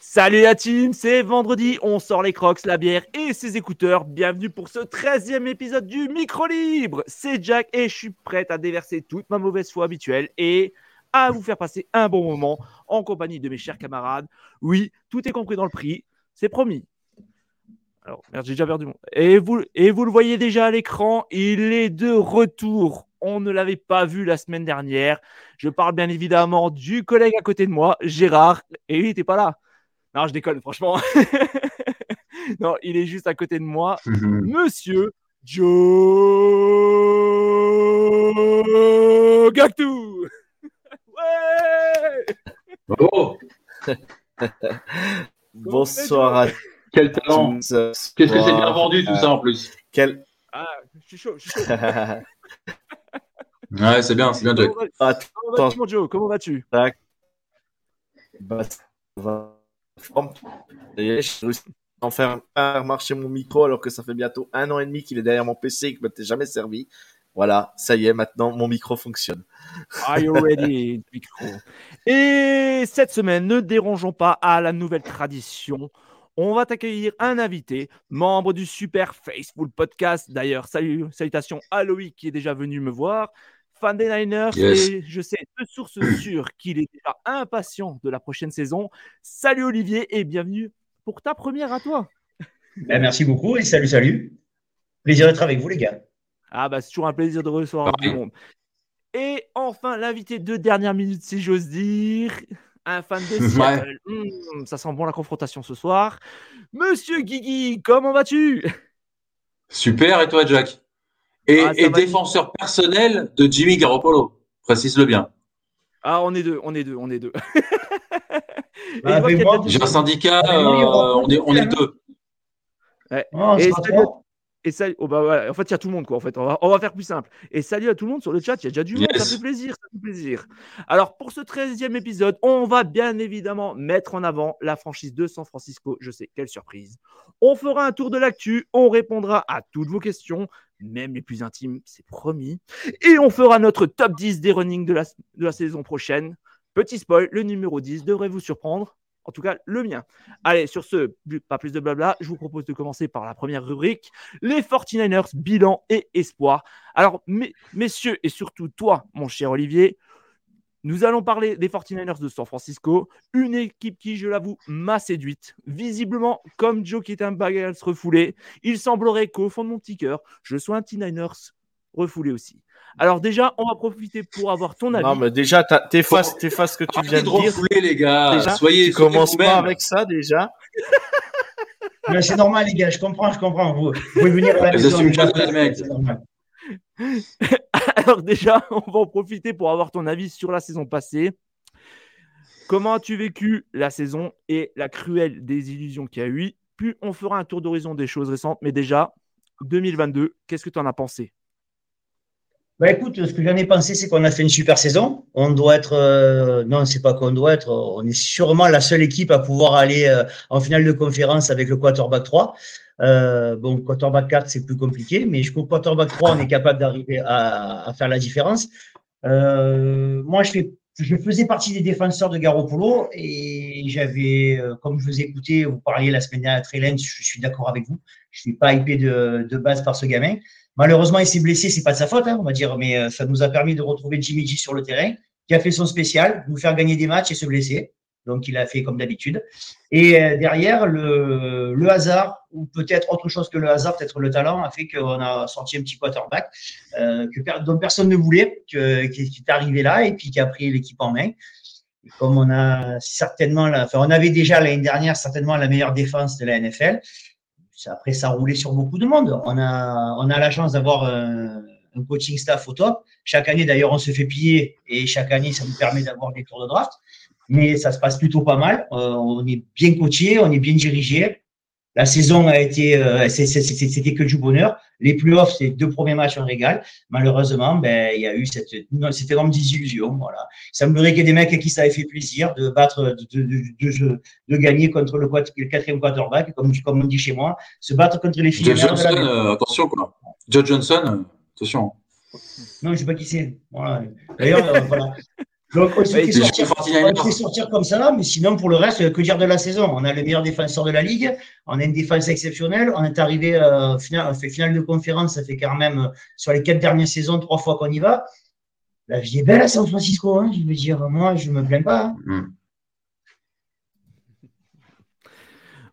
Salut la team, c'est vendredi, on sort les crocs, la bière et ses écouteurs. Bienvenue pour ce 13e épisode du Micro Libre. C'est Jack et je suis prêt à déverser toute ma mauvaise foi habituelle et à vous faire passer un bon moment en compagnie de mes chers camarades. Oui, tout est compris dans le prix, c'est promis. Alors, merde, j'ai déjà perdu mon. Et vous, et vous le voyez déjà à l'écran, il est de retour. On ne l'avait pas vu la semaine dernière. Je parle bien évidemment du collègue à côté de moi, Gérard, et il n'était pas là. Non, je déconne, franchement. non, il est juste à côté de moi. Monsieur Joe Gactou. ouais Bonsoir à Quel talent tous. Qu'est-ce que c'est bien vendu tout ça en plus Quel... Ah, je suis chaud, je suis chaud. Ouais, c'est bien, c'est bien Jack. Comment va- comment vas-tu, mon Joe? Comment vas-tu? tac. Bah, ça va. Forme. Ça y est, j'ai réussi à en faire faire marcher mon micro alors que ça fait bientôt un an et demi qu'il est derrière mon PC et que je m'étais jamais servi. Voilà, ça y est, maintenant mon micro fonctionne. Are you ready? Micro Et cette semaine, ne dérangeons pas à la nouvelle tradition. On va t'accueillir un invité, membre du Super Facebook Podcast. D'ailleurs, salut, salutations à Loïc qui est déjà venu me voir. Fan des Niners, Yes. et je sais de source sûre qu'il est déjà impatient de la prochaine saison. Salut Olivier et bienvenue pour ta première à toi. Ben, merci beaucoup et salut, salut. Plaisir d'être avec vous, les gars. Ah bah c'est toujours un plaisir de recevoir du Pareil. monde. Et enfin, l'invité de dernière minute, si j'ose dire, un fan de Seattle. Hmm, ça sent bon la confrontation ce soir. Monsieur Guigui, comment vas-tu? Super, et toi Jack? Et, Ah, et défenseur personnel de Jimmy Garoppolo, précise-le bien. Ah, on est deux, on est deux, on est deux. Et Bah, je vois qu'il y a avec moi, déjà- J'ai un syndicat, Ah, euh, on est, on est deux. Oh, Et et salut- oh, bah, en fait, il y a tout le monde, quoi. En fait, on va, on va faire plus simple. Et salut à tout le monde sur le chat. Il y a déjà du monde. Ça fait plaisir. Ça fait plaisir. Alors, pour ce 13e épisode, on va bien évidemment mettre en avant la franchise de San Francisco. Je sais, quelle surprise. On fera un tour de l'actu. On répondra à toutes vos questions, même les plus intimes, c'est promis. Et on fera notre top 10 des runnings de la, de la saison prochaine. Petit spoil, le numéro 10 devrait vous surprendre. En tout cas, le mien. Allez, sur ce, pas plus de blabla, je vous propose de commencer par la première rubrique, les 49ers, bilan et espoir. Alors, mes- messieurs, et surtout toi, mon cher Olivier, nous allons parler des 49ers de San Francisco, une équipe qui, je l'avoue, m'a séduite. Visiblement, comme Joe qui est un bagage refoulé, il semblerait qu'au fond de mon petit cœur, je sois un T-Niners refoulé aussi. Alors déjà, on va profiter pour avoir ton avis. Non, mais déjà, t'as- t'effaces ce que tu viens de de dire. refouler les gars, Déjà, soyez, tu commences pas avec ça déjà. Mais c'est normal, les gars, je comprends, je comprends. Vous, vous pouvez venir à la maison, c'est normal. Alors déjà, on va en profiter pour avoir ton avis sur la saison passée. Comment as-tu vécu la saison et la cruelle désillusion qu'il y a eu? Puis on fera un tour d'horizon des choses récentes. Mais déjà, 2022, qu'est-ce que tu en as pensé? Bah écoute, ce que j'en ai pensé, c'est qu'on a fait une super saison. On doit être, euh, non, c'est pas qu'on doit être, on est sûrement la seule équipe à pouvoir aller euh, en finale de conférence avec le quarterback 3. Euh, bon, quarterback 4, c'est plus compliqué, mais jusqu'au quarterback 3, on est capable d'arriver à, faire la différence. Euh, moi, je, fais, je faisais partie des défenseurs de Garoppolo et j'avais, comme je vous ai écouté, vous parliez la semaine dernière à Trellens, je suis d'accord avec vous. Je suis pas hypé de, base par ce gamin. Malheureusement, il s'est blessé, c'est pas de sa faute, hein, on va dire, mais euh, ça nous a permis de retrouver Jimmy G sur le terrain, qui a fait son spécial, nous faire gagner des matchs et se blesser. Donc, il a fait comme d'habitude. Et euh, derrière, le, hasard, ou peut-être autre chose que le hasard, peut-être le talent, a fait qu'on a sorti un petit quarterback euh, que, dont personne ne voulait, qui, est arrivé là et puis qui a pris l'équipe en main. Comme on a certainement, enfin, on avait déjà l'année dernière certainement la meilleure défense de la NFL. Après, ça a roulé sur beaucoup de monde. On a, on a la chance d'avoir un, un coaching staff au top. Chaque année, d'ailleurs, on se fait piller et chaque année, ça nous permet d'avoir des tours de draft. mais ça se passe plutôt pas mal. Euh, on est bien coaché, on est bien dirigé. La saison a été, euh, c'était que du bonheur. Les playoffs, c'est deux premiers matchs en régal. Malheureusement, ben, il y a eu cette, cette énorme désillusion. Voilà. Il semblerait qu'il y ait des mecs à qui ça avait fait plaisir de battre, de, de, de, de gagner contre le, le, quatrième quarterback, comme, comme on dit chez moi, se battre contre les filles. Johnson, euh, attention, quoi. Joe Johnson, attention. Non, je sais pas qui c'est. Voilà. D'ailleurs, euh, voilà. Donc, on s'est fait, sortir, comme ça, mais sinon, pour le reste, que dire de la saison? On a le meilleur défenseur de la ligue, on a une défense exceptionnelle, on est arrivé, euh, final, on fait finale de conférence, ça fait quand même, euh, sur les quatre dernières saisons, trois fois qu'on y va. La vie est belle à San Francisco, hein, je veux dire, moi, je ne me plains pas. Hein. Mm.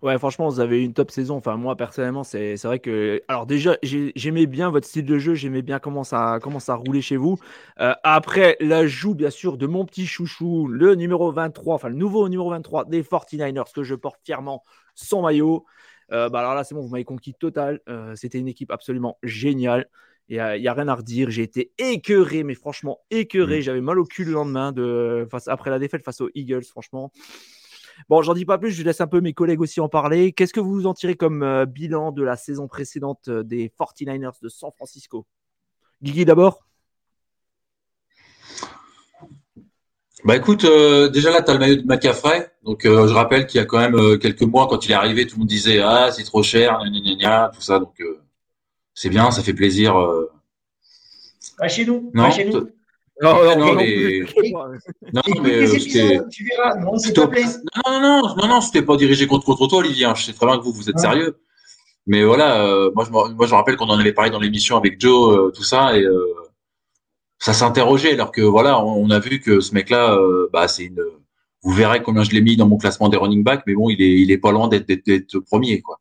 Ouais, franchement, vous avez eu une top saison. Enfin, moi, personnellement, c'est vrai que. Alors, déjà, j'aimais bien votre style de jeu. J'aimais bien comment ça, comment ça roulait chez vous. Euh, après, l'ajout, bien sûr, de mon petit chouchou, le numéro 23, enfin, le nouveau numéro 23 des 49ers, que je porte fièrement son maillot. Euh, bah, alors là, c'est bon, vous m'avez conquis total. Euh, c'était une équipe absolument géniale. Il n'y a, a, rien à redire. J'ai été écœuré, mais franchement écœuré. Mmh. J'avais mal au cul le lendemain de, face, après la défaite face aux Eagles, franchement. Bon, j'en dis pas plus, je laisse un peu mes collègues aussi en parler. Qu'est-ce que vous en tirez comme euh, bilan de la saison précédente euh, des 49ers de San Francisco? Guigui d'abord Bah écoute, euh, déjà là, tu as le maillot de McCaffrey. Donc je rappelle qu'il y a quand même quelques mois, quand il est arrivé, tout le monde disait Ah, c'est trop cher, gna, gna, tout ça. Donc c'est bien, ça fait plaisir. Pas chez nous. Non, pas chez nous. Non, non, non, mais... non, mais c'était. Tu verras, non, Non, non, non, non, c'était pas dirigé contre, contre toi, Olivier. Je sais très bien que vous, vous êtes sérieux. Mais voilà, euh, moi, je, moi, je me rappelle qu'on en avait parlé dans l'émission avec Joe, euh, tout ça, et euh, ça s'interrogeait, alors que voilà, on, a vu que ce mec-là, bah, c'est une. Vous verrez combien je l'ai mis dans mon classement des running backs, mais bon, il est, il est pas loin d'être premier, quoi.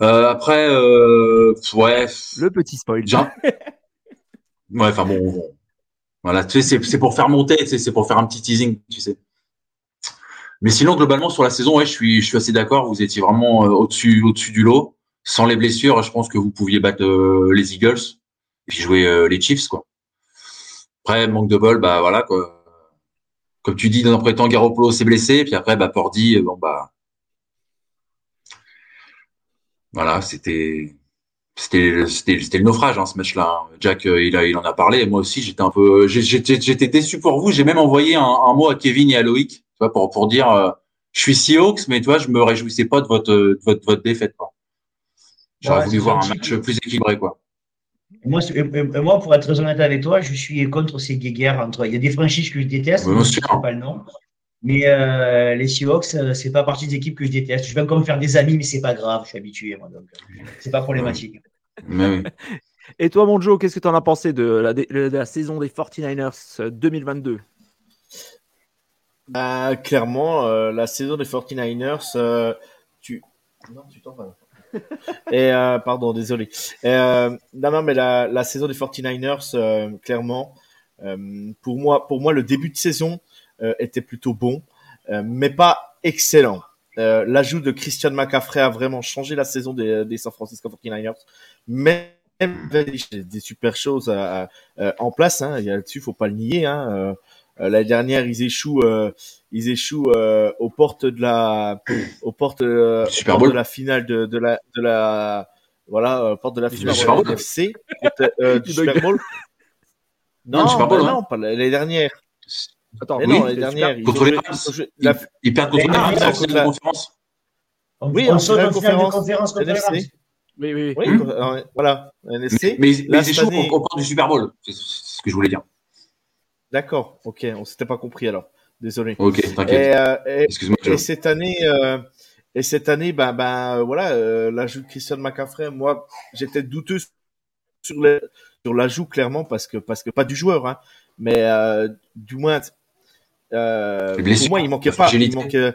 après, ouais. Le petit spoil. ouais, enfin bon voilà, tu sais, c'est pour faire monter, tu sais, c'est pour faire un petit teasing, tu sais. Mais sinon, globalement, sur la saison, ouais, je suis, je suis assez d'accord. Vous étiez vraiment euh, au-dessus, au-dessus du lot. Sans les blessures, je pense que vous pouviez battre euh, les Eagles et puis jouer euh, les Chiefs, quoi. Après, manque de bol, bah voilà, quoi. Comme tu dis, dans un premier temps, Garoppolo s'est blessé, puis après, bah Pordy, bon bah, voilà, c'était, c'était c'était le naufrage hein, ce match-là. Hein. Jack euh, il a il en a parlé. Moi aussi j'étais un peu j'étais déçu pour vous. J'ai même envoyé un, un, mot à Kevin et à Loïc, tu vois, pour pour dire euh, je suis Seahawks, mais tu vois je me réjouissais pas de votre de votre, votre défaite. J'aurais voulu voir un match plus équilibré quoi. Moi, moi, pour être très honnête avec toi, je suis contre ces guerres entre. Il y a des franchises que je déteste, je ne sais pas le nom. Mais euh, les Seahawks, euh, c'est pas partie des équipes que je déteste. Je vais encore me faire des amis, mais c'est pas grave, je suis habitué, moi, donc euh, c'est pas problématique. Et toi, mon Joe, qu'est-ce que tu en as pensé de la, de la, saison des 49ers 2022 bah, Clairement, euh, la saison des 49ers, euh, tu. Non, tu t'en vas. Et euh, pardon, désolé. non, non, mais la, la saison des 49ers, clairement, pour moi, pour moi, le début de saison, euh, était plutôt bon, euh, mais pas excellent. Euh, l'ajout de Christian McCaffrey a vraiment changé la saison des, des San Francisco 49ers. Mais des super choses en place. Hein. Là-dessus, faut pas le nier. Hein. L'année dernière, ils échouent, ils échouent aux portes de la, aux portes, de la finale de, de la, de la, voilà, porte de la finale de la FC, du Super Bowl. Non, Super Bowl, non, pas l'année dernière. Attends, mais non, l'année dernière, ils, contre les Rams. La... Ils perdent contre les Rams en la conférence. Oui, on saute en finale de conférence contre les Rams. Oui, oui, oui. Hum. Voilà, NFC. Mais, mais, mais ils échouent année... au, du Super Bowl, c'est ce que je voulais dire. D'accord, ok, on s'était pas compris alors. Désolé. Ok, t'inquiète. Euh, Excuse-moi. Et cette année, euh, et cette année, ben, ben, voilà, euh, l'ajout de Christian McCaffrey, moi, j'étais douteux sur sur l'ajout clairement parce que parce que pas du joueur, hein, mais euh, du moins euh, pour moi, il manquait pas, il manquait, euh,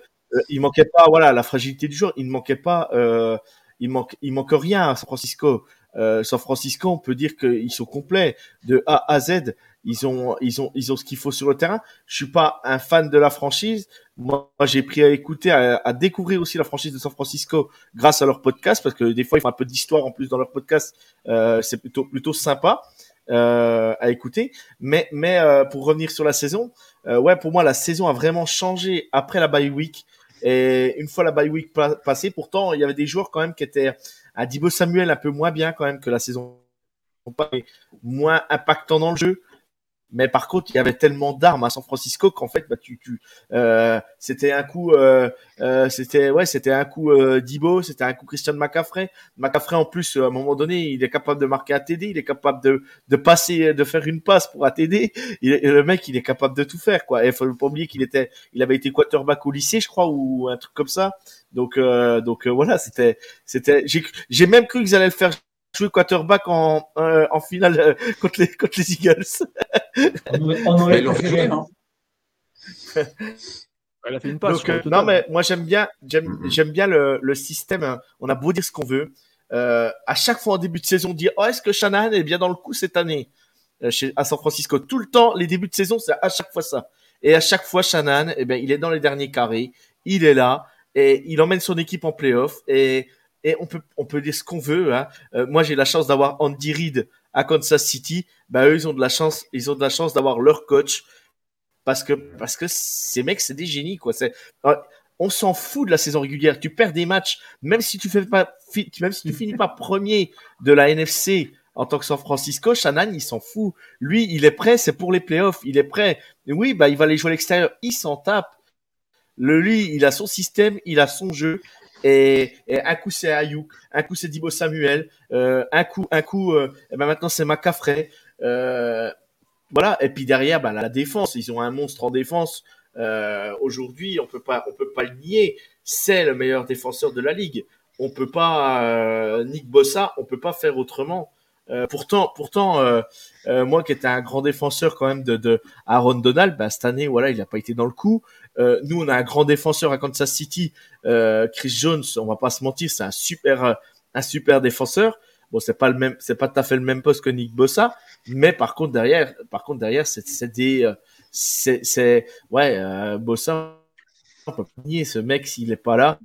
il manquait pas, voilà, la fragilité du joueur. Il ne manquait pas, euh, il manque, il manque rien à San Francisco. Euh, San Francisco, on peut dire qu'ils sont complets de A à Z. Ils ont, ils ont, ils ont ce qu'il faut sur le terrain. Je suis pas un fan de la franchise. Moi, j'ai pris à écouter, à, à, découvrir aussi la franchise de San Francisco grâce à leur podcast, parce que des fois, ils font un peu d'histoire en plus dans leur podcast. Euh, c'est plutôt, plutôt sympa. À écouter. Mais, mais pour revenir sur la saison, ouais, pour moi, la saison a vraiment changé après la bye week. Et une fois la bye week passée, pourtant, il y avait des joueurs quand même qui étaient à Dibo Samuel un peu moins bien quand même que la saison moins impactant dans le jeu. Mais par contre, il y avait tellement d'armes à San Francisco qu'en fait, bah, tu, tu euh, c'était un coup, euh, euh, c'était ouais, c'était un coup euh, Dibo, c'était un coup Christian McCaffrey. McCaffrey en plus, à un moment donné, il est capable de marquer un TD, il est capable de, de passer, de faire une passe pour un TD. Il, le mec, il est capable de tout faire quoi. Et faut pas oublier qu'il était, il avait été quarterback au lycée, je crois, ou un truc comme ça. Donc euh, donc voilà, c'était c'était, j'ai même cru qu'ils allaient le faire jouer quarterback en, euh, en finale euh, contre, les, contre les Eagles. on aurait, hein. Elle a fait une passe. Donc, euh, non, mais moi j'aime bien, j'aime, j'aime bien le, le système. Hein. On a beau dire ce qu'on veut. Euh, à chaque fois en début de saison, on dit oh est-ce que Shanahan est bien dans le coup cette année? Chez, à San Francisco. Tout le temps, les débuts de saison, c'est à chaque fois ça. Et à chaque fois, Shanahan, eh ben, il est dans les derniers carrés, il est là et il emmène son équipe en playoff. Et et on peut dire ce qu'on veut. Hein. Euh, moi, j'ai la chance d'avoir Andy Reid à Kansas City. Bah eux, ils ont de la chance, d'avoir leur coach parce que parce que ces mecs, c'est des génies quoi. Euh, on s'en fout de la saison régulière. Tu perds des matchs, même si tu fais finis pas premier de la NFC en tant que San Francisco, Shannon, il s'en fout. Lui, il est prêt, c'est pour les playoffs. Il est prêt. Oui, bah, il va aller jouer à l'extérieur. Il s'en tape. Le lui, il a son système, il a son jeu. Et, un coup c'est Ayuk, un coup c'est Dibo Samuel, euh, un coup, un coup, euh, eh ben maintenant c'est Macafrey. Euh, voilà. Et puis derrière, bah, la défense, ils ont un monstre en défense. Aujourd'hui, on peut pas, on peut pas le nier. C'est le meilleur défenseur de la ligue. On peut pas, Nick Bossa, on peut pas faire autrement. Euh, pourtant, pourtant, euh, euh, moi qui étais un grand défenseur quand même de, Aaron Donald, bah, cette année, voilà, il n'a pas été dans le coup. nous, on a un grand défenseur à Kansas City, Chris Jones. On va pas se mentir, c'est un super, un super défenseur. Bon, c'est pas le même, c'est pas tout à fait le même poste que Nick Bossa, mais par contre derrière, par contre derrière, c'est, des, c'est, ouais, Bossa, on peut pas nier ce mec s'il est pas là.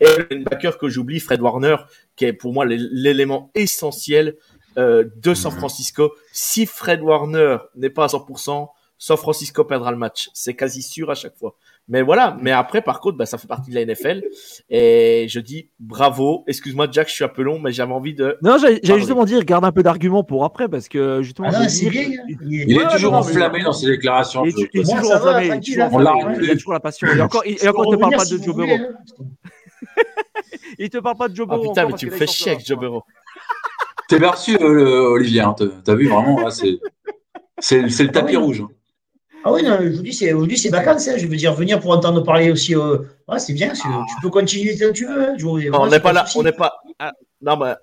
Et le backer que j'oublie, Fred Warner, qui est pour moi l'élément essentiel euh, de San Francisco. Si Fred Warner n'est pas à 100%, San Francisco perdra le match. C'est quasi sûr à chaque fois. Mais voilà. Mais après, par contre, bah, ça fait partie de la NFL. Et je dis bravo. Excuse-moi, Jack, je suis un peu long, mais j'avais envie de. Non, j'allais justement dire, garde un peu d'argument pour après, parce que justement. Ah il, est toujours enflammé dans ses déclarations. Il est, toujours enflammé. il, a toujours la passion. Et encore, il, et encore, te parle pas de Joe Burrow. il te parle pas de Joe Burrow. Ah putain, mais tu me fais chier avec Joe Burrow. T'es perçu, euh, Olivier. Hein, T'as vu vraiment, c'est le tapis ah rouge. Hein. Ah oui, non, je vous dis, c'est, aujourd'hui, c'est vacances. Hein, je veux dire, venir pour entendre parler aussi. Euh... Ah, c'est bien. Tu peux continuer que tu veux. Hein, on n'est pas là. On n'est pas. Ah, non, mais,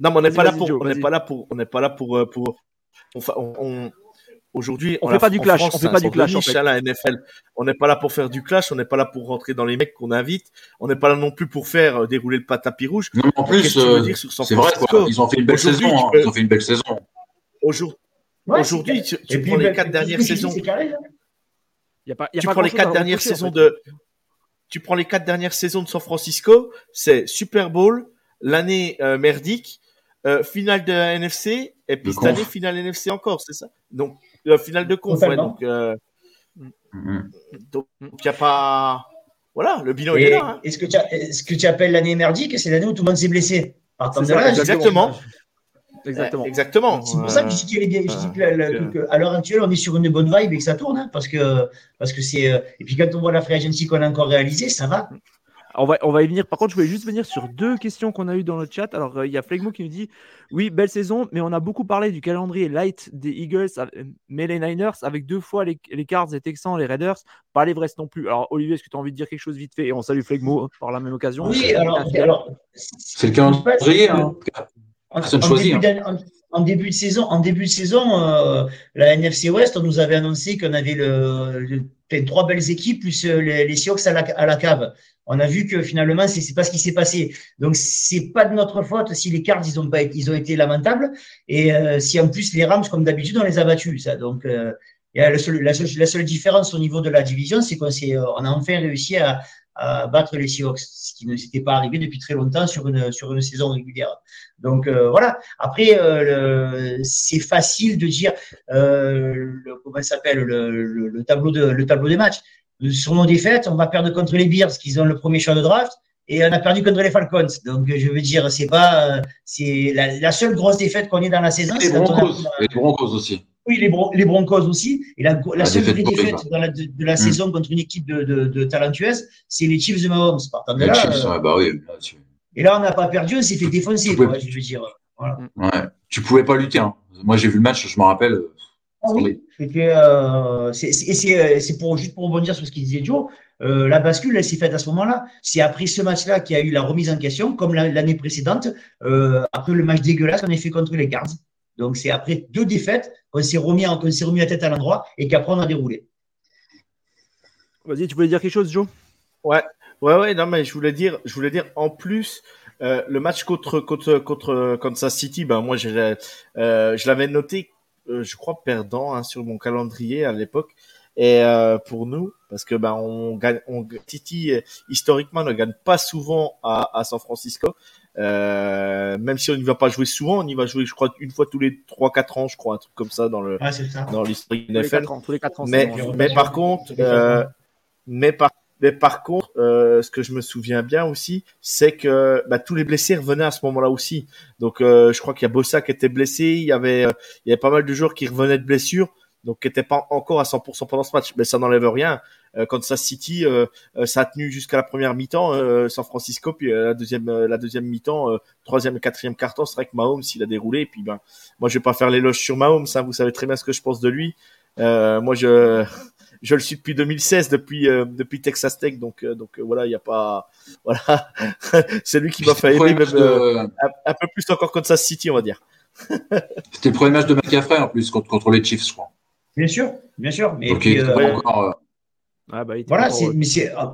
non, mais on n'est pas, là pour. On n'est pas là pour. On n'est pas là pour. pour, on, Aujourd'hui, on, ne fait pas du clash. On fait pas du clash. En fait. la NFL. On n'est pas là pour faire du clash. On n'est pas là pour rentrer dans les mecs qu'on invite. On n'est pas là non plus pour faire euh, dérouler le tapis rouge. Non, en plus, euh, c'est vrai. Quoi. Ils ont fait une belle saison. Hein. Ils ont fait une belle saison. Aujourd'hui, aujourd'hui, tu, tu prends les quatre dernières saisons. Y a pas, y a tu prends les quatre dernières saisons de. Tu prends les quatre dernières saisons de San Francisco. C'est Super Bowl, l'année euh, merdique, euh, finale de la NFC et puis cette année finale NFC encore, c'est ça? Donc la finale de conf. donc, euh, mm-hmm. donc, il n'y a pas. Voilà, le bilan est là. Hein. Est-ce que, tu que appelles l'année merdique, c'est l'année où tout le monde s'est blessé? Exactement. Exactement. Exactement. C'est pour ça que je dis, qu'à l'heure actuelle, on est sur une bonne vibe et que ça tourne, hein, parce que parce que c'est. Euh, et puis quand on voit la free agency qu'on a encore réalisée, ça va. On va, on va y venir. Par contre, je voulais juste venir sur deux questions qu'on a eues dans le chat. Alors, euh, il y a Flegmo qui nous dit Oui, belle saison, mais on a beaucoup parlé du calendrier light des Eagles, mais les Niners, avec deux fois les, les Cards, les Texans, les Raiders, pas les Vrestes non plus. Alors, Olivier, est-ce que tu as envie de dire quelque chose vite fait? Et on salue Flegmo par la même occasion. Oui, alors. c'est le calendrier. Hein. Personne choisit. Hein. En début de saison, en début de saison euh, la NFC West, on nous avait annoncé qu'on avait le, trois belles équipes plus euh, les, les Seahawks à la, à la cave on a vu que finalement, c'est n'est pas ce qui s'est passé. Donc, c'est pas de notre faute si les cartes, ils ont, pas, ils ont été lamentables. Et euh, si en plus, les Rams, comme d'habitude, on les a battus. Ça. Donc, euh, la, seule, la, seule, différence au niveau de la division, c'est qu'on euh, on a enfin réussi à, à battre les Seahawks, ce qui ne s'était pas arrivé depuis très longtemps sur une, sur une saison régulière. Donc euh, voilà. Après, euh, c'est facile de dire euh, le, comment s'appelle le, le, tableau de le tableau des matchs. Sur nos défaites, on va perdre contre les Bears, qui ont le premier choix de draft, et on a perdu contre les Falcons. Donc je veux dire, c'est pas, c'est la, la, seule grosse défaite qu'on ait dans la saison. Les Broncos, les Broncos aussi. Oui, les, les, Broncos aussi. Et la, la, seule vraie défaite de, la hmm. saison contre une équipe de, de, de talentueuse, c'est les Chiefs de Mahomes. Partant de les là, Chiefs, euh, bah oui. Et là, on n'a pas perdu, on s'est fait défoncer, quoi, je veux dire. Voilà. Ouais. Tu pouvais pas lutter. Hein. Moi, j'ai vu le match, je me rappelle. Ah oui, euh, c'est pour juste pour rebondir sur ce qu'il disait Joe. Euh, la bascule, elle s'est faite à ce moment-là. C'est après ce match-là qu'il y a eu la remise en question, comme l'année précédente, euh, après le match dégueulasse qu'on a fait contre les Cards. Donc c'est après deux défaites qu'on s'est remis, remis la tête à l'endroit et qu'après on a déroulé. Vas-y, tu voulais dire quelque chose, Joe? Ouais, ouais, ouais. Non, mais je voulais dire, je voulais dire en plus. Euh, le match contre contre contre Kansas City, ben moi je, euh, je l'avais noté, euh, je crois perdant hein, sur mon calendrier à l'époque. Et euh, pour nous, parce que ben on gagne, on, City historiquement ne gagne pas souvent à, à San Francisco. Euh, même si on ne va pas jouer souvent, on y va jouer, je crois, une fois tous les 3-4 ans, je crois, un truc comme ça dans le dans l'histoire NFL. Tous les 4 ans, mais, mais par contre, euh, mais par mais par contre, euh, ce que je me souviens bien aussi, c'est que bah, tous les blessés revenaient à ce moment-là aussi. Donc, euh, je crois qu'il y a Bossa qui était blessé, il y avait, euh, il y avait pas mal de joueurs qui revenaient de blessures donc qui n'était pas encore à 100% pendant ce match. Mais ça n'enlève rien. Euh, Kansas City, euh, ça a tenu jusqu'à la première mi-temps, San Francisco, puis la deuxième, la deuxième mi-temps, troisième et quatrième carton, c'est vrai que Mahomes, il a déroulé. Et puis ben, moi, je vais pas faire l'éloge sur Mahomes. Hein, vous savez très bien ce que je pense de lui. moi, je je le suis depuis 2016, depuis depuis Texas Tech, donc donc voilà, il y a pas voilà, c'est lui qui m'a fait aimer même un, peu plus encore Kansas City, on va dire. C'était le premier match de McCaffrey en plus contre, contre les Chiefs, je crois. Bien sûr, bien sûr. Mais euh, encore, ah bah, voilà, mais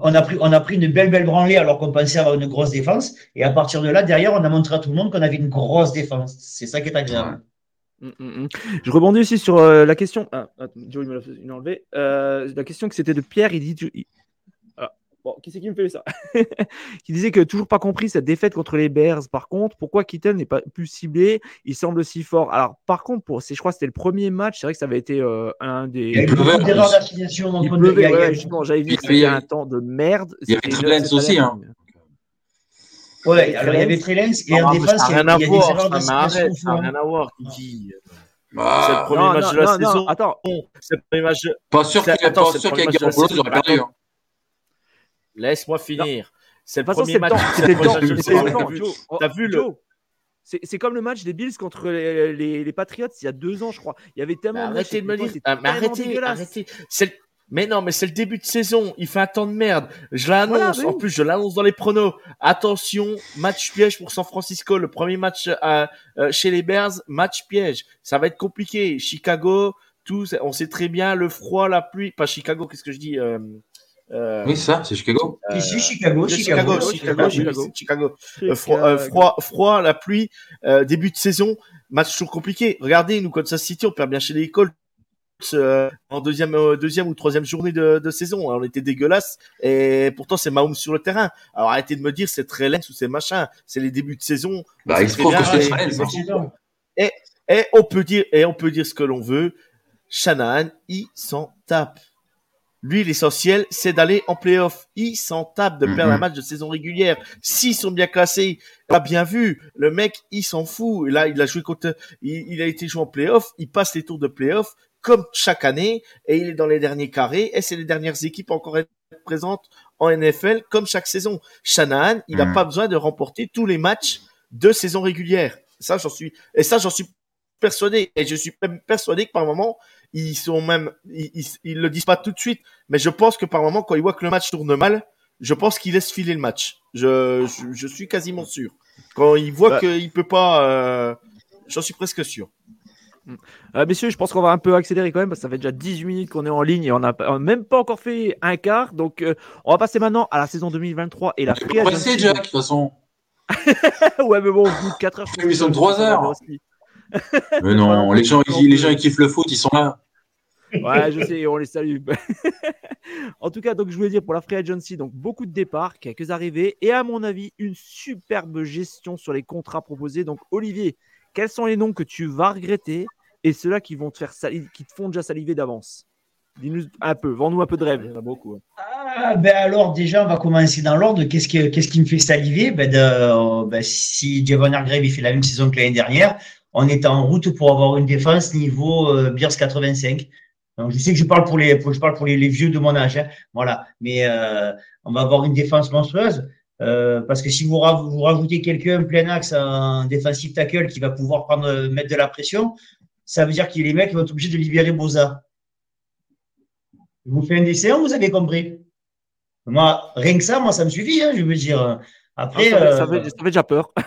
on a pris, on a pris une belle, belle branlée alors qu'on pensait avoir une grosse défense. Et à partir de là, derrière, on a montré à tout le monde qu'on avait une grosse défense. C'est ça qui est agréable. Mm, mm. Je rebondis aussi sur euh, la question. Ah, Joe, il me l'a enlevé. Euh, la question que c'était de Pierre. Il dit Bon, qui c'est qui me fait ça? Qui disait que toujours pas compris cette défaite contre les Bears. Par contre, pourquoi Kittle n'est pas plus ciblé? Il semble si fort. Alors, par contre, pour, je crois que c'était le premier match. C'est vrai que ça avait été euh, un des. Il y a beaucoup d'erreurs d'affiliation. Il pleuvait, ouais, justement. J'avais vu que c'était un temps de merde. Il y avait Trellens aussi. Hein. Ouais, alors il y avait Trellens et en défense, il y a des erreurs d'affiliation. Ça n'a rien à voir, Kiki. C'est le premier match de la saison. Attends, c'est le premier match. Pas sûr qu'il y a Garoppolo, ils auraient perdu. Laisse-moi finir. C'est le premier match. C'était le T'as vu le. C'est comme le match des Bills contre les, les, Patriots il y a deux ans, je crois. Il y avait tellement. Mais arrêtez de me dire. Ah, mais arrêtez, arrêtez. Mais non, mais c'est le début de saison. Il fait un temps de merde. Je l'annonce. en plus, je l'annonce dans les pronos. Attention, match piège pour San Francisco. Le premier match euh, euh, chez les Bears, match piège. Ça va être compliqué. Chicago, tout. On sait très bien le froid, la pluie. Pas Chicago. Qu'est-ce que je dis euh, euh, oui, ça, c'est Chicago. Euh, Ici, Chicago, Chicago, Chicago, Chicago, Chicago. Euh, froid, froid, froid, la pluie, début de saison, match toujours compliqué. Regardez, nous, Kansas City, on perd bien chez les Colts en deuxième, deuxième ou troisième journée de, de saison. on était dégueulasse et pourtant c'est Mahomes sur le terrain. Alors arrêtez de me dire c'est très lent ou c'est machin. C'est les débuts de saison. Bah, il se trouve que c'est et, et on peut dire et on peut dire ce que l'on veut. Shanahan, il s'en tape. Lui, l'essentiel, c'est d'aller en playoff. Il s'en tape de perdre un mhm. match de saison régulière. S'ils sont bien classés, pas bien vu. Le mec, il s'en fout. Là, il a joué contre, il, a été joué en playoff. Il passe les tours de playoff comme chaque année et il est dans les derniers carrés. Et c'est les dernières équipes encore présentes en NFL comme chaque saison. Shanahan, il n'a mhm. pas besoin de remporter tous les matchs de saison régulière. Ça, j'en suis, et ça, j'en suis persuadé. Et je suis même persuadé que par moment, ils sont même, ils, ils, le disent pas tout de suite, mais je pense que par moment, quand ils voient que le match tourne mal, je pense qu'ils laissent filer le match. Je, je, suis quasiment sûr. Quand ils voient bah. qu'il peut pas, euh, j'en suis presque sûr. Euh, messieurs, je pense qu'on va un peu accélérer quand même parce que ça fait déjà 18 minutes qu'on est en ligne et on n'a même pas encore fait un quart. Donc, euh, on va passer maintenant à la saison 2023 et la free agency. Jack, de toute façon. ouais, mais bon, au bout de 4 heures. Ils sont 3 heures. mais non, les gens, ils, les gens ils kiffent le foot, ils sont là. Ouais, je sais, on les salue. en tout cas, donc je voulais dire pour la Free Agency, donc beaucoup de départs, quelques arrivées et à mon avis, une superbe gestion sur les contrats proposés. Donc Olivier, quels sont les noms que tu vas regretter et ceux-là qui vont te faire qui te font déjà saliver d'avance Dis-nous un peu, vends-nous un peu de rêve. Il y en a beaucoup. Hein. Ah, ben alors, déjà, on va commencer dans l'ordre. Qu'est-ce qui, qu'est-ce qui me fait saliver? Ben, de, ben, Si Javon Hargrave il fait la même saison que l'année dernière, on est en route pour avoir une défense niveau euh, Bears 85. Donc, je sais que je parle pour les, je parle pour les, vieux de mon âge, hein. voilà. Mais euh, on va avoir une défense monstrueuse. Euh, parce que si vous, vous rajoutez quelqu'un plein axe, un défensif tackle qui va pouvoir prendre, mettre de la pression, ça veut dire que les mecs vont être obligés de libérer Boza. Je vous fais un dessin, vous avez compris. Moi, rien que ça, moi, ça me suffit, hein, je veux dire. Après, ça, fait, euh, déjà peur.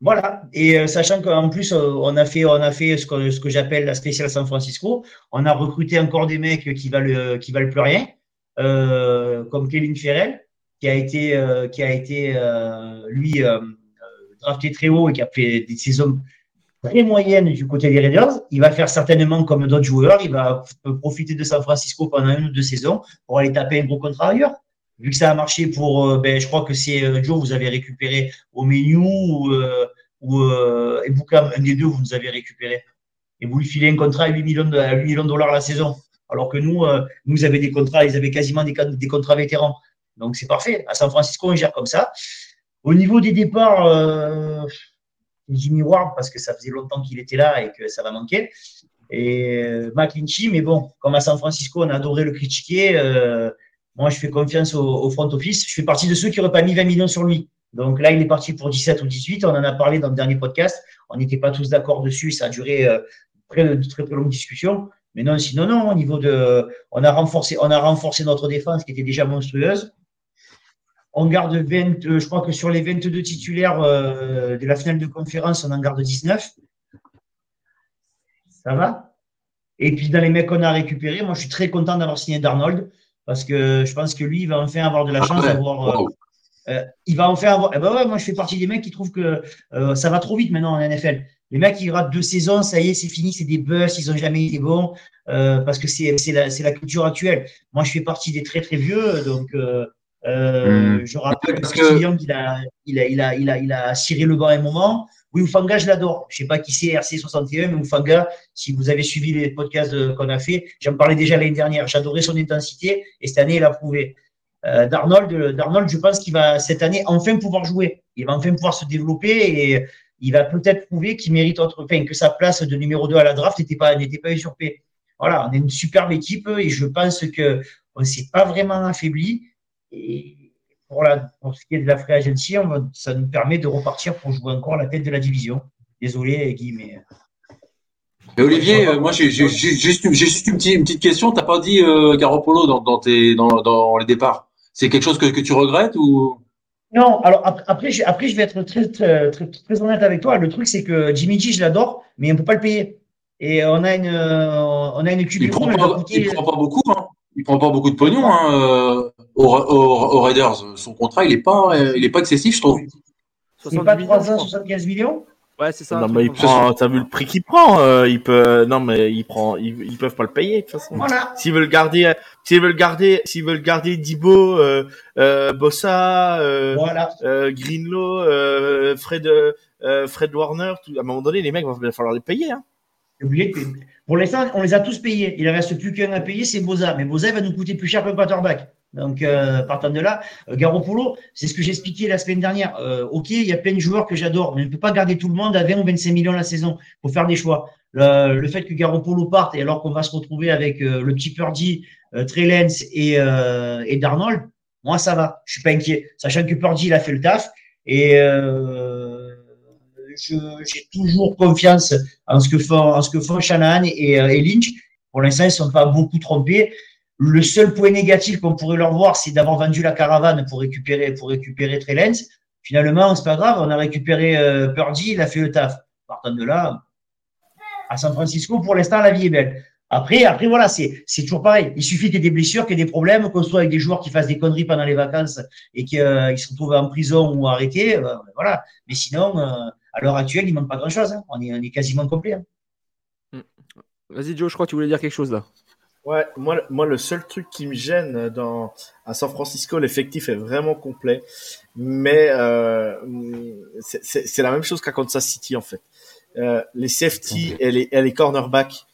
Voilà. Et euh, sachant qu'en plus, euh, on a fait, on a fait ce que, ce que j'appelle la spéciale San Francisco. On a recruté encore des mecs qui valent, qui valent plus rien, comme Kevin Ferrell, qui a été, qui a été lui drafté très haut et qui a fait des saisons très moyenne du côté des Raiders. Il va faire certainement comme d'autres joueurs. Il va profiter de San Francisco pendant une ou deux saisons pour aller taper un gros contrat ailleurs. Vu que ça a marché pour, euh, ben, je crois que c'est euh, Joe, vous avez récupéré au menu ou, euh, euh, un des deux, vous nous avez récupéré. Et vous lui filez un contrat à 8 millions de, 8 millions de dollars la saison. Alors que nous, nous avaient des contrats, ils avaient quasiment des, des contrats vétérans. Donc c'est parfait. À San Francisco, on gère comme ça. Au niveau des départs, Jimmy Ward parce que ça faisait longtemps qu'il était là et que ça va manquer. Et euh, McClinchy, mais bon, comme à San Francisco, on a adoré le critiquer. Euh, moi, je fais confiance au, front office. Je fais partie de ceux qui n'auraient pas mis 20 millions sur lui. Donc là, il est parti pour 17 ou 18. On en a parlé dans le dernier podcast. On n'était pas tous d'accord dessus. Ça a duré euh, très, de très, très longues discussions. Mais non, sinon, non, au niveau de, on a renforcé, on a renforcé notre défense qui était déjà monstrueuse. On garde 20, euh, je crois que sur les 22 titulaires euh, de la finale de conférence, on en garde 19. Ça va? Et puis dans les mecs qu'on a récupérés, moi je suis très content d'avoir signé Darnold parce que je pense que lui, il va enfin avoir de la chance d'avoir. Euh, il va enfin avoir. Eh ben ouais, moi je fais partie des mecs qui trouvent que ça va trop vite maintenant en NFL. Les mecs qui ratent deux saisons, ça y est, c'est fini, c'est des buzz, ils n'ont jamais été bons parce que c'est la, la, culture actuelle. Moi je fais partie des très très vieux, donc euh, hmm. Je rappelle que, qu'il a, il a, il a, il a, il a ciré le banc un moment. Oui, Oufanga, je l'adore. Je sais pas qui c'est RC61, mais Oufanga, si vous avez suivi les podcasts qu'on a fait, j'en parlais déjà l'année dernière. J'adorais son intensité et cette année, il a prouvé. Euh, Darnold, Darnold, je pense qu'il va cette année enfin pouvoir jouer. Il va enfin pouvoir se développer et il va peut-être prouver qu'il mérite autre, enfin, que sa place de numéro 2 à la draft n'était pas, n'était pas usurpée. Voilà, on est une superbe équipe et je pense que on s'est pas vraiment affaibli. Et pour, la, pour ce qui est de la free agency, ça nous permet de repartir pour jouer encore la tête de la division. Désolé, Guy, mais. Olivier, euh, moi j'ai juste, juste, une, petite, une petite question. Tu n'as pas dit euh, Garoppolo dans, dans, tes, dans, dans les départs? C'est quelque chose que, que tu regrettes ou? Non, alors après, je, après, je vais être très, très, très, honnête avec toi. Le truc, c'est que Jimmy G, je l'adore, mais on ne peut pas le payer. Et on a une, on a une Il ne prend, pas, prend pas beaucoup. Hein il prend pas beaucoup de pognon hein, euh, aux, Raiders. Son contrat, il est pas, il est pas excessif, je trouve. C'est pas 3 ans, 75 millions Ouais, c'est ça. Non, mais il prend, t'as vu le prix qu'il prend, euh, il peut, non, mais il prend, ils, peuvent pas le payer, de toute façon. Voilà. S'ils veulent garder, s'ils veulent garder, s'ils veulent garder Dibo, euh, euh, Bossa, euh, voilà. euh, Greenlow, euh, Fred, euh, Fred Warner, tout, à un moment donné, les mecs, il va falloir les payer, hein. Oubliez que pour l'instant, on les a tous payés. Il ne reste plus qu'un à payer, c'est Boza. Mais Boza va nous coûter plus cher le quarterback. Donc, euh, partant de là, euh, Garoppolo, c'est ce que j'expliquais la semaine dernière. Euh, ok, il y a plein de joueurs que j'adore, mais on ne peut pas garder tout le monde à 20 ou 25 millions la saison pour faire des choix. Le, le fait que Garoppolo parte et alors qu'on va se retrouver avec euh, le petit Purdy, euh, Trey Lance et, et Darnold, moi ça va. Je suis pas inquiet, sachant que Purdy il a fait le taf et j'ai toujours confiance en ce que font, en ce que font Shanahan et, euh, Lynch. Pour l'instant, ils ne sont pas beaucoup trompés. Le seul point négatif qu'on pourrait leur voir, c'est d'avoir vendu la caravane pour récupérer, pour récupérer Trey Finalement, c'est pas grave, on a récupéré euh, Purdy, il a fait le taf. Partant de là, à San Francisco, pour l'instant, la vie est belle. Après, après voilà, c'est toujours pareil. Il suffit qu'il y ait des blessures, qu'il y ait des problèmes, qu'on soit avec des joueurs qui fassent des conneries pendant les vacances et qu'ils euh, se retrouvent en prison ou arrêtés. Voilà. Mais sinon, à l'heure actuelle, il ne manque pas grand-chose. Hein. On, est, on est quasiment complet. Hein. Hmm. Vas-y, Joe, je crois que tu voulais dire quelque chose là. Ouais, moi, moi, le seul truc qui me gêne dans, à San Francisco, l'effectif est vraiment complet. Mais euh, c'est la même chose qu'à Kansas City, en fait. Euh, les safety et les, et les cornerbacks,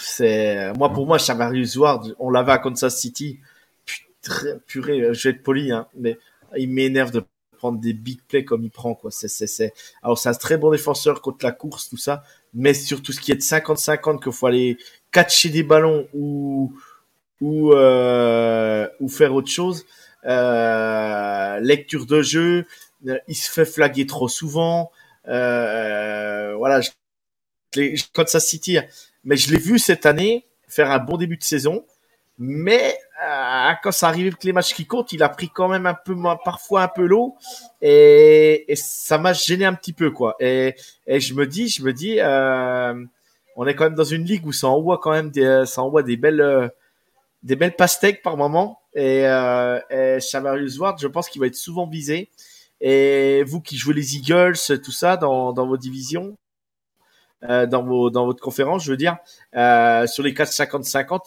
c'est moi pour moi, Chavarius Ward, on l'avait à Kansas City. Putain, purée, je vais être poli, hein, mais il m'énerve de prendre des big plays comme il prend, quoi. C'est, c'est, c'est. Alors, c'est un très bon défenseur contre la course, tout ça, mais sur tout ce qui est de 50-50, qu'il faut aller catcher des ballons ou ou euh, ou faire autre chose. Euh, lecture de jeu, euh, il se fait flaguer trop souvent. Voilà, je, ça City, mais je l'ai vu cette année faire un bon début de saison. Mais quand ça arrive avec les matchs qui comptent, il a pris quand même un peu, parfois un peu l'eau, et, et, ça m'a gêné un petit peu quoi. Et, et je me dis, je me dis, euh, on est quand même dans une ligue où ça envoie quand même des, ça envoie des belles, euh, des belles pastèques par moment. Et, euh, et Chavarius Ward, je pense qu'il va être souvent visé. Et vous qui jouez les Eagles, tout ça dans, dans vos divisions, euh, dans, votre conférence, je veux dire, euh, sur les 4 50-50,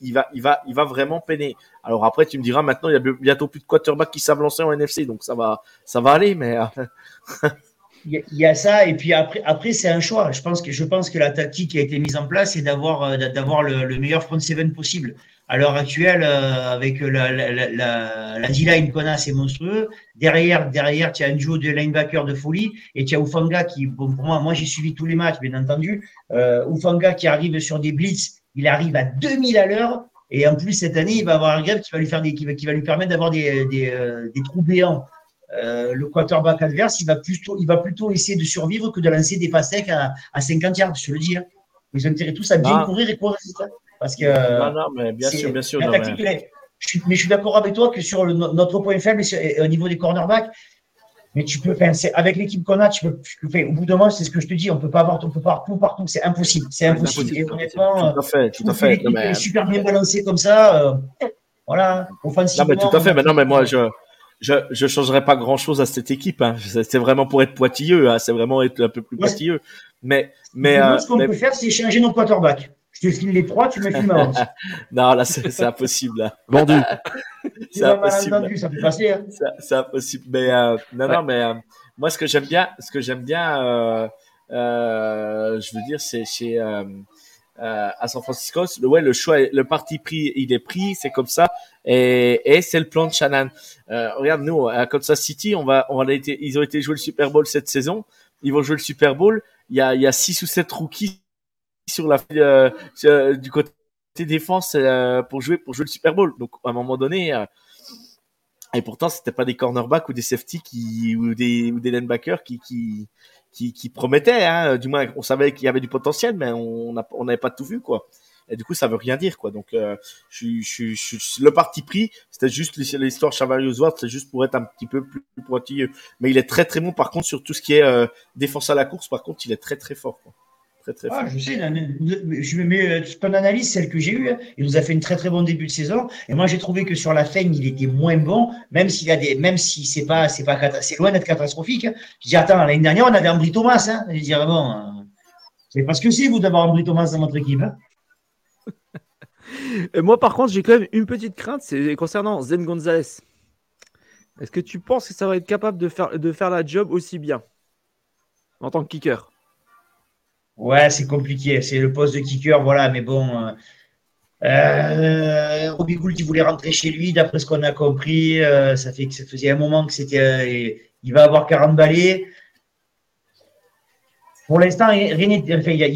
il, va, vraiment peiner. Alors après, tu me diras, maintenant, il y a bientôt plus de quarterbacks qui savent lancer en NFC, donc ça va, aller, mais. Euh, il y a ça et puis après c'est un choix je pense que la tactique qui a été mise en place c'est d'avoir d'avoir le, le, meilleur front seven possible à l'heure actuelle euh, avec la la la, la D-line qu'on a c'est monstrueux derrière derrière tu as un duo de linebacker de folie et tu as Ufanga qui bon pour moi moi j'ai suivi tous les matchs bien entendu euh, Ufanga qui arrive sur des blitz il arrive à 2000 à l'heure et en plus cette année il va avoir un grève qui va lui faire des qui va, qui va lui permettre d'avoir des des, euh, des trous béants euh, le quarterback adverse, il va, plutôt, il va plutôt essayer de survivre que de lancer des passes à, à 50 yards, je te le dis. Hein. Ils ont intérêt tous à bien ah. courir et courir Parce que. Non, non, mais bien sûr, bien sûr. mais... Je suis, mais je suis d'accord avec toi que sur notre point faible, au niveau des cornerbacks, mais tu peux, enfin, avec l'équipe qu'on a, tu peux, au bout d'un moment, c'est ce que je te dis, on peut pas avoir, on peut pas tout partout, c'est impossible, c'est impossible. Et honnêtement, tout à fait, tout à fait. mais... super bien balancé comme ça, euh, voilà, offensivement. Non, mais tout à fait, mais non, mais moi, je, je je changerais pas grand chose à cette équipe. Hein. C'est vraiment pour être poitilleux. Hein. C'est vraiment être un peu plus poitilleux. Mais mais euh, ce qu'on peut faire, c'est changer nos quarterbacks. Je te file les trois, tu me files ma Non, là, c'est impossible. Là. Vendu. c'est impossible. ça peut passer. Hein. C'est impossible. Mais euh, non, non, mais euh, moi, ce que j'aime bien, ce que j'aime bien, euh, euh, je veux dire, c'est chez euh, à San Francisco, le, ouais, le choix, le parti pris, il est pris, c'est comme ça, et, et c'est le plan de Shannon. Euh, regarde, nous, à Kansas City, on va, on a été, ils ont été jouer le Super Bowl cette saison, ils vont jouer le Super Bowl, il y a, il y a six ou sept rookies sur la, euh, du côté défense euh, pour jouer, pour jouer le Super Bowl. Donc, à un moment donné, euh, et pourtant, c'était pas des cornerbacks ou des safety qui, ou des, ou des linebackers qui, qui, qui, promettait, hein, du moins on savait qu'il y avait du potentiel, mais on n'avait pas tout vu quoi. Et du coup, ça veut rien dire quoi. Donc, euh, je, je, le parti pris, c'était juste l'histoire Chavalier Ward, c'est juste pour être un petit peu plus, pointilleux. Mais il est très très bon par contre sur tout ce qui est euh, défense à la course. Par contre, il est très très fort. Ah, je sais, je mets ton analyse, celle que j'ai eue, hein. il nous a fait une très très bon début de saison. Et moi, j'ai trouvé que sur la fin, il était moins bon, même s'il a des, même si c'est pas, c'est pas, c'est loin d'être catastrophique. Je dis, attends, l'année dernière, on avait Ambry Thomas, hein. Je dis, bon, euh, c'est parce que c'est vous d'avoir Ambry Thomas dans votre équipe, hein. moi, par contre, j'ai quand même une petite crainte, c'est concernant Zen Gonzalez. Est-ce que tu penses que ça va être capable de faire, de faire la job aussi bien en tant que kicker? Ouais, c'est compliqué. C'est le poste de kicker, voilà. Mais bon, euh, euh Robbie Gould, il voulait rentrer chez lui, d'après ce qu'on a compris. Euh, ça fait que ça faisait un moment que c'était. Euh, il va avoir 40 balais. Pour l'instant, il n'y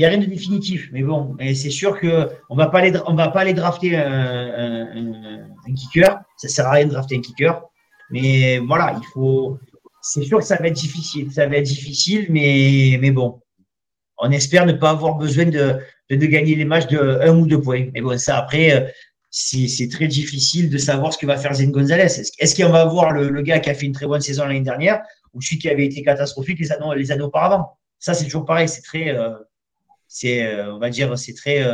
a, rien de définitif. Mais bon, c'est sûr qu'on ne va pas aller drafter un, un, kicker. Ça ne sert à rien de drafter un kicker. Mais voilà, il faut. C'est sûr que ça va être difficile. Ça va être difficile, mais, mais bon on espère ne pas avoir besoin de, gagner les matchs de un ou deux points. Mais bon, ça après, euh, c'est très difficile de savoir ce que va faire Zen Gonzalez. Est-ce qu'on va voir le, gars qui a fait une très bonne saison l'année dernière ou celui qui avait été catastrophique les années, auparavant? Ça, c'est toujours pareil. C'est très, euh, euh, on va dire, c'est très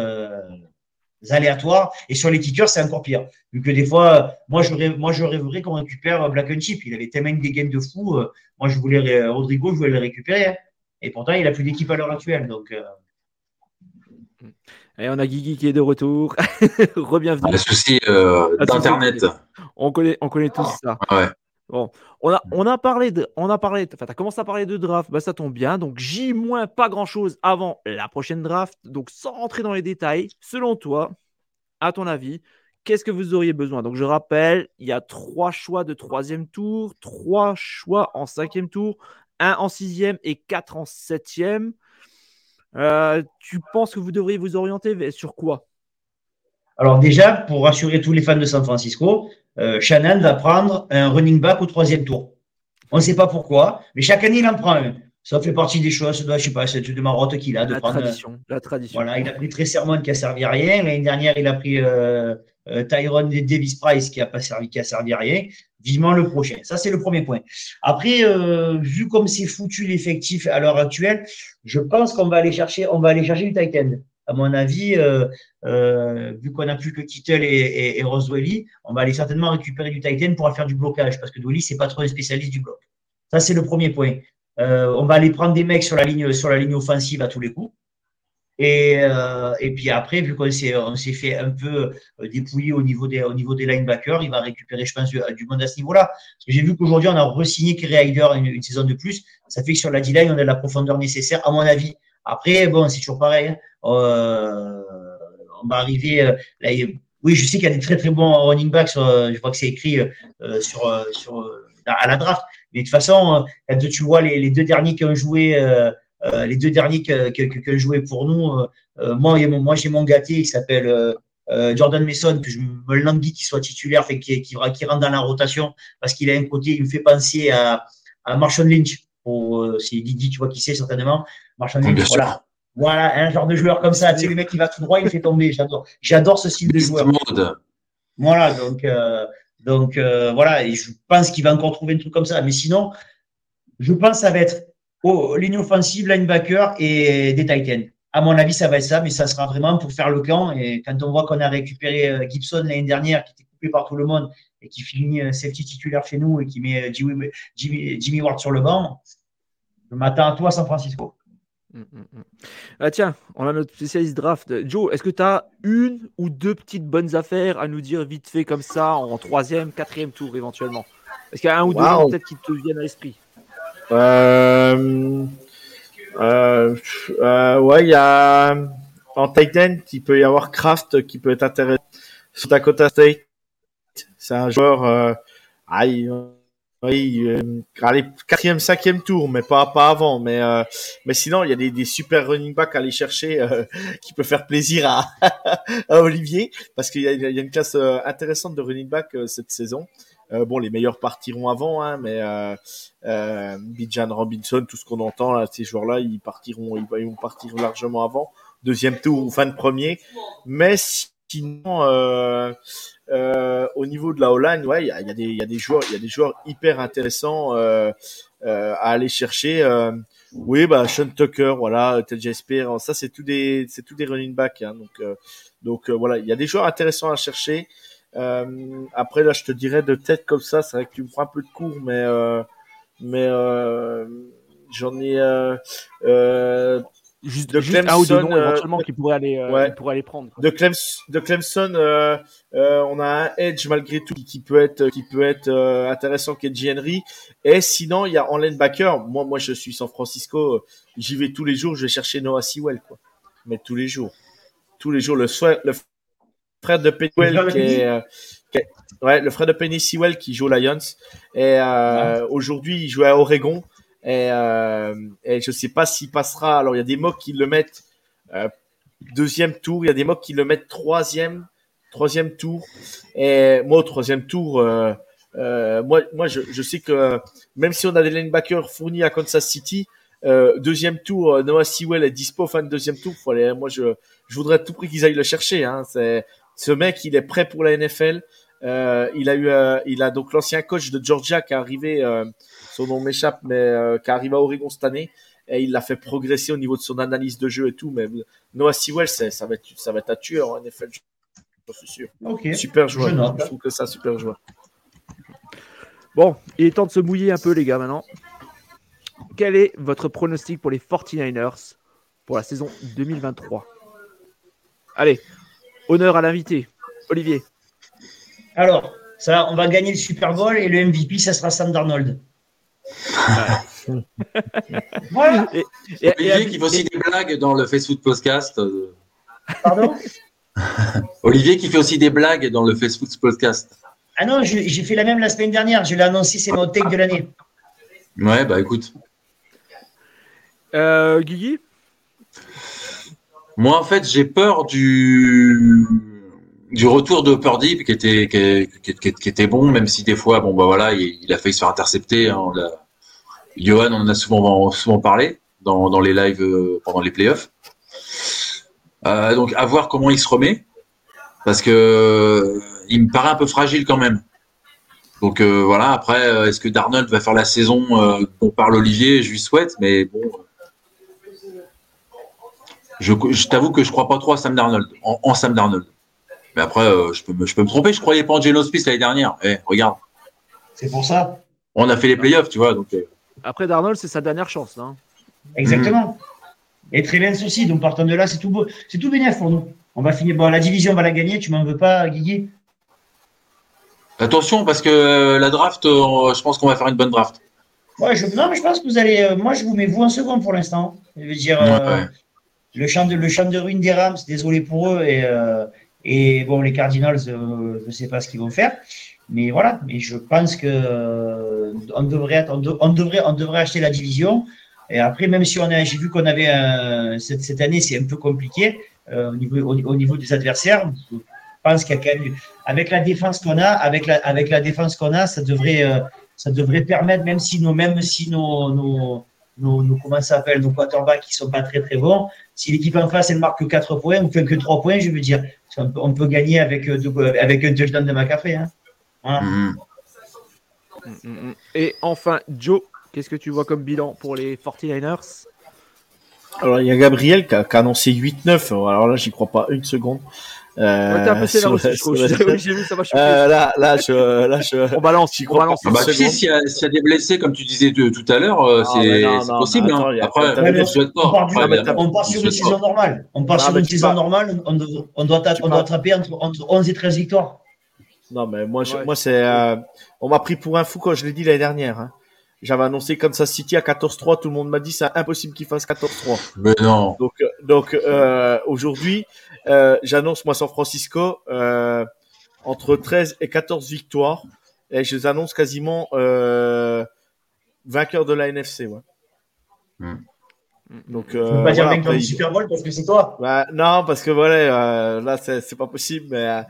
aléatoire. Et sur les kickers, c'est encore pire. Vu que des fois, moi, je, moi, je rêverais qu'on récupère Black and Chip. Il avait tellement des games de fou. moi, je voulais, Rodrigo, je voulais le récupérer. Hein. Et pourtant, il n'a plus d'équipe à l'heure actuelle. Donc, euh. Et on a Guigui qui est de retour. Rebienvenue. Le souci euh, d'internet. On connaît, on connaît tous ça. Ouais. Bon, on a, on a parlé de, on a parlé, enfin, as commencé à parler de draft, bah, ça tombe bien. Donc, J moins pas grand chose avant la prochaine draft. Donc, sans rentrer dans les détails, selon toi, à ton avis, qu'est-ce que vous auriez besoin? Donc, je rappelle, il y a trois choix de troisième tour, trois choix en cinquième tour, un en sixième et quatre en septième. Euh, tu penses que vous devriez vous orienter sur quoi? Alors déjà, pour rassurer tous les fans de San Francisco, euh, Shannon va prendre un running back au troisième tour. On ne sait pas pourquoi, mais chaque année, il en prend un. Ça fait partie des choses, je sais pas, c'est de marotte qu'il a de la prendre. Tradition, la tradition. Voilà, il a pris très Sermon qui a servi à rien. L'année dernière, il a pris euh, euh Tyrone Davis Price qui a pas servi, qui a servi à rien. Vivement le prochain. Ça, c'est le premier point. Après, euh, vu comme c'est foutu l'effectif à l'heure actuelle, je pense qu'on va aller chercher, on va aller chercher du tight end à mon avis, euh, euh, vu qu'on n'a plus que Kittle et, et, et on va aller certainement récupérer du Titan pour faire du blocage parce que Dwelly, c'est pas trop un spécialiste du bloc. Ça, c'est le premier point. Euh, on va aller prendre des mecs sur la ligne, sur la ligne offensive à tous les coups. Et, et puis après, vu qu'on s'est, on s'est fait un peu dépouiller au niveau des, au niveau des linebackers, il va récupérer, je pense, du, monde à ce niveau-là. Parce que j'ai vu qu'aujourd'hui, on a re-signé Kerry Hyder une, saison de plus. Ça fait que sur la D-line, on a la profondeur nécessaire, à mon avis, après, bon, c'est toujours pareil. Hein. Euh, on va arriver. Euh, là, oui, je sais qu'il y a des très très bons running backs. je crois que c'est écrit euh, sur, sur à la draft. Mais de toute façon, tu vois les, les deux derniers qui ont joué, les deux derniers qui, ont joué pour nous, moi, moi j'ai mon gâté, il s'appelle Jordan Mason, que je me languis qu'il soit titulaire, fait qui, qui, qui, rentre dans la rotation parce qu'il a un côté, il me fait penser à, à Marshall Lynch. c'est Didi, tu vois qui c'est certainement. Marchand voilà. Voilà, un genre de joueur comme ça. Tu sais, le mec qui va tout droit, il fait tomber. J'adore. J'adore ce style de joueur. Voilà, donc, euh, donc euh, voilà, et je pense qu'il va encore trouver un truc comme ça. Mais sinon, je pense que ça va être oh, ligne offensive, linebacker et des Titans. À mon avis, ça va être ça, mais ça sera vraiment pour faire le camp. Et quand on voit qu'on a récupéré euh, Gibson l'année dernière, qui était coupé par tout le monde et qui finit safety titulaire chez nous et qui met Jimmy, Jimmy, Jimmy Ward sur le banc, je m'attends à toi, San Francisco. Mm, mm, mm. Ah, tiens, on a notre spécialiste draft. Joe, est-ce que tu as une ou deux petites bonnes affaires à nous dire vite fait comme ça en troisième, quatrième tour éventuellement? Est-ce qu'il y a un ou deux peut-être qui te viennent à l'esprit? Euh, euh, euh, Ouais, il y a en Titan, il peut y avoir Kraft qui peut être intéressant. Sur Dakota State, c'est un joueur. aïe, oui, euh, allez, quatrième, cinquième tour, mais pas pas avant. Mais euh, mais sinon, il y a des, des super running backs à aller chercher euh, qui peut faire plaisir à, à Olivier parce qu'il y a, y a une classe euh, intéressante de running back euh, cette saison. Bon, les meilleurs partiront avant, hein, mais euh, Bijan Robinson, tout ce qu'on entend là, ces joueurs-là, ils partiront, ils, vont partir largement avant, deuxième tour ou fin de premier. Mais sinon. Euh, euh, au niveau de la O-line, ouais, il y a, y, a des joueurs, il y a des joueurs hyper intéressants euh, euh, à aller chercher. Euh, oui, bah Sean Tucker, voilà, Ted Spear, ça c'est tout des, c'est tout des running backs. Hein, donc, euh, donc voilà, il y a des joueurs intéressants à chercher. Après là, je te dirais de tête comme ça, c'est vrai que tu me prends un peu de cours, mais mais j'en ai Juste, de Clemson, un ou deux noms éventuellement qui pourraient aller, euh, aller prendre. De, Clemson, de Clemson euh, euh, on a un edge malgré tout qui peut être, qui peut être euh, intéressant, qui est Henry. Et sinon, il y a en linebacker. Moi, moi, je suis San Francisco. J'y vais tous les jours. Je vais chercher Noah Sewell, quoi. Mais tous les jours, tous les jours. Le, le frère de Penny qui est, euh, qui est, ouais, le frère de Penny Sewell qui joue aux Lions. Et euh, aujourd'hui, il joue à Oregon. Et, euh, et je sais pas s'il passera. Alors, il y a des mocks qui le mettent deuxième tour. Il y a des mocks qui le mettent troisième, troisième tour. Et moi, au troisième tour, moi, moi je, je, sais que même si on a des linebackers fournis à Kansas City, euh, deuxième tour, Noah Sewell est dispo fin de deuxième tour. Faut aller, moi, je, je voudrais à tout prix qu'ils aillent le chercher. Hein. C'est, ce mec, il est prêt pour la NFL. Euh, il a eu, euh, il a donc l'ancien coach de Georgia qui est arrivé, euh, son nom m'échappe, mais euh, qui arrive à Oregon cette année et il l'a fait progresser au niveau de son analyse de jeu et tout. Mais Noah Sewell, ça va être, ça va être un tueur en NFL, je suis sûr. Super joueur. Je, trouve que ça super joueur. Bon, il est temps de se mouiller un peu, les gars, maintenant. Quel est votre pronostic pour les 49ers pour la saison 2023 Allez, honneur à l'invité. Olivier. Alors, ça, on va gagner le Super Bowl et le MVP, ça sera Sam Darnold. voilà. Et, Olivier qui fait aussi des blagues dans le Facebook Podcast. Pardon? Olivier qui fait aussi des blagues dans le Facebook Podcast. Ah non, j'ai fait la même la semaine dernière. Je l'ai annoncé, c'est mon take de l'année. Ouais, bah écoute. Euh, Guigui? Moi, en fait, j'ai peur du du retour de Purdy qui était qui, était bon, même si des fois, bon bah voilà, il, a failli se faire intercepter. Hein, Johan on en a souvent souvent parlé dans, dans les lives euh, pendant les playoffs. Euh, donc à voir comment il se remet, parce que il me paraît un peu fragile quand même. Donc euh, voilà, après, euh, est-ce que Darnold va faire la saison euh, dont parle Olivier Je lui souhaite, mais bon. Je, t'avoue que je crois pas trop à Sam Darnold, en, Sam Darnold. Mais après, je, peux me, je peux me tromper, je croyais pas en Geno Smith l'année dernière. Eh, regarde. C'est pour ça. On a fait les playoffs, tu vois. Donc, Après Darnold, c'est sa dernière chance. Hein. Exactement. Et très bien aussi. Donc partant de là, c'est tout beau, c'est tout pour nous. On va finir. Bon, la division, on va la gagner. Tu m'en veux pas, Guigui? Attention, parce que euh, la draft, euh, je pense qu'on va faire une bonne draft. Ouais, je, non, mais je pense que vous allez. Euh, moi, je vous mets vous en second pour l'instant. Je veux dire, le champ de le champ de ruine des Rams, désolé pour eux et et bon, les Cardinals, je ne sais pas ce qu'ils vont faire, mais voilà. Mais je pense que on devrait on, devrait on devrait acheter la division. Et après, même si on a, j'ai vu qu'on avait cette, cette, année, c'est un peu compliqué au niveau au, niveau des adversaires pense qu'il y a quand même, avec la défense qu'on a, avec la, avec la défense qu'on a, ça devrait, euh, ça devrait permettre, même si nos, même si nos, nos, nos, comment ça s'appelle, nos quarterbacks qui sont pas très très bons, si l'équipe en face elle marque que 4 points ou que 3 points, je veux dire, on peut, gagner avec, euh, avec un touchdown de McCaffrey. Hein. Voilà. Mm-hmm. Mm-hmm. Et enfin, Joe, qu'est-ce que tu vois comme bilan pour les 49ers alors il y a Gabriel qui a, qui a annoncé 8-9. Alors là, j'y crois pas une seconde. Euh, là aussi, J'ai vu, ça euh, là, là, je, là, je, on balance, on balance. Ah bah, s'il y, a, s'il y a des blessés, comme tu disais de, tout à l'heure, euh, c'est, possible. Attends, hein. Après, on, part, on part sur une saison normale. On part sur une saison normale. On, doit, on doit attraper entre, entre 11 et 13 victoires. Non, mais moi, je, moi, c'est, euh, on m'a pris pour un fou quand je l'ai dit l'année dernière. Hein. J'avais annoncé Kansas City à 14-3. Tout le monde m'a dit c'est impossible qu'il fasse 14-3. Mais non. Donc, euh, donc euh, aujourd'hui, euh, j'annonce moi San Francisco euh, entre 13 et 14 victoires. Et je les annonce quasiment euh, vainqueurs de la NFC. Ouais. Hmm. Donc, euh, pas dire mec dans le Super Bowl parce que c'est toi. Bah, non, parce que voilà, euh, là c'est pas possible, mais euh,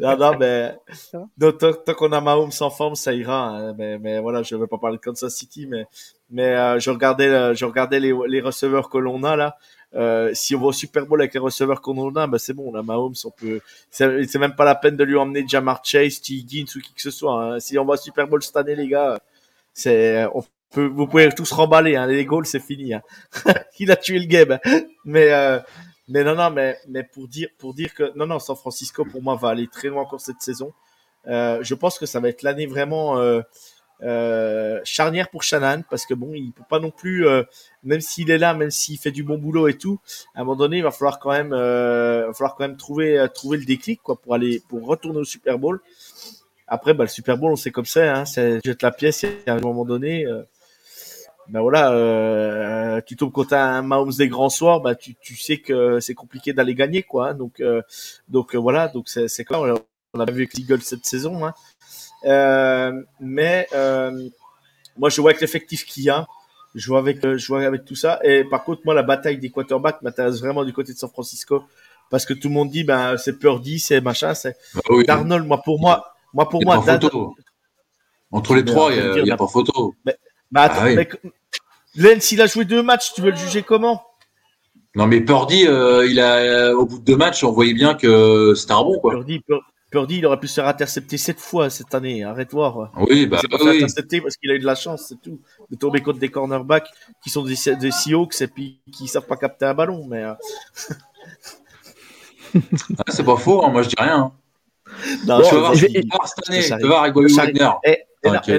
non, non, mais donc, tant, qu'on a Mahomes en forme, ça ira. Hein, mais, mais voilà, je vais pas parler de Kansas City, mais mais euh, je regardais, je regardais les, les receveurs que l'on a là. Euh, si on va au Super Bowl avec les receveurs qu'on a, bah c'est bon, on a Mahomes, on peut. C'est même pas la peine de lui emmener Jamar Chase, T. Higgins ou qui que ce soit. Hein. Si on va au Super Bowl cette année, les gars, c'est on vous pouvez tous remballer, hein, les goals c'est fini. Hein. Il a tué le game. Mais euh, mais non non mais mais pour dire pour dire que non non San Francisco pour moi va aller très loin encore cette saison. Euh, je pense que ça va être l'année vraiment euh, charnière pour Shannon parce que bon il peut pas non plus euh, même s'il est là même s'il fait du bon boulot et tout à un moment donné il va falloir quand même euh, falloir quand même trouver trouver le déclic quoi pour aller pour retourner au Super Bowl. Après, bah, le Super Bowl, on sait comme ça, hein, jette la pièce à un moment donné, ben voilà, tu tombes contre un Mahomes des grands soirs, bah tu, tu sais que c'est compliqué d'aller gagner quoi. Hein. donc donc voilà, donc c'est c'est. On a vu avec l'Eagle cette saison, hein. Euh, mais euh, moi je vois avec l'effectif qu'il y a, je vois avec je vois avec tout ça. Et par contre moi la bataille des quarterbacks m'intéresse vraiment du côté de San Francisco parce que tout le monde dit ben c'est Purdy, c'est machin, c'est bah Darnold. Moi pour moi, moi pour moi, entre les trois, il n'y a, pas photo. bah attends, ah Len, s'il a joué deux matchs, tu veux le juger comment? Non, mais Purdy, euh, il a, euh, au bout de deux matchs, on voyait bien que c'était un bon, quoi. Purdy, Purdy, il aurait pu se faire intercepter sept fois cette année. Arrête voir. Oui, bah, pas oui. intercepter parce qu'il a eu de la chance, c'est tout. De tomber contre des cornerbacks qui sont des, des Seahawks et puis qui savent pas capter un ballon, mais. Euh. ah, c'est pas faux, hein, moi je dis rien. Non, tu vas voir, cette année, tu vas voir avec Bobby Wagner. Et,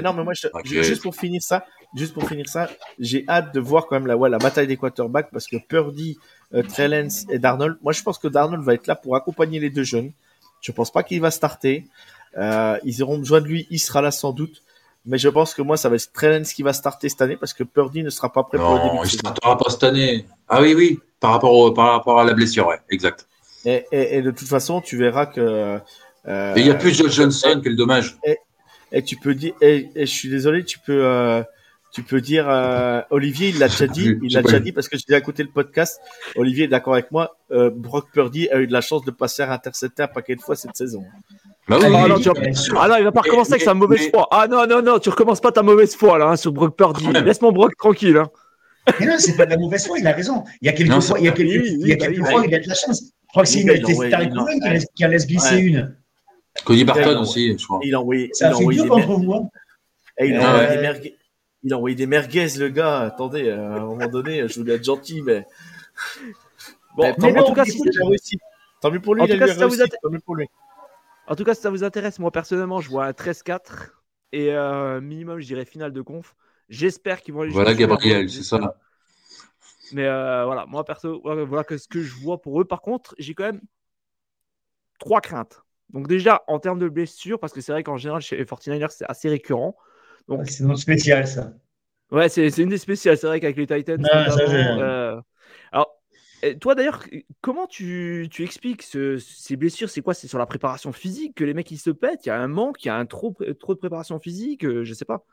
non, mais moi, juste pour finir ça, juste pour finir ça, j'ai hâte de voir quand même la, ouais, la bataille des quarterbacks parce que Purdy, euh, Trellens et Darnold. Moi, je pense que Darnold va être là pour accompagner les deux jeunes. Je pense pas qu'il va starter. Euh, ils auront besoin de lui. Il sera là sans doute. Mais je pense que moi, ça va être Trellens qui va starter cette année parce que Purdy ne sera pas prêt pour le début. Non, il ne startera pas cette année. Ah oui, oui, par rapport, au, par rapport à la blessure, ouais, exact. Et, et, et de toute façon, tu verras que. Euh, il y a plus de Johnson, quel dommage. Et, et, tu peux dire, et, je suis désolé, tu peux, euh, tu peux dire, euh, Olivier, il l'a déjà dit, il l'a déjà dit parce que j'ai écouté le podcast. Olivier est d'accord avec moi. Euh, Brock Purdy a eu de la chance de passer à intercepter un paquet de fois cette saison. Bah ah, non, ah non, il va pas recommencer avec sa mauvaise foi. Ah non, non, non, tu recommences pas ta mauvaise foi là hein, sur Brock Purdy. Laisse mon Brock tranquille. Hein. Mais non, c'est pas de la mauvaise foi, il a raison. Il y a quelques fois, il y a quelques, il y a quelques fois, il a de la chance. Je crois que c'est une qui en laisse glisser une. Cody Barton aussi, je crois. Il a envoyé, ça a envoyé des hein. il, a envoyé des merguez, il a envoyé des merguez, le gars. Attendez, à un moment donné, je voulais être gentil, mais. Bon, mais en tout cas, si réussi. Tant mieux pour lui, il a réussi. Tant mieux pour lui. En tout cas, si ça vous intéresse, moi personnellement, je vois un 13-4 et euh, minimum, je dirais finale de conf. J'espère qu'ils vont aller. Voilà, Gabriel, c'est ça. Mais euh, voilà, moi perso, voilà ce que je vois pour eux. Par contre, j'ai quand même trois craintes. Donc déjà, en termes de blessures, parce que c'est vrai qu'en général, chez les 49ers, c'est assez récurrent. Donc... C'est notre spécial, ça. Ouais, c'est une des spéciales. C'est vrai qu'avec les Titans. euh... Alors, toi d'ailleurs, comment tu, tu expliques ces blessures? C'est quoi? C'est sur la préparation physique que les mecs ils se pètent? Il y a un manque, il y a un trop, trop de préparation physique? Euh, Je sais pas.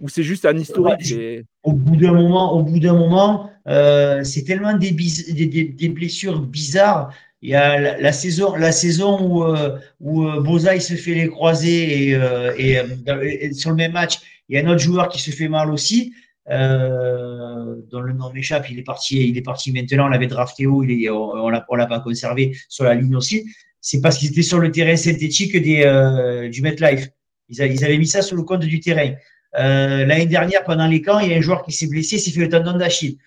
Ou c'est juste un historique Au bout d'un moment, au bout d'un moment, euh, c'est tellement des, des, des, blessures bizarres. Il y a la, saison, la saison où, euh, où Boza il se fait les croisés et, et, sur le même match, il y a un autre joueur qui se fait mal aussi. Euh, dont le nom m'échappe, il est parti, il est parti maintenant, on l'avait drafté haut, il est, on, l'a, l'a pas conservé sur la ligne aussi. C'est parce qu'il était sur le terrain synthétique des, euh, du MetLife. Ils, ils, avaient mis ça sur le compte du terrain. Euh, l'année dernière, pendant les camps, il y a un joueur qui s'est blessé, s'est fait le tendon d'Achille.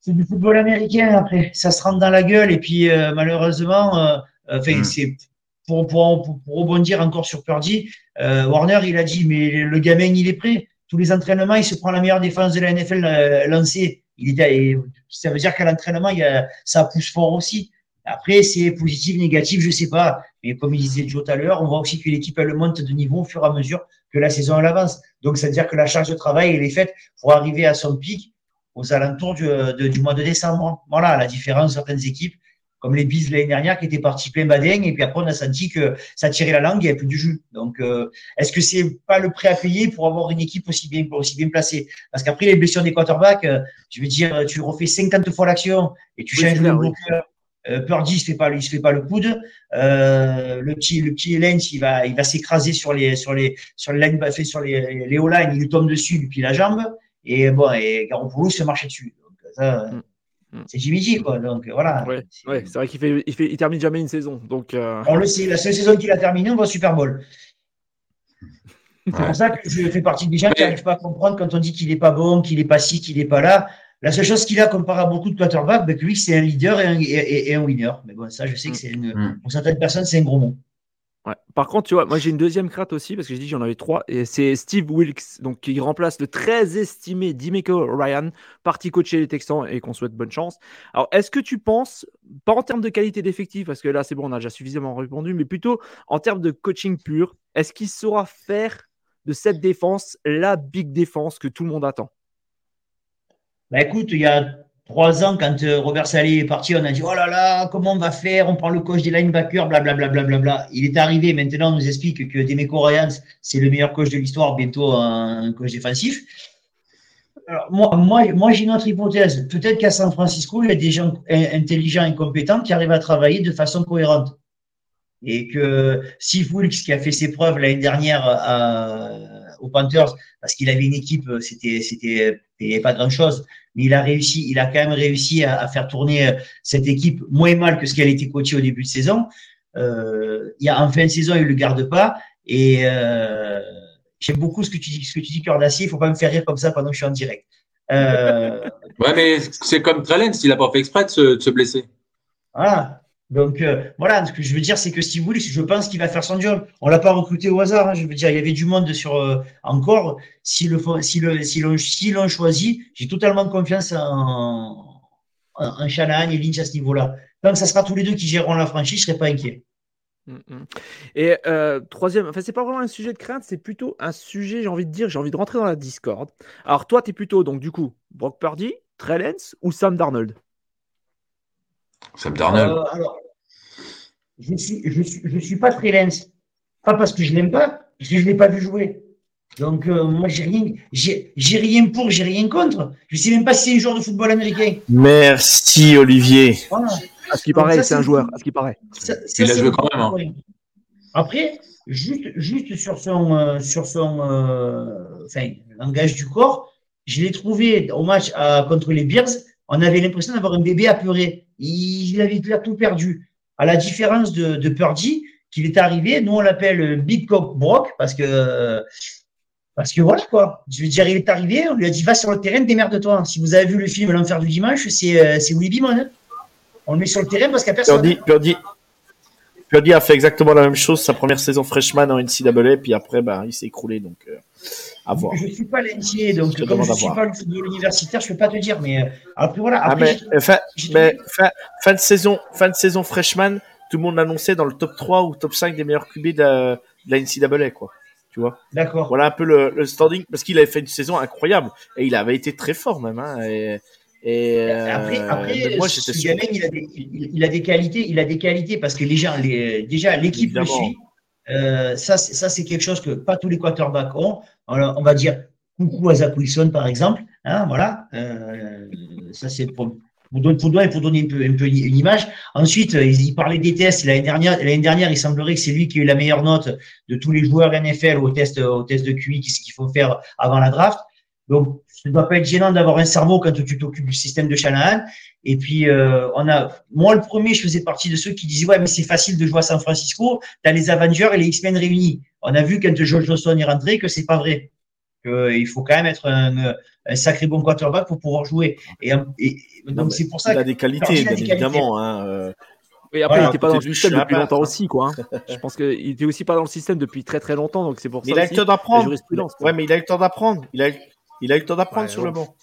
C'est du football américain après. Ça se rentre dans la gueule et puis euh, malheureusement, euh, enfin, mm. c'est pour, rebondir encore sur Purdy, Warner, il a dit, mais le gamin, il est prêt tous les entraînements, il se prend la meilleure défense de la NFL euh, lancée. Il ça veut dire qu'à l'entraînement, ça pousse fort aussi. Après, c'est positif, négatif, je sais pas. Mais comme il disait Joe tout à l'heure, on voit aussi que l'équipe, elle monte de niveau au fur et à mesure que la saison elle avance. Donc, ça veut dire que la charge de travail, elle est faite pour arriver à son pic aux alentours du, du mois de décembre. Voilà la différence certaines équipes comme les bises l'année dernière qui étaient partis plein badin et puis après on a senti que ça tirait la langue, il n'y avait plus du jus. Donc euh, est-ce que c'est pas le prêt à payer pour avoir une équipe aussi bien aussi bien placée? Parce qu'après les blessures des quarterbacks, euh, je veux dire, tu refais 50 fois l'action et tu changes le bloqueur. Euh, Purdy, il se fait pas, il se fait pas le coude. Euh, le petit, le petit Lens, il va, il va s'écraser sur les, sur les, sur les line, sur les, les line il tombe dessus depuis la jambe. Et bon, et Garoppolo se marche dessus. Donc ça, mm. Mm. c'est Jimmy G, quoi. Donc voilà. Ouais, c'est vrai qu'il fait, il fait, il termine jamais une saison. Donc, euh, On le sait, la seule saison qu'il a terminée, on au Super Bowl. C'est pour ça que je fais partie des gens qui n'arrivent pas à comprendre quand on dit qu'il n'est pas bon, qu'il n'est pas ci, qu'il n'est pas là. La seule chose qu'il a comparé à beaucoup de quarterbacks, ben, lui, c'est un leader et un, et, un, winner. Mais bon, ça, je sais que c'est une, mm. pour certaines personnes, c'est un gros mot. Par contre, tu vois, moi j'ai une deuxième crainte aussi parce que j'ai dit j'en avais trois et c'est Steve Wilkes donc qui remplace le très estimé Dimeco Ryan, parti coacher les Texans et qu'on souhaite bonne chance. Alors, est-ce que tu penses, pas en termes de qualité d'effectif parce que là c'est bon, on a déjà suffisamment répondu, mais plutôt en termes de coaching pur, est-ce qu'il saura faire de cette défense la big défense que tout le monde attend? Bah écoute, il y a trois ans, quand euh, Robert Salé est parti, on a dit oh là là, comment on va faire? On prend le coach des linebackers, blablabla. Bla, Il est arrivé, maintenant on nous explique que Demeco Ryans, c'est le meilleur coach de l'histoire, bientôt un coach défensif. Alors, moi, moi, moi j'ai une autre hypothèse. Peut-être qu'à San Francisco, il y a des gens intelligents et compétents qui arrivent à travailler de façon cohérente. Et que Steve Wilkes, qui a fait ses preuves l'année dernière aux Panthers, parce qu'il avait une équipe, c'était, c'était, il n'y avait pas grand chose, mais il a réussi, il a quand même réussi à, faire tourner euh, cette équipe moins mal que ce qu'elle était coachée au début de saison. Euh, il y a en fin de saison, il le garde pas. Et euh, j'aime beaucoup ce que tu dis, ce que tu dis, cœur d'acier. Il faut pas me faire rire comme ça pendant que je suis en direct. Euh, ouais, mais c'est comme Trellens, il a pas fait exprès de se, blesser. Voilà. Donc euh, voilà, ce que je veux dire, c'est que si vous voulez, je pense qu'il va faire son job. On l'a pas recruté au hasard. Hein, je veux dire, il y avait du monde sur euh, encore. S'ils le si le, si l'ont, si l'ont choisi, j'ai totalement confiance en, en, Shanahan et Lynch à ce niveau-là. Tant ça sera tous les deux qui géreront la franchise, je serai pas inquiet. Mm, mm. Et euh, troisième, enfin c'est pas vraiment un sujet de crainte, c'est plutôt un sujet, j'ai envie de dire, j'ai envie de rentrer dans la Discord. Alors toi, tu es plutôt donc du coup Brock Purdy, Trellens ou Sam Darnold? Sam Darnold. Euh, alors, je suis, je suis, je suis pas Trellens, pas parce que je l'aime pas, parce que je l'ai pas vu jouer. Donc euh, moi j'ai rien, j'ai, j'ai rien pour, j'ai rien contre. Je sais même pas si c'est un joueur de football américain. Merci Olivier. Voilà. À ce qui paraît, c'est un joueur. À ce qui paraît. il a joué quand même. Hein. Après, juste, juste sur son, euh, sur son euh, enfin, langage du corps, je l'ai trouvé au match contre les Bears. On avait l'impression d'avoir un bébé apeuré. Il, avait tout perdu. À la différence de, de Purdy, qu'il est arrivé, nous on l'appelle Big Cock Brock parce que voilà quoi. Je veux dire, il est arrivé, on lui a dit va sur le terrain, démerde-toi. Si vous avez vu le film L'enfer du dimanche, c'est euh, Willy Bimon. Hein. On le met sur le terrain parce a personne. Purdy, Purdy, a fait exactement la même chose sa première saison freshman en NCAA, puis après, bah, il s'est écroulé. Donc, euh, à voir. Je ne suis pas l'NCA, donc comme je ne suis pas le football universitaire, je ne peux pas te dire. Mais euh, après, voilà. Ah, mais, fin, mais fin, de saison, fin de saison freshman, tout le monde l'annonçait dans le top 3 ou top 5 des meilleurs QB de, de la NCAA, quoi. Tu vois? D'accord. Voilà un peu le, le standing, parce qu'il avait fait une saison incroyable et il avait été très fort même. Hein, et, et après, euh, après moi, ce il, a des, il, a des, qualités, il a des qualités parce que déjà, les, déjà l'équipe le suit. Euh, ça, ça c'est quelque chose que pas tous les quarterbacks ont. on va dire coucou à Zach Wilson par exemple. Hein, voilà. Euh, ça c'est pour, pour, donner, pour, donner, pour donner un peu, un peu une image. Ensuite, il, parlait des tests. L'année dernière, l'année dernière, il semblerait que c'est lui qui a eu la meilleure note de tous les joueurs NFL au test, au test de QI, qu'il faut faire avant la draft. Donc, ne doit pas être gênant d'avoir un cerveau quand tu t'occupes du système de Shanahan. Et puis, euh, on a, moi, le premier, je faisais partie de ceux qui disaient, ouais, mais c'est facile de jouer à San Francisco. Tu as les Avengers et les X-Men réunis. On a vu quand George Johnson est rentré que c'est pas vrai. Que, il faut quand même être un, un, sacré bon quarterback pour pouvoir jouer. Et, et donc, c'est pour ça il a des qualités, bien évidemment. Hein, euh... Et après, il n'était pas dans le système depuis longtemps aussi, quoi. Hein. Je pense qu'il était aussi pas dans le système depuis très très longtemps, donc c'est pour ça. Il a eu le temps d'apprendre. Ouais, mais il a eu le temps d'apprendre. Il a, il a eu le temps d'apprendre sur le banc.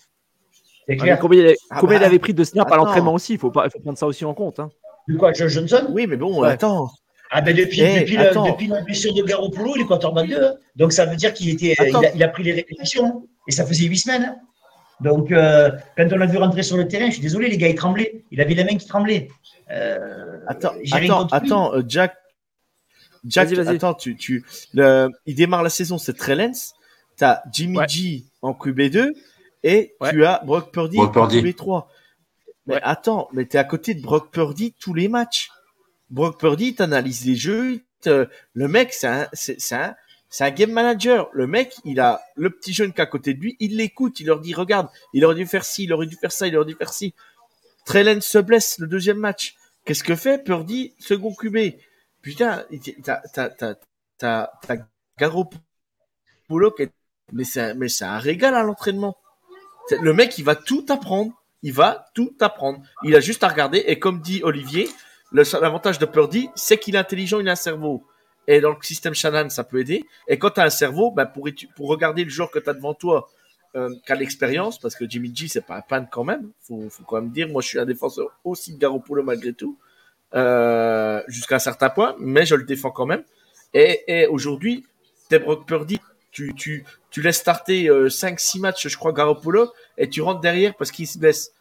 Combien il, ah bah, avait pris de snaps à l'entraînement aussi? Il faut, pas, faut prendre ça aussi en compte. Hein. De quoi, Johnson? Oui, mais bon, attends. Ah ben depuis, hey, depuis, la, depuis, la, blessure de Garoppolo, il est quarterback 2. Hein. Donc ça veut dire qu'il était, il a, il a, pris les répétitions. Hein. Et ça faisait 8 semaines. Hein. Donc euh, quand on l'a vu rentrer sur le terrain, je suis désolé, les gars, il tremblait. Il avait la main qui tremblait. Euh, attends, attends, attends euh, Jack. Jack, vas -y, vas -y. attends, tu, tu, le, il démarre la saison, c'est Trellens. T'as Jimmy ouais. G en QB2 et tu as Brock Purdy en QB3. Mais attends, mais t'es à côté de Brock Purdy tous les matchs. Brock Purdy, t'analyses les jeux. Le mec, c'est un, c'est un, c'est un game manager. Le mec, il a le petit jeune qui est à côté de lui, il l'écoute, il leur dit, regarde, il aurait dû faire ci, il aurait dû faire ça, il aurait dû faire ci. Trellen se blesse le deuxième match. Qu'est-ce que fait Purdy, second QB Putain, t'as, t'as, t'as, t'as, t'as Garoppolo qui est mais c'est mais c'est un régal à l'entraînement. Le mec, il va tout apprendre. Il va tout apprendre. Il a juste à regarder. Et comme dit Olivier, l'avantage de Purdy, c'est qu'il est intelligent, il a un cerveau. Et dans le système Shannon, ça peut aider. Et quand tu as un cerveau, ben pour, pour regarder le joueur que tu as devant toi, euh, qui a l'expérience, parce que Jimmy G, c'est pas un pan quand même. Faut, faut quand même dire, moi, je suis un défenseur aussi de Garoppolo malgré tout, euh, jusqu'à un certain point, mais je le défends quand même. Et, et aujourd'hui, Brock Purdy, tu, tu, tu laisses starter 5-6 euh, matchs, je crois, Garoppolo, et tu rentres derrière parce qu'il se blesse.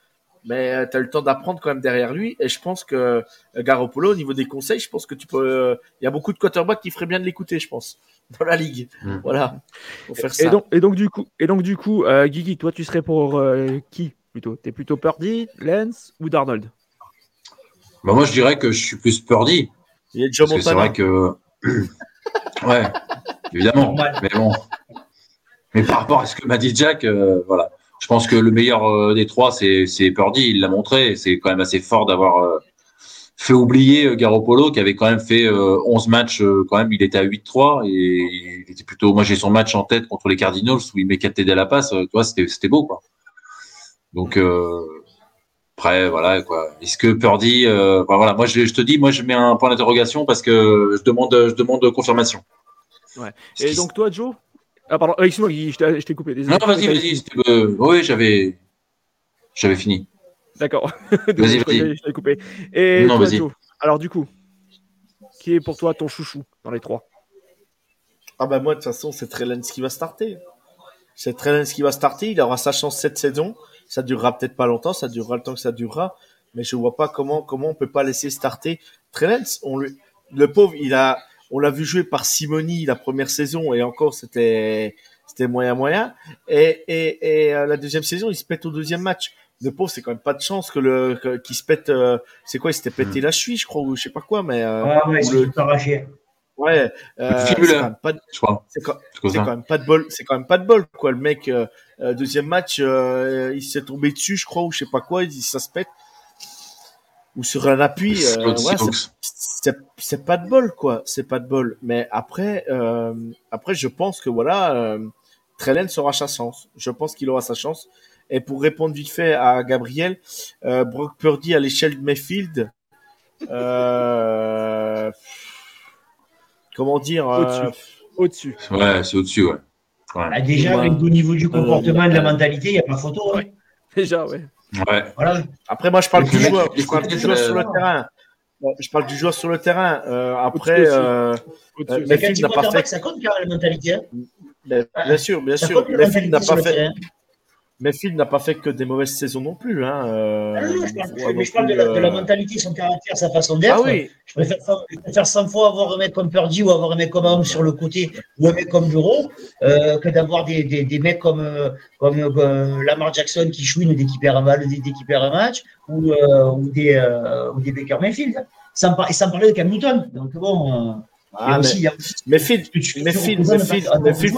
Mais euh, tu as le temps d'apprendre quand même derrière lui. Et je pense que euh, Garoppolo, au niveau des conseils, je pense que tu peux. Il y a beaucoup de quarterbacks qui feraient bien de l'écouter, je pense, dans la ligue. Mm. Voilà. faire ça. Et donc, et donc du coup, et donc du coup, Guigui, toi, tu serais pour qui plutôt? T'es plutôt Purdy, Lance ou Darnold? Bah moi, je dirais que je suis plus Purdy. Il a Joe C'est vrai que. ouais, évidemment. Mais bon, mais par rapport à ce que m'a dit Jack, euh, voilà. Je pense que le meilleur euh, des trois, c'est, c'est Purdy. Il l'a montré. C'est quand même assez fort d'avoir euh, fait oublier Garoppolo, qui avait quand même fait 11 matchs. quand même, il était à 8-3 et il était plutôt. Moi, j'ai son match en tête contre les Cardinals où il met 4 TD à la passe. tu vois, c'était, c'était beau, quoi. Donc, Après, voilà quoi. Est-ce que Purdy, euh, voilà, moi je, te dis, moi je mets un point d'interrogation parce que je demande, je demande confirmation. Ouais. Et donc toi, Joe? Ah pardon, euh, excuse-moi, je t'ai coupé. Désolé. Non, vas-y, vas-y. Euh, oui, j'avais, j'avais fini. D'accord. vas-y, vas-y. Je t'ai coupé. Et non, toi, Joe? Alors du coup, qui est pour toi ton chouchou dans les trois? Ah bah moi de toute façon c'est Trellens qui va starter. C'est Trellens qui va starter. Il aura sa chance cette saison. Ça durera peut-être pas longtemps. Ça durera le temps que ça durera. Mais je vois pas comment comment on peut pas laisser starter Trellens. On lui, le pauvre, il a, on l'a vu jouer par Simoni la première saison et encore c'était c'était moyen moyen. Et, et, et euh, la deuxième saison, il se pète au deuxième match le pauvre, c'est quand même pas de chance que le qu'il se pète. Euh, c'est quoi Il s'était pété hmm. la cheville, je crois, ou je sais pas quoi, mais. Euh, ah ouais, le... arraché. Ouais. Euh, c'est quand même pas. De... C'est quand, quand, même pas de bol. C'est quand même pas de bol, quoi. Le mec, euh, euh deuxième match, il s'est tombé dessus, je crois, ou je sais pas quoi. Il ça se pète. Ou sur un appui. ouais, c'est pas de bol, quoi. C'est pas de bol. Mais après, après, je pense que voilà, euh, Trellen aura sa chance. Je pense qu'il aura sa chance. Et pour répondre vite fait à Gabriel, euh, Brock Purdy à l'échelle de Mayfield, euh, comment dire euh, Au-dessus. ouais, c'est au-dessus, ouais. Ah, déjà, avec au niveau du comportement et de la mentalité, il n'y a pas photo. Hein. Déjà, ouais. ouais. Voilà. Après, moi, je parle du joueur. Je parle du joueur sur le terrain. Je parle du joueur sur le terrain. Euh, après, euh, Mayfield n'a pas fait. Ça compte quand même la mentalité. Hein? Bien sûr, bien sûr. N'a pas fait. Mais Phil n'a pas fait que des mauvaises saisons non plus. Hein. Euh, ah non, je parle, mais je parle de, la, de, la, euh, mentalité, son caractère, sa façon d'être. Ah oui. Je préfère, je préfère 100 fois avoir un mec comme Purdy ou avoir un mec comme Homme sur le côté ou un mec comme Bureau euh, que d'avoir des, des, des, mecs comme, euh, comme Lamar Jackson qui chouine dès qu'il perd un, match, dès qu'il perd un match ou, ou, des, ou des Baker Mayfield. Sans, et sans parler de Cam Newton. Donc bon. Ah, mais, aussi, il y a Mayfield, Mayfield, Mayfield,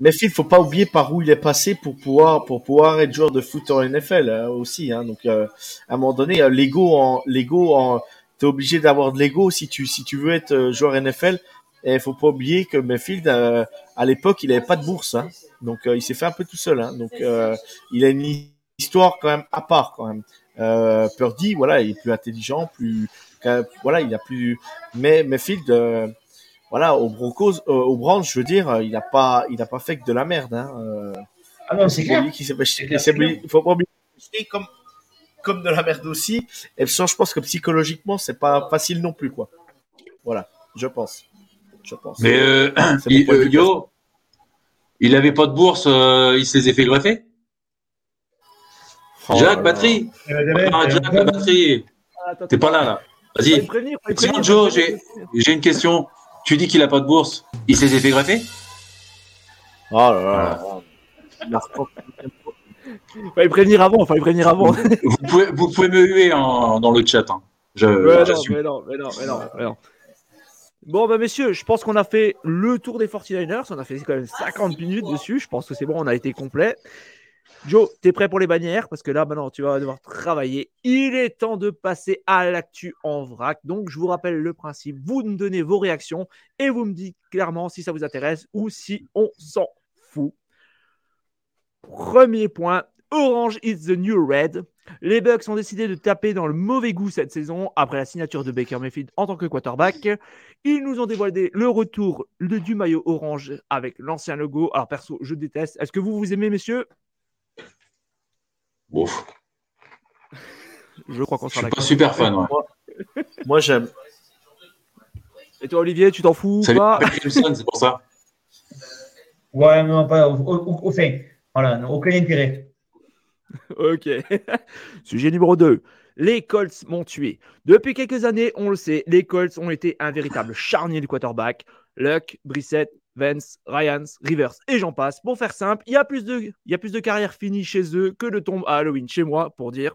mais Phil, faut pas oublier par où il est passé pour pouvoir pour pouvoir être joueur de foot en NFL hein, aussi. Hein. Donc euh, à un moment donné, euh, l'ego en l'ego en t'es obligé d'avoir de l'ego si tu si tu veux être euh, joueur NFL. Et faut pas oublier que Mayfield à l'époque il avait pas de bourse, hein. donc il s'est fait un peu tout seul. Hein. Donc il a une histoire quand même à part quand même. Euh, Purdy, voilà, il est plus intelligent, plus voilà, il a plus. Mais Mayfield voilà, au Broncos, euh, au Browns, je veux dire, euh, il n'a pas, il a pas fait que de la merde. Hein. Euh. ah non, c'est clair. Il faut pas oublier comme, comme de la merde aussi. Et je pense que psychologiquement, c'est pas facile non plus, quoi. Voilà, je pense. Je pense. Mais euh, il, euh, Yo, il avait pas de bourse, il s'est fait greffer? Oh Jacques, batterie. Jacques, la batterie. T'es pas là, là. Vas-y. Sinon, Joe, j'ai une question. Tu dis qu'il a pas de bourse. Il s'est fait greffer? Oh là là. Il fallait prévenir avant, fallait prévenir avant. vous, pouvez, vous pouvez me huer dans le chat. Hein. Je, mais non, mais non, mais non, mais non, Bon, bah, messieurs, je pense qu'on a fait le tour des 49ers. On a fait quand même 50 minutes dessus. Je pense que c'est bon, on a été complet. Joe, tu es prêt pour les bannières? Parce que là, maintenant, tu vas devoir travailler. Il est temps de passer à l'actu en vrac. Donc, je vous rappelle le principe. Vous me donnez vos réactions et vous me dites clairement si ça vous intéresse ou si on s'en fout. Premier point, Orange is the new red. Les Bucks ont décidé de taper dans le mauvais goût cette saison après la signature de Baker Mayfield en tant que quarterback. Ils nous ont dévoilé le retour du maillot orange avec l'ancien logo. Alors perso, je déteste. Est-ce que vous vous aimez, messieurs? Je crois qu'on sera Je suis pas super fan, Moi, j'aime. Et toi, Olivier, tu t'en fous ou pas c'est pour ça. Ouais, non, pas. Au, fin, voilà, aucun intérêt. ok. Sujet numéro 2. Les Colts m'ont tué. Depuis quelques années, on le sait, les Colts ont été un véritable charnier du quarterback. Luck, Brissett, Vance, Ryans, Rivers et j'en passe. Pour faire simple, il y a plus de, carrières finies chez eux que de tombes à Halloween chez moi, pour dire.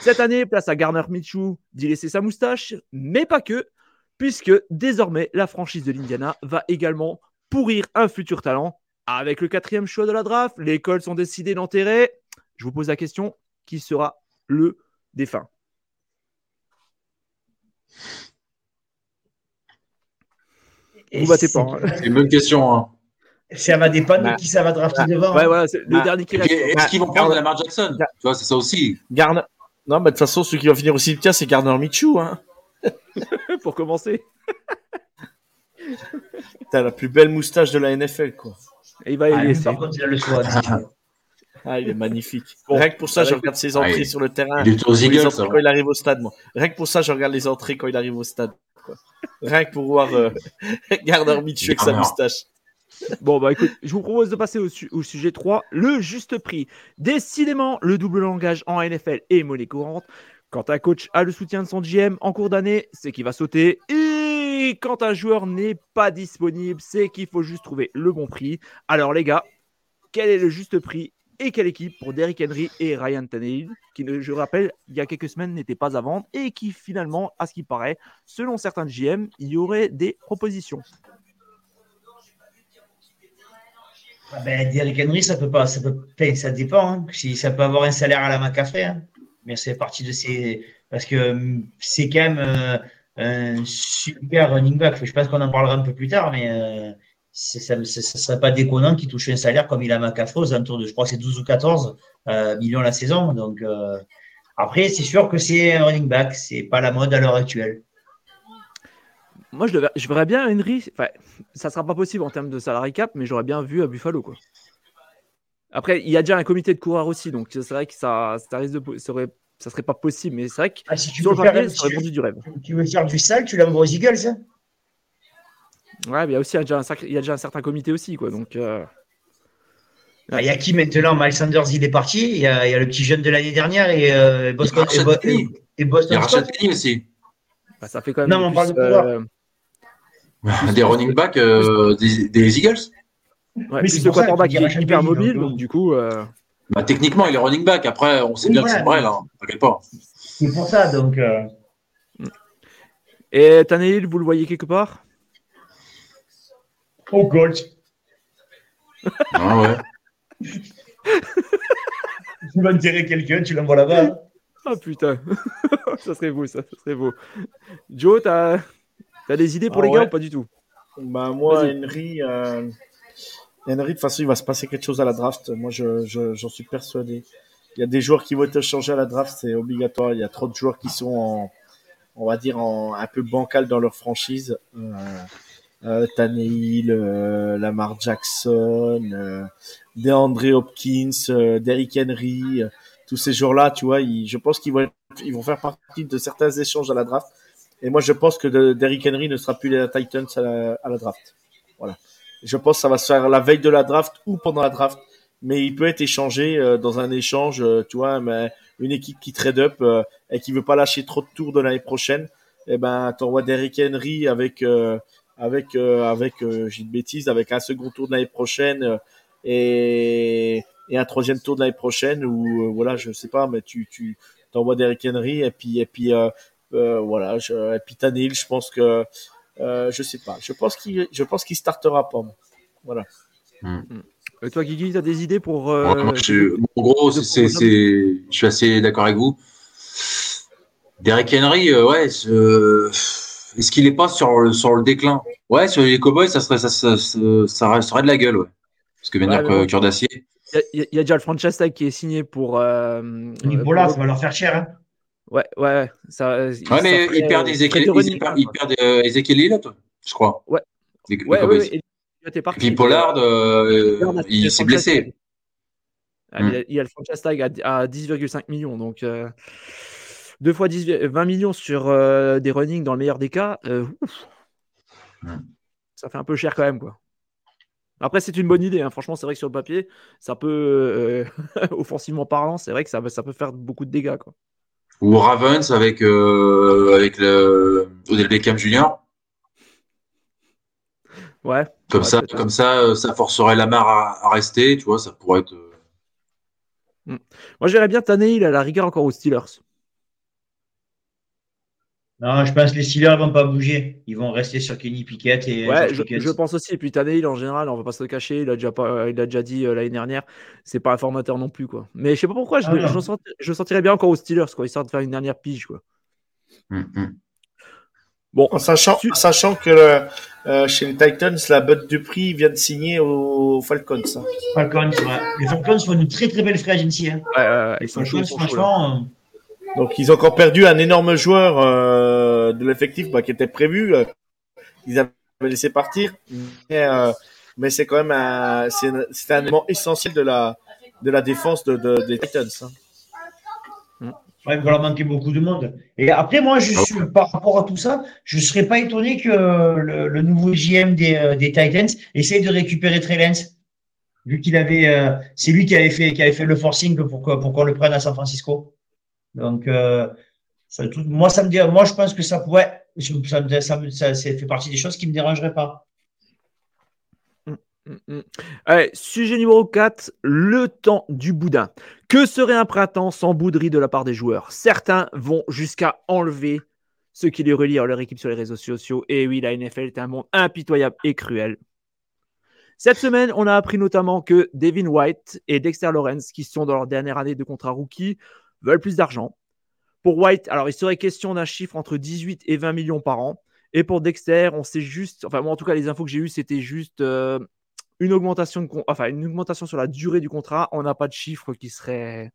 Cette année, place à Garner Mitchell d'y laisser sa moustache, mais pas que, puisque désormais la franchise de l'Indiana va également pourrir un futur talent. Avec le quatrième choix de la draft, les Colts ont décidé d'enterrer. Je vous pose la question qui sera le défunt? Vous battez pas. Hein. C'est une bonne question. Hein. Ça va dépendre de bah, qui ça va drafter bah, devant. Ouais, hein. voilà, le bah, dernier qui reste. Est-ce qu'ils vont prendre Lamar Jackson Tu vois, c'est ça aussi. Garner, Non, mais de toute façon, celui qui va finir au cimetière, c'est Gardner Michou. Hein. Pour commencer. T'as la plus belle moustache de la NFL, quoi. Et il va y ah, laisser. Par contre, il a le choix. Ah, il est magnifique. Rien que pour ça, je regarde ses entrées sur le terrain. Il est aux Eagles, quand il arrive au stade, moi. Rien que pour ça, je regarde les entrées quand il arrive au stade. Quoi. Rien que pour voir euh, Gardner Michou avec sa moustache. Bon, bah écoute, je vous propose de passer au, sujet 3, le juste prix. Décidément, le double langage en NFL est monnaie courante. Quand un coach a le soutien de son GM en cours d'année, c'est qu'il va sauter. Et quand un joueur n'est pas disponible, c'est qu'il faut juste trouver le bon prix. Alors les gars, quel est le juste prix et quelle équipe pour Derrick Henry et Ryan Tannehill, qui, je rappelle, il y a quelques semaines n'étaient pas à vendre et qui finalement, à ce qui paraît, selon certains GM, il y aurait des propositions. Ah ben, Derrick Henry, ça peut pas, ça peut, ça dépend. Hein. Si ça peut avoir un salaire à la McCaffrey, hein. mais c'est partie de ces, parce que hum, c'est quand même euh, un super running back. Je pense qu'on en parlera un peu plus tard, mais euh, ça ne serait pas déconnant qu'il touche un salaire comme il a McCaffrey aux alentours de, je crois, c'est 12 ou 14 euh, millions la saison. Donc après, c'est sûr que c'est un running back, c'est pas la mode à l'heure actuelle. Moi, je, je verrais bien Henry. Enfin, ça sera pas possible en termes de salary cap, mais j'aurais bien vu à Buffalo. Quoi. Après, il y a déjà un comité de coureurs aussi, donc c'est vrai que ça, ça risque de. Ça, aurait, ça serait pas possible, mais c'est vrai que ah, si tu sur le papier, ça aurait vendu du rêve. Tu veux faire du sale, tu l'envoies aux Eagles hein? Ouais, mais il y a aussi déjà un, il y a déjà un certain comité aussi, quoi. Donc. Euh, ah, il y a qui maintenant? Miles Sanders, il est parti. Il y a, il y a le petit jeune de l'année dernière et euh, Boston. Et, Boston. Il y a Rachat aussi. Bah, ça fait quand même. Non, on parle de euh, des running backs euh, des, Eagles? Ouais, plus le quarterback est hyper mobile, donc du coup. Euh, bah, techniquement, il est running back. Après, on sait bien que c'est vrai, là. T'inquiète pas. C'est pour ça, donc. Euh... Et Tannehill, vous le voyez quelque part? Au Gold. Ah ouais. tu vas tirer quelqu'un, tu l'envoies là-bas. Ah putain, ça serait beau, ça, ça serait beau. Joe, t'as T'as des idées pour ah les gars ou pas du tout? Bah moi, Henry, euh... Henry, de toute façon, il va se passer quelque chose à la draft. Moi, j'en je, j'en suis persuadé. Il y a des joueurs qui vont être changés à la draft, c'est obligatoire. Il y a trop de joueurs qui sont en, on va dire, en, un peu bancal dans leur franchise. Euh, euh, Tannehill, euh, Lamar Jackson, euh, DeAndre Hopkins, euh, Derrick Henry, tous ces joueurs-là, tu vois, je pense qu'ils vont, faire partie de certains échanges à la draft. Et moi, je pense que Derrick Henry ne sera plus les Titans à la, draft. Voilà. Je pense que ça va se faire la veille de la draft ou pendant la draft. Mais il peut être échangé dans un échange, tu vois, mais une équipe qui trade up et qui veut pas lâcher trop de tours de l'année prochaine. Eh ben, t'envoies Derrick Henry avec avec avec j'ai une bêtise avec un second tour de l'année prochaine et et un troisième tour de l'année prochaine ou voilà je sais pas mais tu tu t'envoies Derrick Henry et puis et puis euh, voilà, je, et puis Tanil, je pense que euh, je sais pas. Je pense qu'il je pense qu'il startera pas. Voilà. Hmm. Et toi, Guigui, tu as des idées pour. Euh, en gros, c'est, je suis assez d'accord avec vous. Derek Henry, ouais, est-ce qu'il n'est pas sur, sur le déclin? Ouais, sur les Cowboys, ça serait, ça, ça, ça, resterait de la gueule, ouais. Parce que venir ouais, cœur d'acier. Il y, a déjà le franchise tag qui est signé pour. Euh, Nicolas, ça va leur faire cher. Hein. Ouais, ouais. Ça, ouais, mais il perd des Ezekiel, il perd, il perd euh, Ezekiel Elliott, je crois. Ouais. Les, ouais, les ouais, Et, puis Pollard, euh, il s'est blessé. Ah, hmm. il, y a, le franchise tag à, 10,5 millions. Donc, euh, deux fois 10, 20 millions sur euh, des runnings dans le meilleur des cas. Euh. Ça fait un peu cher quand même, quoi. Après, c'est une bonne idée. Hein. Franchement, c'est vrai que sur le papier, ça peut, offensivement parlant, c'est vrai que ça, ça peut faire beaucoup de dégâts, quoi ou Ravens avec euh, avec le Odell Beckham Jr. Ouais. Comme ça, comme ça, euh, ça forcerait Lamar à, à, rester, tu vois, ça pourrait être. Euh, hmm. Moi, j'irais bien il à la rigueur encore aux Steelers. Non, je pense que les Steelers ne vont pas bouger. Ils vont rester sur Kenny Pickett. Et ouais, je, pense aussi. Et puis Tannehill, en général, on va pas se le cacher. Il a déjà, pas, il a déjà dit euh, l'année dernière, c'est pas un formateur non plus. quoi. Mais je sais pas pourquoi, je, ah je, sentirais bien encore aux Steelers, quoi, histoire de faire une dernière pige. Quoi. Hum, hum. Bon, en sachant, sachant que euh, chez les Titans, la botte du prix vient de signer aux Falcons. Hein. Falcons, ouais. Les Falcons font une très très belle free agency. Hein. Ouais, ouais, ils sont chauds, franchement. Donc ils ont encore perdu un énorme joueur euh, de l'effectif bah, qui était prévu. Euh, ils avaient laissé partir, mais, euh, c'est quand même un, c'est, un élément essentiel de la de la défense de, de des Titans. Hein. Ouais, il va leur manquer beaucoup de monde. Et après, moi, je suis, par rapport à tout ça, je ne serais pas étonné que le, le nouveau GM des, euh, des, Titans essaye de récupérer Trey Lance. Vu qu'il avait, euh, c'est lui qui avait fait, qui avait fait le forcing pour, pour qu'on le prenne à San Francisco. Donc, euh, moi, ça me dit, moi, je pense que ça pourrait, ça, fait partie des choses qui me dérangeraient pas. Mm, mm. Allez, sujet numéro 4, le temps du boudin. Que serait un printemps sans bouderie de la part des joueurs? Certains vont jusqu'à enlever ceux qui les relient à leur équipe sur les réseaux sociaux. Et oui, la NFL est un monde impitoyable et cruel. Cette semaine, on a appris notamment que Devin White et Dexter Lawrence, qui sont dans leur dernière année de contrat rookie, veulent plus d'argent. Pour White, alors il serait question d'un chiffre entre 18 et 20 millions par an. Et pour Dexter, on sait juste, enfin moi en tout cas les infos que j'ai eues, c'était juste euh, une augmentation, enfin, une augmentation sur la durée du contrat. On n'a pas de chiffre qui serait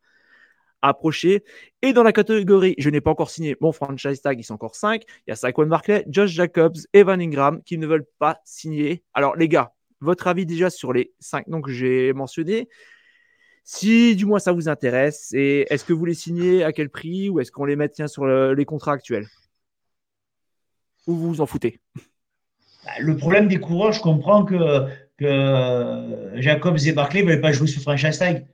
approché. Et dans la catégorie, je n'ai pas encore signé mon franchise tag, ils sont encore 5. Il y a Saquon Markley, Josh Jacobs, Evan Ingram qui ne veulent pas signer. Alors les gars, votre avis déjà sur les 5 noms que j'ai mentionnés si du moins ça vous intéresse, et est-ce que vous les signez à quel prix ou est-ce qu'on les maintient sur les contrats actuels? Ou vous vous en foutez? Bah, Le problème des coureurs, je comprends que que Jacobs et Barclay ne veulent pas jouer sur franchise tag.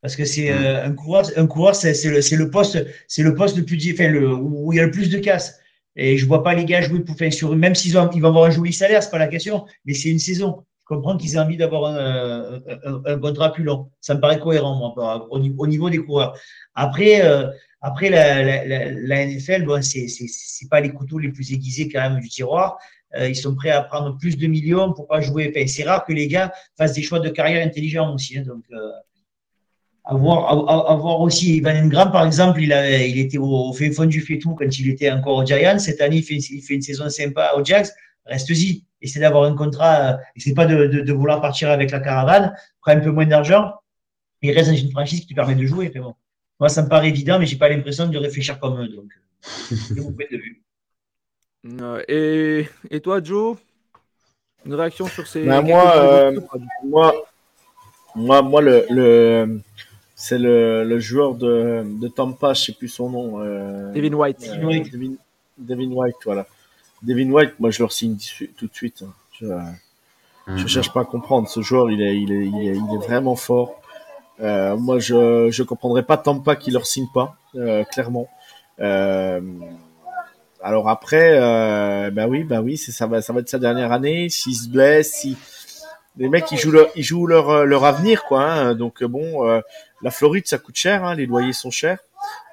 Parce que c'est euh, un coureur, un coureur c'est le, le, poste, c'est le poste le plus, enfin, le, où il y a le plus de casse. Et je vois pas les gars jouer pour faire sur même s'ils ont, ils vont avoir un joli salaire, c'est pas la question, mais c'est une saison. Comprends qu'ils aient envie d'avoir un, un, un, contrat plus long. Ça me paraît cohérent, moi, au, au niveau des coureurs. Après, euh, après la, la, la, NFL, bon, c'est, pas les couteaux les plus aiguisés quand même du tiroir. Euh, ils sont prêts à prendre plus de millions pour pas jouer. C'est rare que les gars fassent des choix de carrière intelligents aussi. Hein, donc, euh, avoir, avoir aussi Van Engram, par exemple, il, a, il était au, fin fond du fait tout quand il était encore au Giants. Cette année, il fait, il fait une saison sympa au Jacks. Reste-y. Essaie d'avoir un contrat. Euh, c'est pas de, de, de, vouloir partir avec la caravane. Prends un peu moins d'argent. Il reste dans une franchise qui te permet de jouer. bon. Moi, ça me paraît évident, mais j'ai pas l'impression de réfléchir comme eux. Donc, c'est mon point de vue. Et, et toi, Joe? Une réaction sur ces. Ben, moi, euh, moi, moi, moi, le, le c'est le, le, joueur de, de Tampa, je sais plus son nom. Euh, Devin White. Euh, Devin, Devin, White, voilà. Devin White, moi, je le signe tout de suite. Hein. Je, je mhm. cherche pas à comprendre. Ce joueur, il est, il est, il est, il est vraiment fort. Euh, moi, je je comprendrais pas Tampa qui leur signe pas, euh, clairement. Euh, alors après, euh, bah oui, bah oui, c'est ça va, ça va être sa dernière année. S'il se blesse, si les mecs ils jouent leur, ils jouent leur, euh, leur avenir quoi. Hein. Donc euh, bon, euh, la Floride ça coûte cher, hein, les loyers sont chers.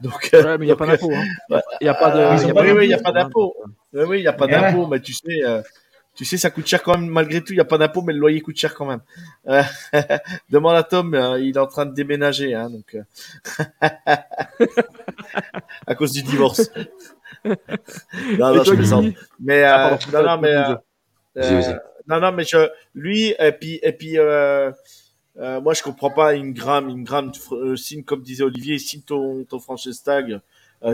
Donc ouais, mais il y a pas d'impôt. Hein. Il y a pas de. oui, oui, il y a pas d'impôt. Oui, il y a pas d'impôt, mais tu sais. tu sais, ça coûte cher quand même, malgré tout, il n'y a pas d'impôt, mais le loyer coûte cher quand même. demande à Tom, il est en train de déménager, hein, donc à cause du divorce. non, non, je Mais, euh, non, non, mais, euh, euh, non, non, mais je, lui, et puis, et puis, euh, euh, moi, je comprends pas une gramme, une gramme, signe, comme disait Olivier, signe ton, ton franchise tag,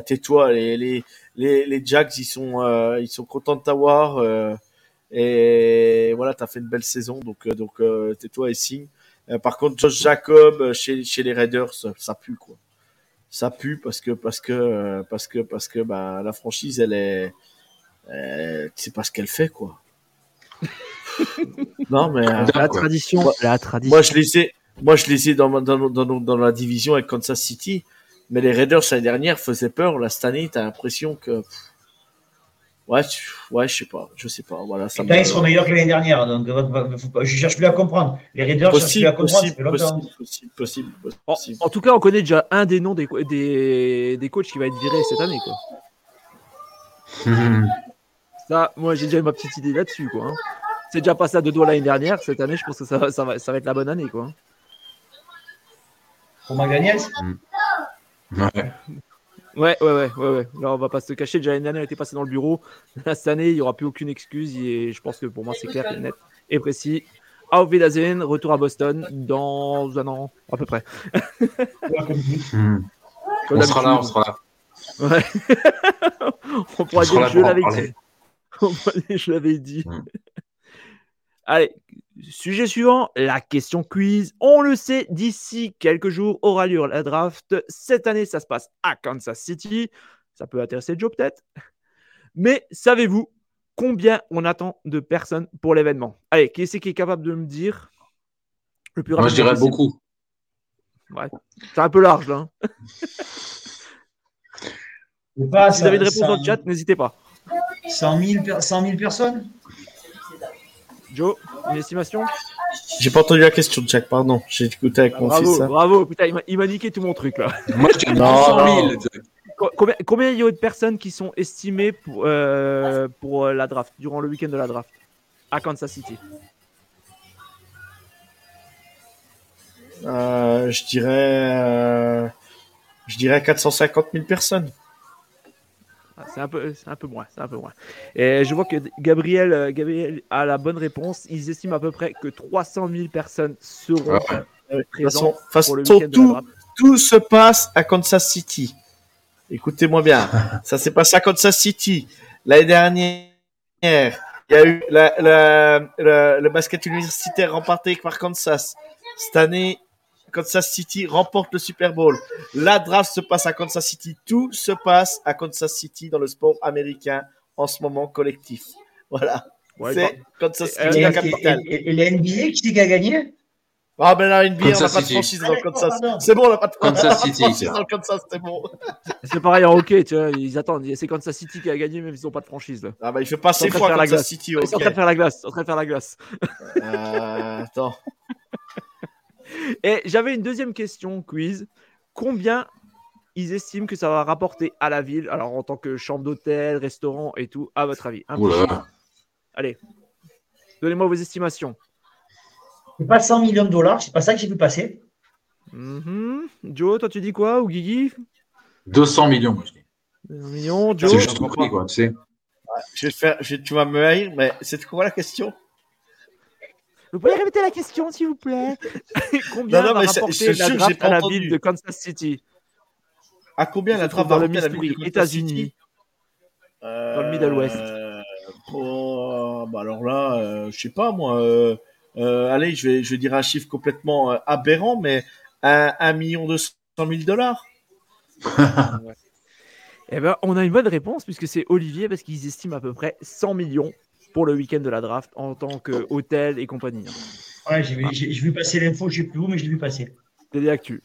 tais-toi, les, les, les, Jacks, ils sont, ils sont contents de t'avoir, et voilà, t'as fait une belle saison, donc, donc, tais-toi et signe. par contre, Josh Jacob, chez, chez les Raiders, ça pue, quoi ça pue parce que parce que parce que parce que bah la franchise elle est euh, c'est pas ce qu'elle fait quoi. Non mais euh, la tradition la tradition. Moi je les ai moi je les ai dans dans, dans, dans la division avec Kansas City mais les Raiders l'année dernière faisaient peur là cette année t'as l'impression que Ouais, ouais, je sais pas, je sais pas. Voilà, ça ils seront meilleurs que l'année dernière, donc je cherche plus à comprendre. Les Raiders cherchent plus à comprendre. Possible, possible, possible, possible, En, tout cas, on connaît déjà un des noms des, des, des coachs qui va être viré cette année, quoi. ça, moi, j'ai déjà ma petite idée là-dessus, quoi. Hein. C'est déjà passé à deux doigts l'année dernière. Cette année, je pense que ça, ça, va, ça va être la bonne année, quoi. Pour Maganiel mm. Ouais. Ouais, ouais, ouais, ouais, ouais. Là, on va pas se cacher. Déjà l'année dernière, elle était passée dans le bureau. cette année, il n'y aura plus aucune excuse. Et je pense que pour moi, c'est clair, net et précis. Auf Wiedersehen, retour à Boston dans un an, à peu près. Hmm. On sera là, on sera là. Ouais. On pourra dire je l'avais dit. Je l'avais dit. Allez, sujet suivant, la question quiz. On le sait, d'ici quelques jours aura lieu la draft. Cette année, ça se passe à Kansas City. Ça peut intéresser Joe peut-être. Mais savez-vous combien on attend de personnes pour l'événement? Allez, qui est-ce qui est capable de me dire le plus Moi, je dirais beaucoup. Ouais, c'est un peu large là. Hein. si vous avez une réponse dans le chat, n'hésitez pas. 100 000, personnes? Joe, une estimation? J'ai pas entendu la question, Jack, pardon. J'ai écouté avec mon bravo, fils. Bravo, putain, il m'a niqué tout mon truc là. Moi, je dis 100 000. Combien, combien il y a de personnes qui sont estimées pour, euh, pour euh, la draft, durant le week-end de la draft, à Kansas City euh, Je dirais. je dirais 450 000 personnes. Ah, c'est un peu, c'est un peu moins, c'est un peu moins. Et je vois que Gabriel, Gabriel a la bonne réponse. Ils estiment à peu près que 300 000 personnes seront présentes pour le week-end tout, tout se passe à Kansas City. Écoutez-moi bien. ça s'est passé à Kansas City. L'année dernière, il y a eu le basket universitaire remporté par Kansas. Cette année, Kansas City remporte le Super Bowl. La draft se passe à Kansas City. Tout se passe à Kansas City dans le sport américain en ce moment collectif. Voilà. c'est Kansas City, la capitale. Et, et, et NBA, qui a gagné? Ah ben là, une bière, on n'a pas de franchise dans le Kansas. C'est bon, on n'a pas de Kansas City. dans le Kansas, c'est bon. C'est pareil en hockey, tu vois, ils attendent. C'est Kansas City qui a gagné, même s'ils n'ont pas de franchise. Là. Ah bah il fait pas assez fois Kansas City. Ils sont en train de faire la glace. Ils sont en train de faire la glace. Euh, attends. Et j'avais une deuxième question, quiz. Combien ils estiment que ça va rapporter à la ville, alors en tant que chambre d'hôtel, restaurant et tout, à votre avis? Allez, donnez-moi vos estimations. C'est pas 100 millions de dollars, c'est pas ça que j'ai vu passer. Mm-hmm. Joe, toi tu dis quoi Ou Guigui? 200 millions, moi je dis. 200 millions, Joe C'est juste compris, quoi, tu sais. je vais faire, tu vas me haïr, mais c'est quoi la question? Vous pouvez répéter la question, s'il vous plaît Combien non, non, va rapporter la draft à la ville de Kansas City À combien la draft va rapporter à la ville de États-Unis. Euh, Dans le Middle West. Oh, bah Alors là, euh, je sais pas, moi... Euh, euh, allez, je vais, je vais dire un chiffre complètement euh, aberrant, mais un, un million deux cent mille dollars. Eh ben, on a une bonne réponse puisque c'est Olivier parce qu'ils estiment à peu près 100 millions pour le week-end de la draft en tant qu'hôtel et compagnie. Ouais, j'ai vu, passer l'info, je sais plus où, mais je l'ai vu passer. C'est des actus.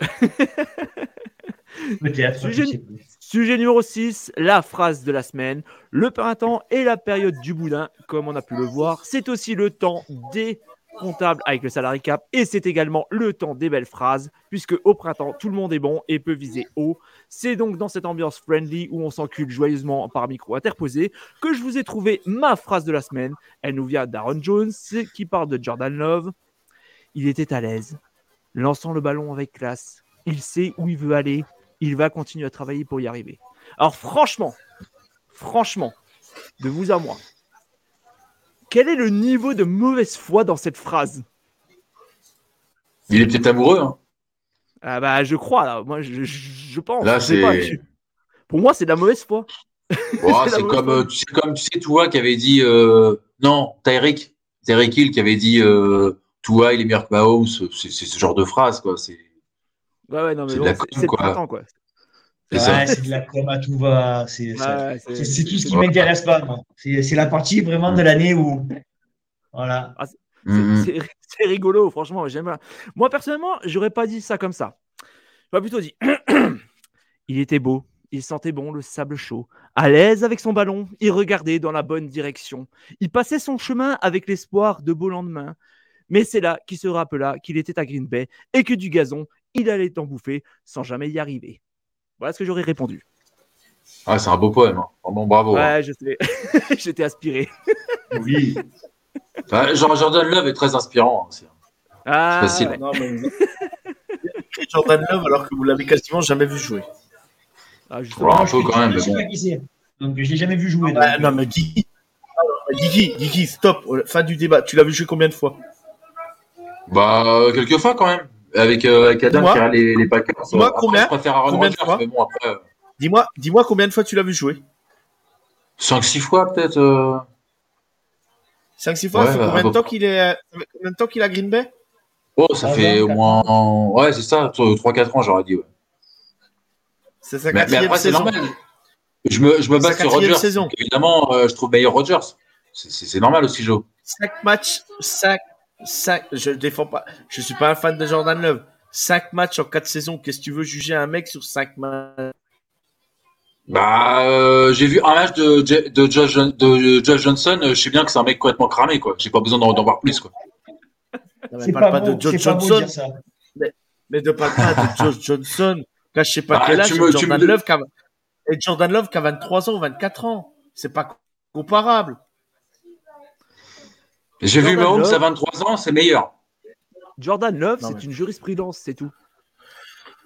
sujet, sujet, numéro 6, la phrase de la semaine. Le printemps est la période du boudin, comme on a pu le voir. C'est aussi le temps des comptable avec le salarié cap et c'est également le temps des belles phrases puisque au printemps tout le monde est bon et peut viser haut. C'est donc dans cette ambiance friendly où on s'encule joyeusement par micro interposé que je vous ai trouvé ma phrase de la semaine. Elle nous vient d'Aaron Jones qui parle de Jordan Love. Il était à l'aise, lançant le ballon avec classe. Il sait où il veut aller. Il va continuer à travailler pour y arriver. Alors franchement, franchement, de vous à moi, quel est le niveau de mauvaise foi dans cette phrase Il est peut-être amoureux. Hein. Ah bah je crois là. Moi je, pense. Là c'est. Pour moi c'est de la mauvaise foi. c'est comme, euh, tu sais, comme tu sais toi qui avait dit euh... non Tyreek Tyreek Hill qui avait dit euh, toi il est meilleur que Mahomes. C'est ce genre de phrase quoi. C'est. Ouais, ouais, non, mais c'est quoi. quoi. C'est de la com à tout va. C'est tout ce qui m'intéresse pas. C'est la partie vraiment de l'année où. Voilà. Ah, mm-hmm. c'est rigolo, franchement. J'aime. Moi, personnellement, j'aurais pas dit ça comme ça. J'aurais plutôt dit il était beau, il sentait bon le sable chaud. À l'aise avec son ballon, il regardait dans la bonne direction. Il passait son chemin avec l'espoir de beaux lendemains. Mais c'est là qu'il se rappela qu'il était à Green Bay et que du gazon, il allait en bouffer sans jamais y arriver. Voilà ce que j'aurais répondu. Ah, c'est un beau poème. Hein. Vraiment bravo. Ouais, hein. je sais. J'étais aspiré. oui. Jordan Love est très inspirant. Hein, ah, c'est facile. Jordan Love alors que vous l'avez quasiment jamais vu jouer. Ah, justement, un peu quand même. Donc, je l'ai jamais vu jouer. Ah, non, mais Guigui, Guigui, stop. Fin du débat. Tu l'as vu jouer combien de fois? Bah, euh, quelques fois quand même avec, euh, avec Adam qui a les, les Packers. Moi, combien Je préfère Aaron Rodgers, mais bon, après. Dis-moi dis combien de fois tu l'as vu jouer 5-6 fois peut-être. 5-6 fois, ça fait combien de temps qu'il est combien de temps qu'il a Green Bay? Oh, ça fait au moins. Ouais, c'est ça, 3-4 ans, j'aurais dit. Ouais. C'est sa quatrième mais, après, c'est normal. Je me, je me base sur Rogers. Saison. Évidemment, euh, je trouve meilleur Rogers. C'est normal aussi, Joe. 5 matchs, 5, 5, je défends pas. Je suis pas un fan de Jordan Love. 5 matchs en 4 saisons. Qu'est-ce que tu veux juger un mec sur 5 matchs? Bah, euh, j'ai vu un match de, de, Josh, de Josh Johnson. Je sais bien que c'est un mec complètement cramé, quoi. J'ai pas besoin d'en voir plus, quoi. Ne parle pas, de Josh Johnson. mais, mais ne parle pas de Josh Johnson. Là, je sais pas bah, quel âge, Jordan Love, et Jordan Love qui a 23 ans ou 24 ans. C'est pas comparable. J'ai vu Mahomes à 23 ans, c'est meilleur. Jordan Love, c'est une jurisprudence, c'est tout.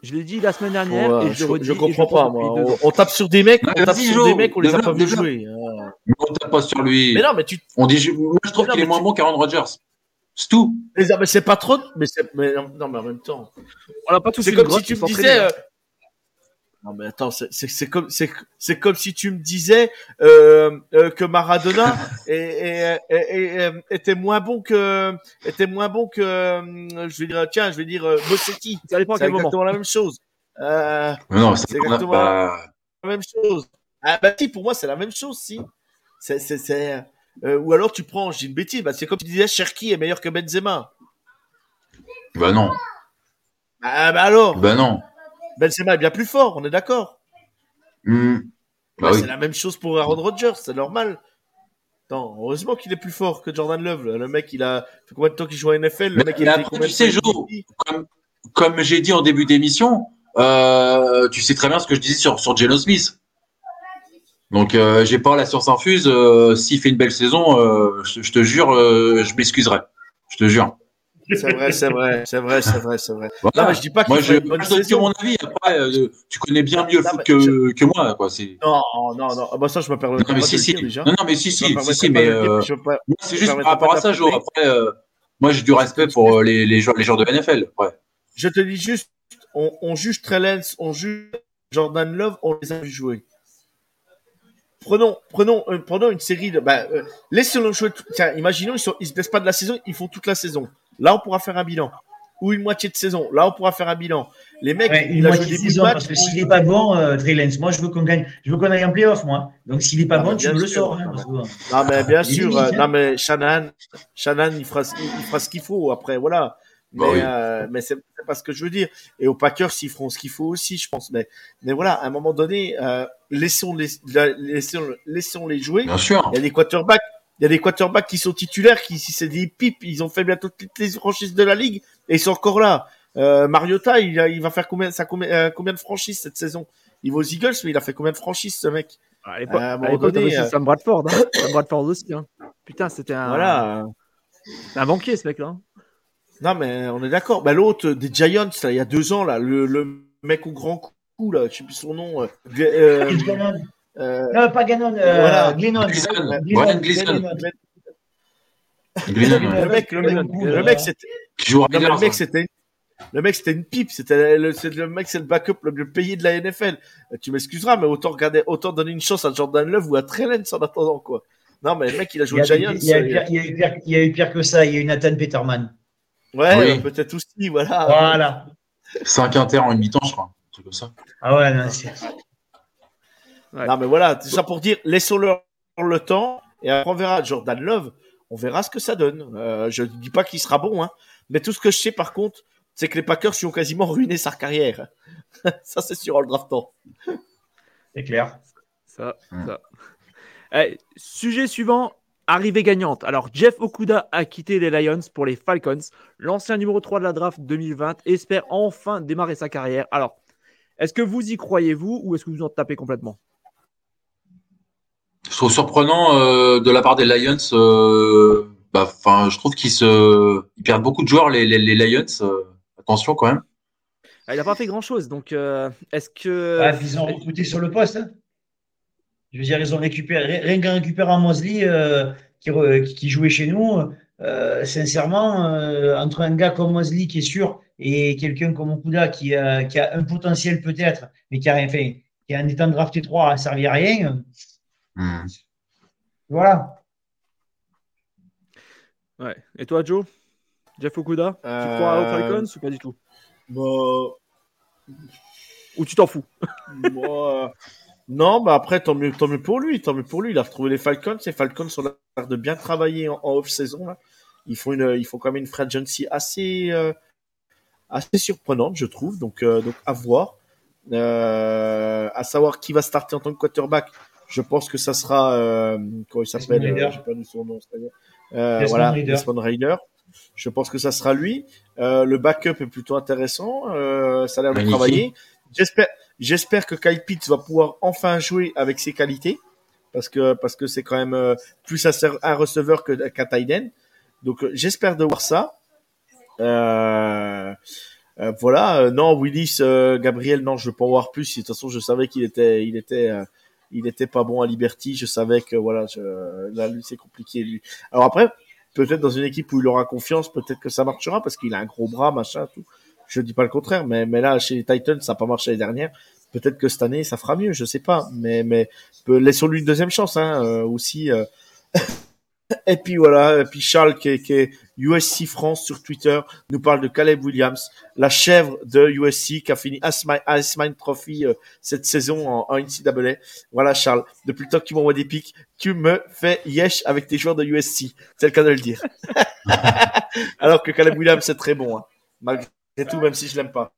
Je l'ai dit la semaine dernière et je, je, je comprends pas, moi. On, tape sur des mecs, on tape sur des mecs, on les a pas vu jouer. Hein. On tape pas sur lui. Mais non, mais tu. On dit, moi, je trouve qu'il est moins bon qu'Aaron Rodgers. C'est tout. Mais, c'est pas trop. Mais, mais non, mais en même temps. On a pas tous C'est comme si tu me disais. Non mais attends, c'est comme c'est comme si tu me disais euh, euh, que Maradona était moins bon que était moins bon que je vais dire tiens je vais dire Bossetti. C'est exactement la même chose. Euh, non, c'est exactement la même chose. Ah bah si pour moi c'est la même chose si. C'est c'est euh, ou alors tu prends, j'ai une bêtise, bah, c'est comme tu disais Cherki est meilleur que Benzema. Bah non. Ah bah alors. Bah non. Benzema est bien plus fort, on est d'accord. Hmm. Bah c'est la même chose pour Aaron Rodgers, c'est normal. Non, heureusement qu'il est plus fort que Jordan Love. Le mec, il a fait combien de temps qu'il joue à NFL Le mec, il a tu sais, Joe, comme, comme j'ai dit en début d'émission, euh, tu sais très bien ce que je disais sur, sur Geno Smith. Donc, euh, j'ai pas la science infuse. Euh, S'il fait une belle saison, je, je, te jure, je m'excuserai. Je te jure. C'est vrai, c'est vrai, c'est vrai, c'est vrai, c'est vrai. Voilà. Non, mais je dis pas Moi, je, donne que mon avis. Après, euh, tu connais bien mieux le foot que, que moi, quoi. Non, non, non. Ah bah ça, je me permets. Non, mais si, si. Non, non, mais si, si, si, si, mais euh, c'est juste par rapport à ça, Joe. Après, euh, moi, j'ai du respect pour les, les joueurs, les joueurs de NFL. Ouais. Je te dis juste, on, on juge Trellens, on juge Jordan Love, on les a vu jouer. Prenons, prenons, euh, prenons une série de, bah, euh, laissons-le jouer. Tiens, imaginons, ils, ils se blessent pas de la saison, ils font toute la saison. Là, on pourra faire un bilan. Ou une moitié de saison. Là, on pourra faire un bilan. Les mecs, ouais, une moitié de saison, parce que s'il est pas bon, euh, moi, je veux qu'on gagne, je veux qu'on aille en playoff, moi. Donc, s'il est pas bon, tu me le sors. Hein, non, mais bien sûr. Euh, non, mais Shannon, Shannon, il fera, il fera ce qu'il faut. Après, voilà. Bah mais, euh, mais c'est pas ce que je veux dire. Et aux Packers, ils feront ce qu'il faut aussi, je pense. Mais, mais voilà, à un moment donné, euh, laissons les, laissons, laissons les jouer. Bien sûr. Il y a des quarterbacks, il y a des quarterbacks qui sont titulaires, qui, si c'est des pipes, ils ont fait bientôt toutes les franchises de la ligue et ils sont encore là. Euh, Mariota, il, il va faire combien, ça, combien, euh, combien de franchises cette saison? Il va aux Eagles, mais il a fait combien de franchises, ce mec? À l'époque, euh, Sam Bradford, hein. Sam Bradford aussi, hein. Putain, c'était un, voilà. un banquier, ce mec-là. Hein. Non, mais on est d'accord. Bah, l'autre des Giants, là, il y a deux ans, là, le, le mec au grand coup, là, je sais plus son nom. Euh, euh, euh, non, pas Gannon, euh, voilà. Glennon. Glennon. Le mec, le mec, le mec, c'était. le mec, c'était. Le mec, c'était une pipe. C'était le, le mec, c'est le backup le mieux payé de la NFL. Tu m'excuseras, mais autant regarder, autant donner une chance à Jordan Love ou à Trellens en attendant, quoi. Non, mais le mec, il a joué il Giants. Il y, a, il, y a, il, y a eu pire, il y a eu pire que ça. Il y a eu Nathan Peterman. Ouais, peut-être aussi, voilà. Voilà. 5 inter en une mi-temps, je crois. Un truc comme ça. Ah ouais, non, c'est. Ouais. Non, mais voilà, c'est ça pour dire, laissons-leur le temps et après on verra Jordan Love, on verra ce que ça donne. Euh, je ne dis pas qu'il sera bon, hein, mais tout ce que je sais par contre, c'est que les Packers lui ont quasiment ruiné sa carrière. ça, c'est sûr en le draftant. C'est clair. Ça, ça. Eh, sujet suivant, Arrivée gagnante. Alors, Jeff Okuda a quitté les Lions pour les Falcons. L'ancien numéro 3 de la draft 2020 espère enfin démarrer sa carrière. Alors, est-ce que vous y croyez, vous, ou est-ce que vous en tapez complètement? Je trouve surprenant euh, de la part des Lions. Euh, bah, je trouve qu'ils se... Ils perdent beaucoup de joueurs, les, les, les Lions. Euh, attention quand même. Ah, il n'a pas fait grand-chose. Donc, euh, est-ce que. Ils ont recruté sur le poste. Hein je veux dire, ils ont récupéré, rien qu'en récupérant Mosley euh, qui, qui, jouait chez nous, euh, sincèrement, euh, entre un gars comme Mosley qui est sûr et quelqu'un comme Okuda qui a, qui a un potentiel peut-être, mais qui a rien fait, qui en étant drafté 3 a servi à rien. Hmm. Voilà. Ouais. Et toi, Joe? Jeff Okuda? Tu crois aux euh, Falcons ou pas du tout? bah... Ou tu t'en fous? Bah... Non, bah après, tant mieux, tant mieux pour lui, tant mieux pour lui. Il a retrouvé les Falcons. Les Falcons ont l'air de bien travailler en, off-saison. Ils font une, ils font quand même une free agency assez, euh, assez surprenante, je trouve. Donc, euh, donc à voir. Euh, à savoir qui va starter en tant que quarterback. Je pense que ça sera, euh, comment il s'appelle euh, J'ai perdu son nom. Euh, voilà, Desmond Raider. Je pense que ça sera lui. Euh, le backup est plutôt intéressant. Euh, ça a l'air de travailler. J'espère, J'espère que Kyle Pitts va pouvoir enfin jouer avec ses qualités parce que parce que c'est quand même euh, plus un, receveur que qu'un tight Donc euh, j'espère de voir ça. Euh, euh voilà, non Willis, Gabriel, non, je veux pas en voir plus. De toute façon, je savais qu'il était, il était, il était pas bon à Liberty. Je savais que voilà, je, là lui c'est compliqué lui. Alors après, peut-être dans une équipe où il aura confiance, peut-être que ça marchera parce qu'il a un gros bras, machin, tout. Je dis pas le contraire, mais, mais là, chez les Titans, ça n'a pas marché l'année dernière. Peut-être que cette année, ça fera mieux, je sais pas. Mais, mais laissons-lui une deuxième chance, hein, euh, aussi. Euh. et puis voilà, et puis Charles, qui est, qui est, USC France sur Twitter, nous parle de Caleb Williams, la chèvre de USC qui a fini Iceman Trophy euh, cette saison en, en NCAA. Voilà, Charles, depuis le temps que tu m'envoies des pics, tu me fais yesh avec tes joueurs de USC. C'est le cas de le dire. Alors que Caleb Williams, c'est très bon, hein, malgré tout, même si je l'aime pas.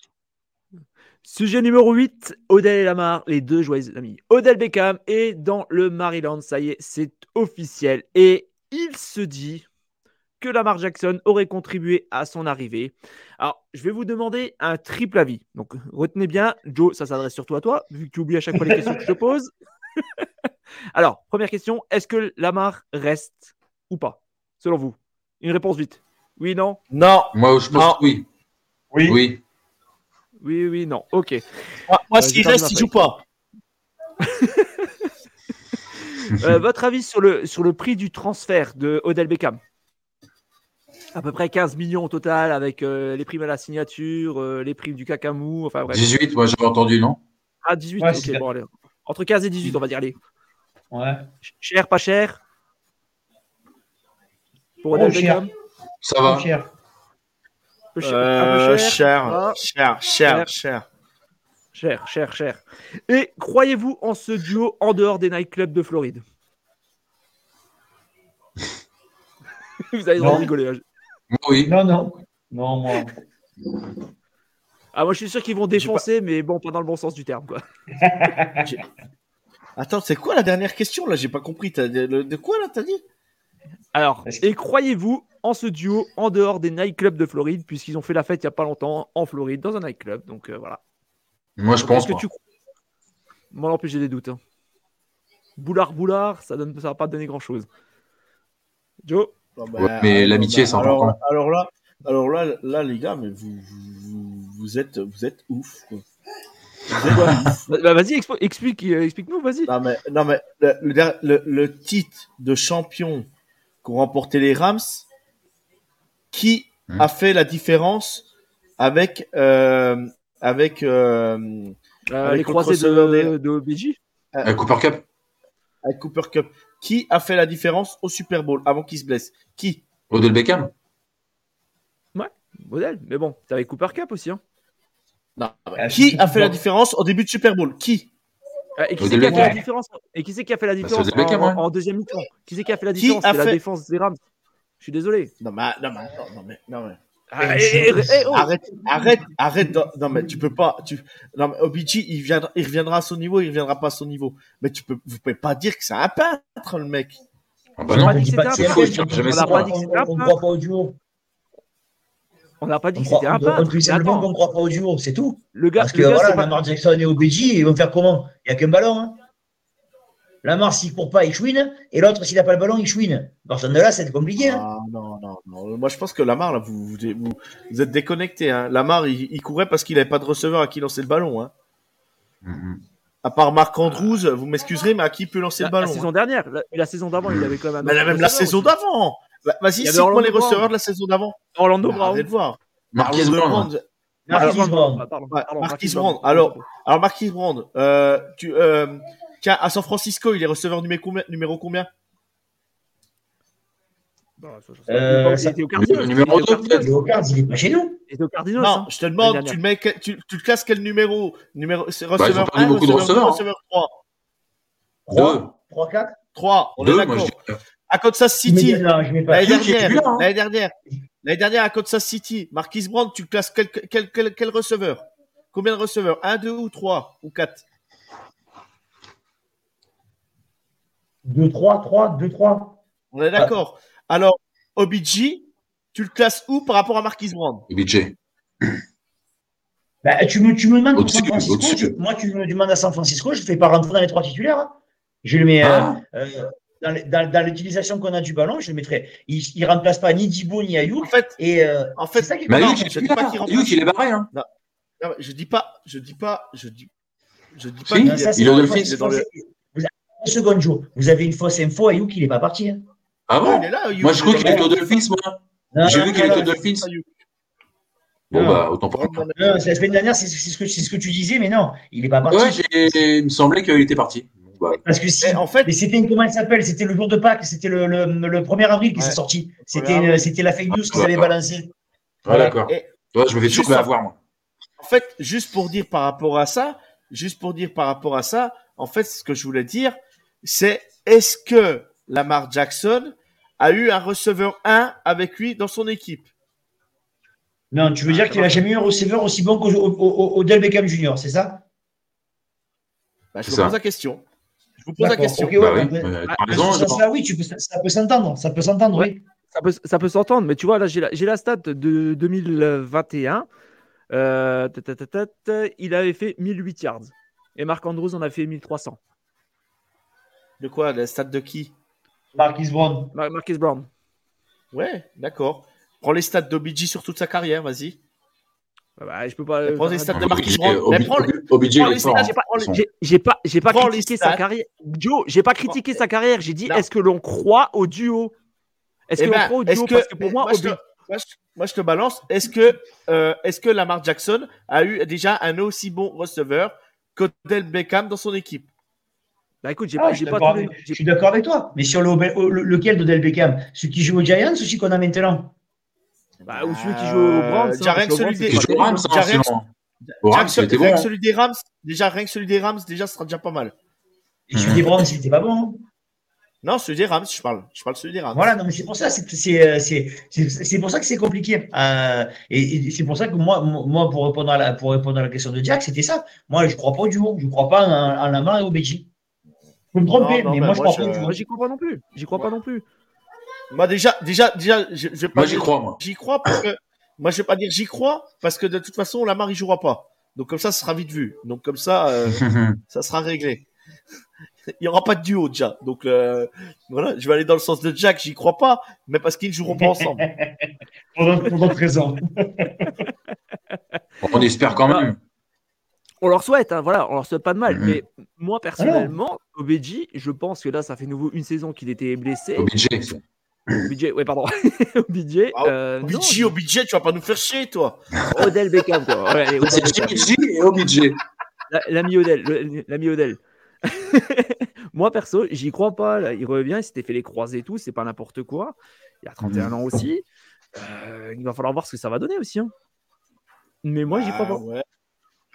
Sujet numéro 8, Odell et Lamar, les deux joyeux amis. Odell Beckham est dans le Maryland, ça y est, c'est officiel. Et il se dit que Lamar Jackson aurait contribué à son arrivée. Alors, je vais vous demander un triple avis. Donc, retenez bien, Joe, ça s'adresse surtout à toi, vu que tu oublies à chaque fois les questions que je te pose. Alors, première question, est-ce que Lamar reste ou pas, selon vous? Une réponse vite. Oui, non? Non. Moi, je pense oui. Oui. Oui. Oui, oui, non. Ok. Moi, euh, s'il reste, il joue pas. Euh, votre avis sur le, sur le prix du transfert de Odell Beckham? À peu près 15 millions au total avec euh, les primes à la signature, les primes du cacamou. Enfin, 18, moi j'avais entendu, non? Ah, 18, ok. Bon, allez. Entre 15 et 18, on va dire. les. Ouais. Cher, pas cher? Pour Odell Beckham? Ça va. Cher. Euh, cher, cher, cher, cher, cher, cher, cher, Et croyez-vous en ce duo en dehors des nightclubs de Floride? Vous avez rigolé. Hein. Oui. Non, non. Non, moi. Ah, moi, je suis sûr qu'ils vont défoncer, mais bon, pas dans le bon sens du terme, quoi. Attends, c'est quoi la dernière question là? J'ai pas compris. De quoi là T'as dit? Alors, et croyez-vous en ce duo en dehors des nightclubs de Floride, puisqu'ils ont fait la fête il n'y a pas longtemps en Floride, dans un nightclub? Donc euh, voilà. Moi, je pense. Que tu... Moi non plus, j'ai des doutes. Hein. Boulard, boulard, ça ne ça va pas donner grand chose. Joe bah, Mais l'amitié, c'est alors, important. Alors là, alors là, là, les gars, mais vous, vous, vous êtes, vous êtes ouf. Quoi. bah, vas-y, explique, euh, explique-nous, vas-y. Non mais, non, mais le, le, le titre de champion qu'ont remporté les Rams, qui hmm. a fait la différence avec euh, avec, euh, euh les croisés de, de OBJ avec Cooper Cup. avec Cooper Cup. Qui a fait la différence au Super Bowl avant qu'il se blesse? Qui? Odell Beckham. Ouais Odell. Mais bon avec Cooper Cup aussi hein. non, qui a fait la différence au début de Super Bowl? Qui? Et qui c'est qui a fait la différence? Et qui c'est qui a fait la différence en, deuxième mi-temps? Qui c'est qui a fait la différence? C'est la défense des Rams. Je suis désolé. Non, mais, non, mais, non, mais, non, mais. Ah, eh, eh, eh, oh. Arrête, arrête, arrête. Non, mais tu peux pas. Tu... Non, mais Obichi, il, viendra, il reviendra à son niveau, il reviendra pas à son niveau. Mais tu peux, vous pouvez pas dire que c'est un peintre, le mec. Ah bah on n'a pas dit que c'était un peintre. On croit pas au duo. On n'a pas dit que c'était un peintre. On dit simplement qu'on croit pas au duo, c'est tout. Le gars, Parce que voilà, Lamar Jackson et OBJ, ils vont faire comment? Il n'y a qu'un ballon, hein. Lamar, s'il court pas, il chouine. Et l'autre, s'il n'a pas le ballon, il chouine. Personne de là, c'est compliqué. Hein. Ah, non, non, non. Moi, je pense que Lamar, là, vous, vous, vous, êtes déconnecté. Hein. Lamar, il, il courait parce qu'il n'avait pas de receveur à qui lancer le ballon. Hein. Mm-hmm. À part Marc Andrews, vous m'excuserez, mais à qui peut lancer le ballon La saison hein dernière, la, saison d'avant, il avait quand même. Mais même la saison d'avant. Vas-y, cite-moi les receveurs de la saison d'avant. Orlando Brown. De voir. Marquez Brown. Marquis Brand. Marquis Brand. Alors, alors Marquis Brand, euh, tu, euh, tiens, à San Francisco, il est receveur numéro combien, numéro combien? Euh, il était au Cardinals. Numéro 2, peut-être. Au Cardinals, il est pas chez nous. Il était au Cardinals. Non, hein, je te demande, tu, le mets, tu, tu le classes quel numéro? Numéro, c'est bah, receveur bah, 1, beaucoup receveur, de receveurs, 2, receveur 3. 3. 3, 4 3, on 2, est d'accord. À Kansas City, l'année dernière, hein. l'année dernière, l'année dernière à Kansas City, Marquis Brand, tu classes quel, quel, quel, quel receveur? Combien de receveurs? 1, 2 ou 3 ou 4 2, 3, 3, 2, 3. On est d'accord. Alors, OBJ, tu le classes où par rapport à Marquis Brand OBJ. Bah, tu, me, tu me demandes à San Francisco. moi, tu me demandes à San Francisco, je ne fais pas rentrer dans les trois titulaires. Hein. Je le mets ah. euh, dans, dans, l'utilisation qu'on a du ballon, je le mettrais. Il ne remplace pas ni Dibo ni Ayou. En fait, et, euh, en fait, ça qui je dis pas qu'il remplace. il est barré. Hein. Non, non, je dis pas, je dis pas, je dis, je dis pas. Si, il, ça, il est, Dans le... Une seconde jour. Vous avez une fausse info. Ayuk, il n'est pas parti. Hein. Ah bon? Il est là, Moi, je crois qu'il était au Dolphins, moi. J'ai vu qu'il était au Dolphins. Bon, bah, autant pas. la semaine dernière, c'est ce, que, ce que tu disais, mais non, il n'est pas parti. Ouais, il me semblait qu'il était parti. Bah. Parce que si, en fait, mais c'était comment elle s'appelle? C'était le jour de Pâques, c'était le, le, le 1er avril qui s'est sorti. C'était c'était la fake news qu'ils avaient balancée. Ah, d'accord. je me fais toujours avoir, moi. En fait, juste pour dire par rapport à ça, juste pour dire par rapport à ça, en fait, ce que je voulais dire, c'est est-ce que Lamar Jackson a eu un receveur 1 avec lui dans son équipe? Non, tu veux dire qu'il n'a jamais eu un receveur aussi bon qu'Odell Beckham Jr., c'est ça? Bah, Je vous pose la question. Je vous pose la question. oui, ça, peut s'entendre. Ça peut s'entendre, oui. Ça peut, s'entendre, mais tu vois, là, j'ai la, stat de 2021. Euh, il avait fait 1008 yards. Et Marc Andrews en a fait 1300. De quoi La stat de qui? Marquis Brown. Marquis Brown. Ouais, d'accord. Prends les stats d'OBJ sur toute sa carrière, vas-y. Bah, bah je peux pas. Prends les stats de Marquis Brown. OBJ, j'ai pas, j'ai pas, pas critiqué sa carrière. Joe, j'ai pas critiqué sa carrière. J'ai dit, est-ce que l'on croit au duo? Est-ce eh que l'on ben, croit au duo? Parce que pour moi, moi, je te, moi, je te balance. Est-ce que, euh, est-ce que Lamar Jackson a eu déjà un aussi bon receveur qu'Odell Beckham dans son équipe? Bah écoute, j'ai ah, pas, pas Je suis d'accord avec toi. Mais sur le, lequel de Del Beckham? Celui qui joue aux Giants ou celui qu'on a maintenant? Bah, Ou celui qui joue aux Browns euh, Déjà, rien que celui des Rams. Celui des Rams, déjà, rien que celui des Rams, déjà, ce sera déjà pas mal. Et celui des Browns, c'était pas bon. Hein. non, celui des Rams, je parle. Je parle celui des Rams. Voilà, non, mais c'est pour ça, c'est euh, pour ça que c'est compliqué. Euh, et, c'est pour ça que moi, moi, pour répondre à la, pour répondre à la question de Jack, c'était ça. Moi, je crois pas au duo. Je crois pas en, la main et au Peux me tromper, mais, moi, je crois pas. J'y crois pas non plus. J'y crois pas non plus. Moi, déjà, déjà, déjà, je, vais pas. Moi, j'y crois, moi. J'y crois parce que, moi, je vais pas dire j'y crois parce que de toute façon, Lamar, il jouera pas. Donc, comme ça, ce sera vite vu. Donc, comme ça, euh, ça sera réglé. il y aura pas de duo, déjà. Donc, euh, voilà, je vais aller dans le sens de Jack, j'y crois pas, mais parce qu'ils joueront pas ensemble. pendant, pendant 13 ans. On espère quand même on leur souhaite, hein, voilà, on leur souhaite pas de mal. Mm-hmm. Mais moi, personnellement, OBJ, je pense que là, ça fait nouveau une saison qu'il était blessé. OBJ. OBJ, ouais, pardon. OBJ. Ah, euh, OBJ, OBJ, tu vas pas nous faire chier, toi. Odell Beckham, quoi. Ouais, et OBJ. L'ami Odell. L'ami Odell. moi, perso, j'y crois pas. Là. Il revient, il s'était fait les croiser et tout, c'est pas n'importe quoi. Il a 31 mm. ans aussi. Euh, il va falloir voir ce que ça va donner aussi. Hein. Mais moi, j'y crois pas. Ouais.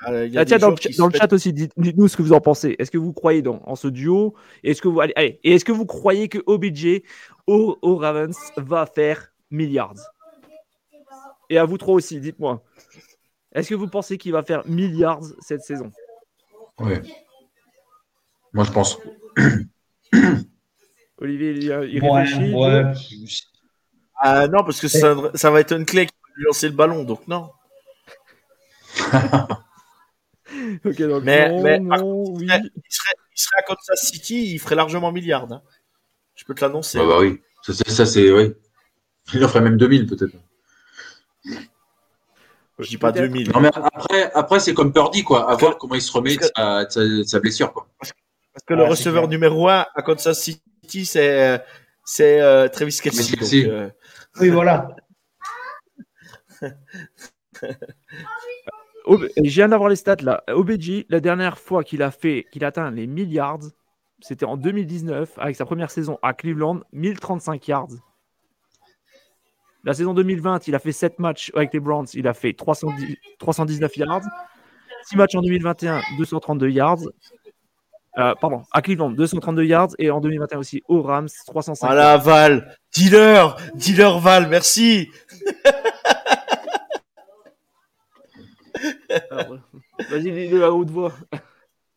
Ah, ah, tiens, dans, le, chat aussi, dites-nous ce que vous en pensez. Est-ce que vous croyez dans, en ce duo? Est-ce que vous allez, et est-ce que vous croyez que OBJ au, au, Ravens va faire milliards? Et à vous trois aussi, dites-moi. Est-ce que vous pensez qu'il va faire milliards cette saison? Oui. Moi, je pense. Olivier, il, réfléchit. Ah, non, parce que ça, ça, va être une clé qui va lui lancer le ballon, donc non. mais, mais il, serait, à Kansas City, il ferait largement milliard. Hein. Je peux te l'annoncer. Ah bah oui, ça c'est. Oui. Il en ferait même 2000 peut-être. Je dis pas 2000. Non, mais après, après c'est comme Purdy, quoi. À voir comment il se remet de sa, blessure, quoi. Parce que, le receveur numéro 1 à Kansas City, c'est c'est euh, Travis Kelsey. Euh, oui, voilà. Je viens d'avoir les stats là. OBJ, la dernière fois qu'il a fait, qu'il atteint les 1000 yards, c'était en 2019 avec sa première saison à Cleveland, 1035 yards. La saison 2020, il a fait 7 matchs avec les Browns, il a fait 310, 319 yards. 6 matchs en 2021, 232 yards. Euh, pardon, à Cleveland, 232 yards. Et en 2021 aussi, aux Rams, 305 Voilà, Val. Dealer. Dealer Val, merci. Vas-y, dis-le à haute voix.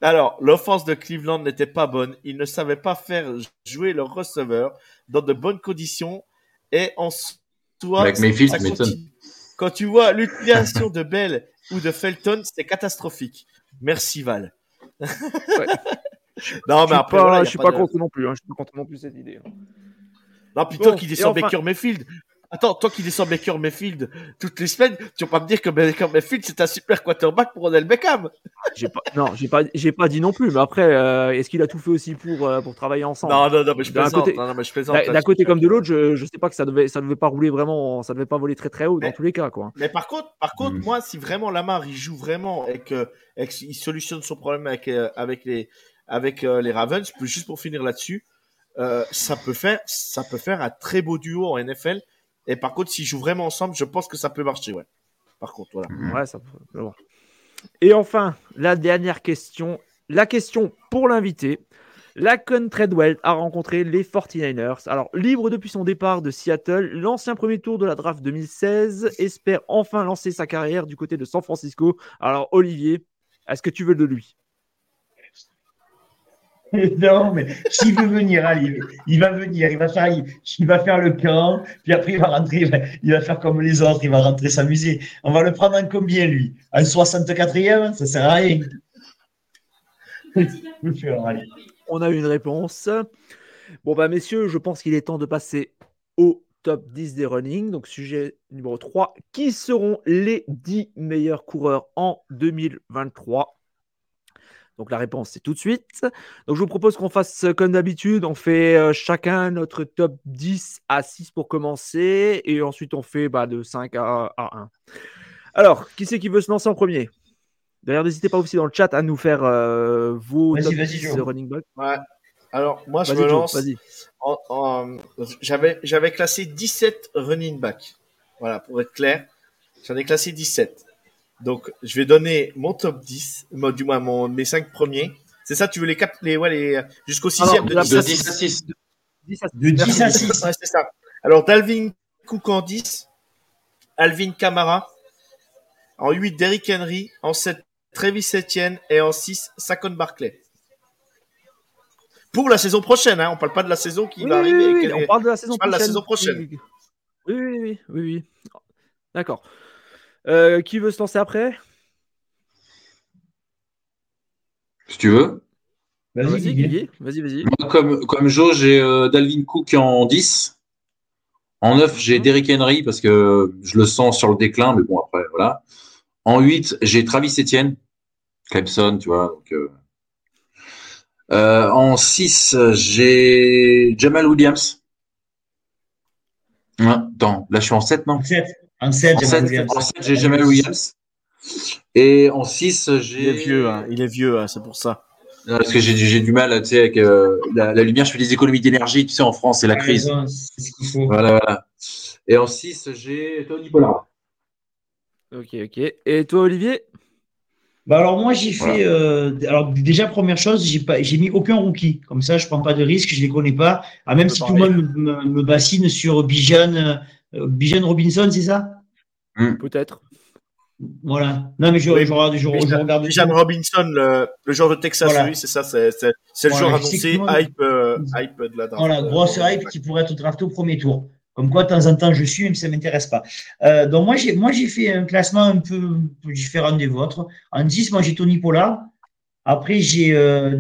Alors, l'offense de Cleveland n'était pas bonne. Ils ne savaient pas faire jouer leur receveur dans de bonnes conditions. Et en soi, quand tu vois l'utilisation de Bell ou de Felton, c'est catastrophique. Merci Val. non, mais après, je suis pas, contre non plus. Hein. Je suis pas contre non plus cette idée. Hein. Non, plutôt qu'il descend enfin... Baker Mayfield. Attends, toi qui descends Baker Mayfield toutes les semaines, tu vas pas me dire que Baker Mayfield c'est un super quarterback pour Odell Beckham j'ai pas, Non, j'ai pas, j'ai pas dit non plus. Mais après, euh, est-ce qu'il a tout fait aussi pour euh, pour travailler ensemble? Non, non, non, mais je plaisante. D'un côté, non, mais je plaisante, d'un côté comme de l'autre, je, je sais pas que ça devait, ça devait pas rouler vraiment, ça devait pas voler très très haut mais, dans tous les cas, quoi. Mais par contre, par contre, mm. moi, si vraiment Lamar il joue vraiment et que, et il solutionne son problème avec euh, avec les avec les Ravens, juste pour finir là-dessus, ça peut faire, ça peut faire un très beau duo en NFL et par contre, s'ils jouent vraiment ensemble, je pense que ça peut marcher, ouais. Par contre, voilà. Ouais, ça peut. Et enfin, la dernière question. La question pour l'invité. Lacon Treadwell a rencontré les 49ers. Alors, libre depuis son départ de Seattle, l'ancien premier tour de la draft 2016 espère enfin lancer sa carrière du côté de San Francisco. Alors, Olivier, est-ce que tu veux de lui? non, mais s'il veut venir, allez, il va venir, il va faire, il, va faire le camp, puis après il va rentrer, il va, faire comme les autres, il va rentrer s'amuser. On va le prendre en combien, lui? En 64e Ça sert à rien. On a une réponse. Bon, bah, messieurs, je pense qu'il est temps de passer au top 10 des running. Donc, sujet numéro 3. Qui seront les 10 meilleurs coureurs en 2023 donc la réponse, c'est tout de suite. Donc je vous propose qu'on fasse comme d'habitude, on fait euh, chacun notre top 10 à 6 pour commencer, et ensuite on fait bah, de 5 à, 1. Alors, qui c'est qui veut se lancer en premier? D'ailleurs, n'hésitez pas aussi dans le chat à nous faire euh, vos top 10 de running back. Ouais. Alors, moi, je me lance. J'avais, j'avais classé 17 running back. Voilà, pour être clair. J'en ai classé 17. Donc, je vais donner mon top 10, du moins mon, mes 5 premiers. C'est ça, tu veux les quatre, les, ouais, les, jusqu'au 6 de, de 10 à 6. De 10 à 6. Ouais, c'est ça. Alors, Dalvin Cook en 10, Alvin Kamara, en 8, Derrick Henry, en 7, Travis Etienne, et en 6, Saquon Barclay. Pour la saison prochaine, hein, on parle pas de la saison qui oui, va arriver. Oui, oui, on parle de la saison prochaine. De la saison prochaine. Oui, oui, oui, oui, oui. D'accord. Euh, qui veut se lancer après? Si tu veux. Vas-y, vas-y, vas-y. comme, comme Joe, j'ai euh, Dalvin Cook en 10. En 9, j'ai mhm. Derrick Henry parce que je le sens sur le déclin, mais bon, après, voilà. En 8, j'ai Travis Etienne, Clemson, tu vois. Donc, euh, en 6, j'ai Jamal Williams. attends, là, je suis en 7, non? 7. En 7, j'ai Jamal Williams. Et en 6, j'ai. Il est vieux, hein. il est vieux, hein, c'est pour ça. parce que j'ai du mal, tu sais, avec euh, la, lumière, je fais des économies d'énergie, tu sais, en France, c'est la crise. Voilà, voilà. Et en 6, j'ai Tony Pollard. Ok, ok. Et toi, Olivier? Bah alors moi j'ai fait euh, alors déjà première chose j'ai pas j'ai mis aucun rookie comme ça je prends pas de risque je les connais pas ah, même si tout le monde me, me, bassine sur Bijan euh, Bijan Robinson, c'est ça? Hmm. Peut-être. Voilà. Non, mais je, je, regarde. Je, regarde Bijan Robinson, le, le, joueur de Texas, oui, c'est ça. C'est le joueur annoncé, hype, euh, hype de la draft. Voilà, grosse hype qui pourrait être drafté au premier tour. Comme quoi, de temps en temps, je suis, même si ça ne m'intéresse pas. Euh, donc, moi, j'ai, moi, j'ai fait un classement un peu, différent des vôtres. En 10, moi, j'ai Tony Pollard. Après, j'ai euh,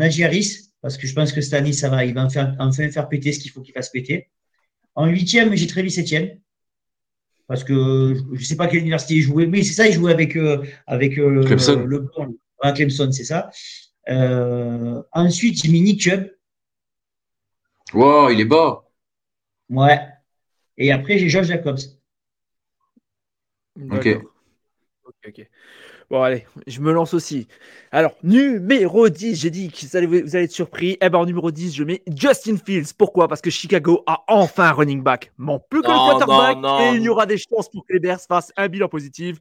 parce que je pense que cette année, ça va, il va enfin, enfin faire péter ce qu'il faut qu'il fasse péter. En huitième, j'ai Travis Etienne parce que je ne sais pas quelle université il jouait, mais c'est ça, il jouait avec, euh, avec euh, Clemson. le bon, Clemson, c'est ça. Euh, ensuite, j'ai mis Nick Chubb. Wow, il est bas. Ouais. Et après, j'ai George Jacobs. Ok. Ok. Bon, allez, je me lance aussi. Alors, numéro 10, j'ai dit que vous allez, vous allez être surpris. Eh ben, en numéro 10, je mets Justin Fields. Pourquoi? Parce que Chicago a enfin un running back. Mon plus que le quarterback. et il y aura des chances pour que les Bears fassent un bilan positif.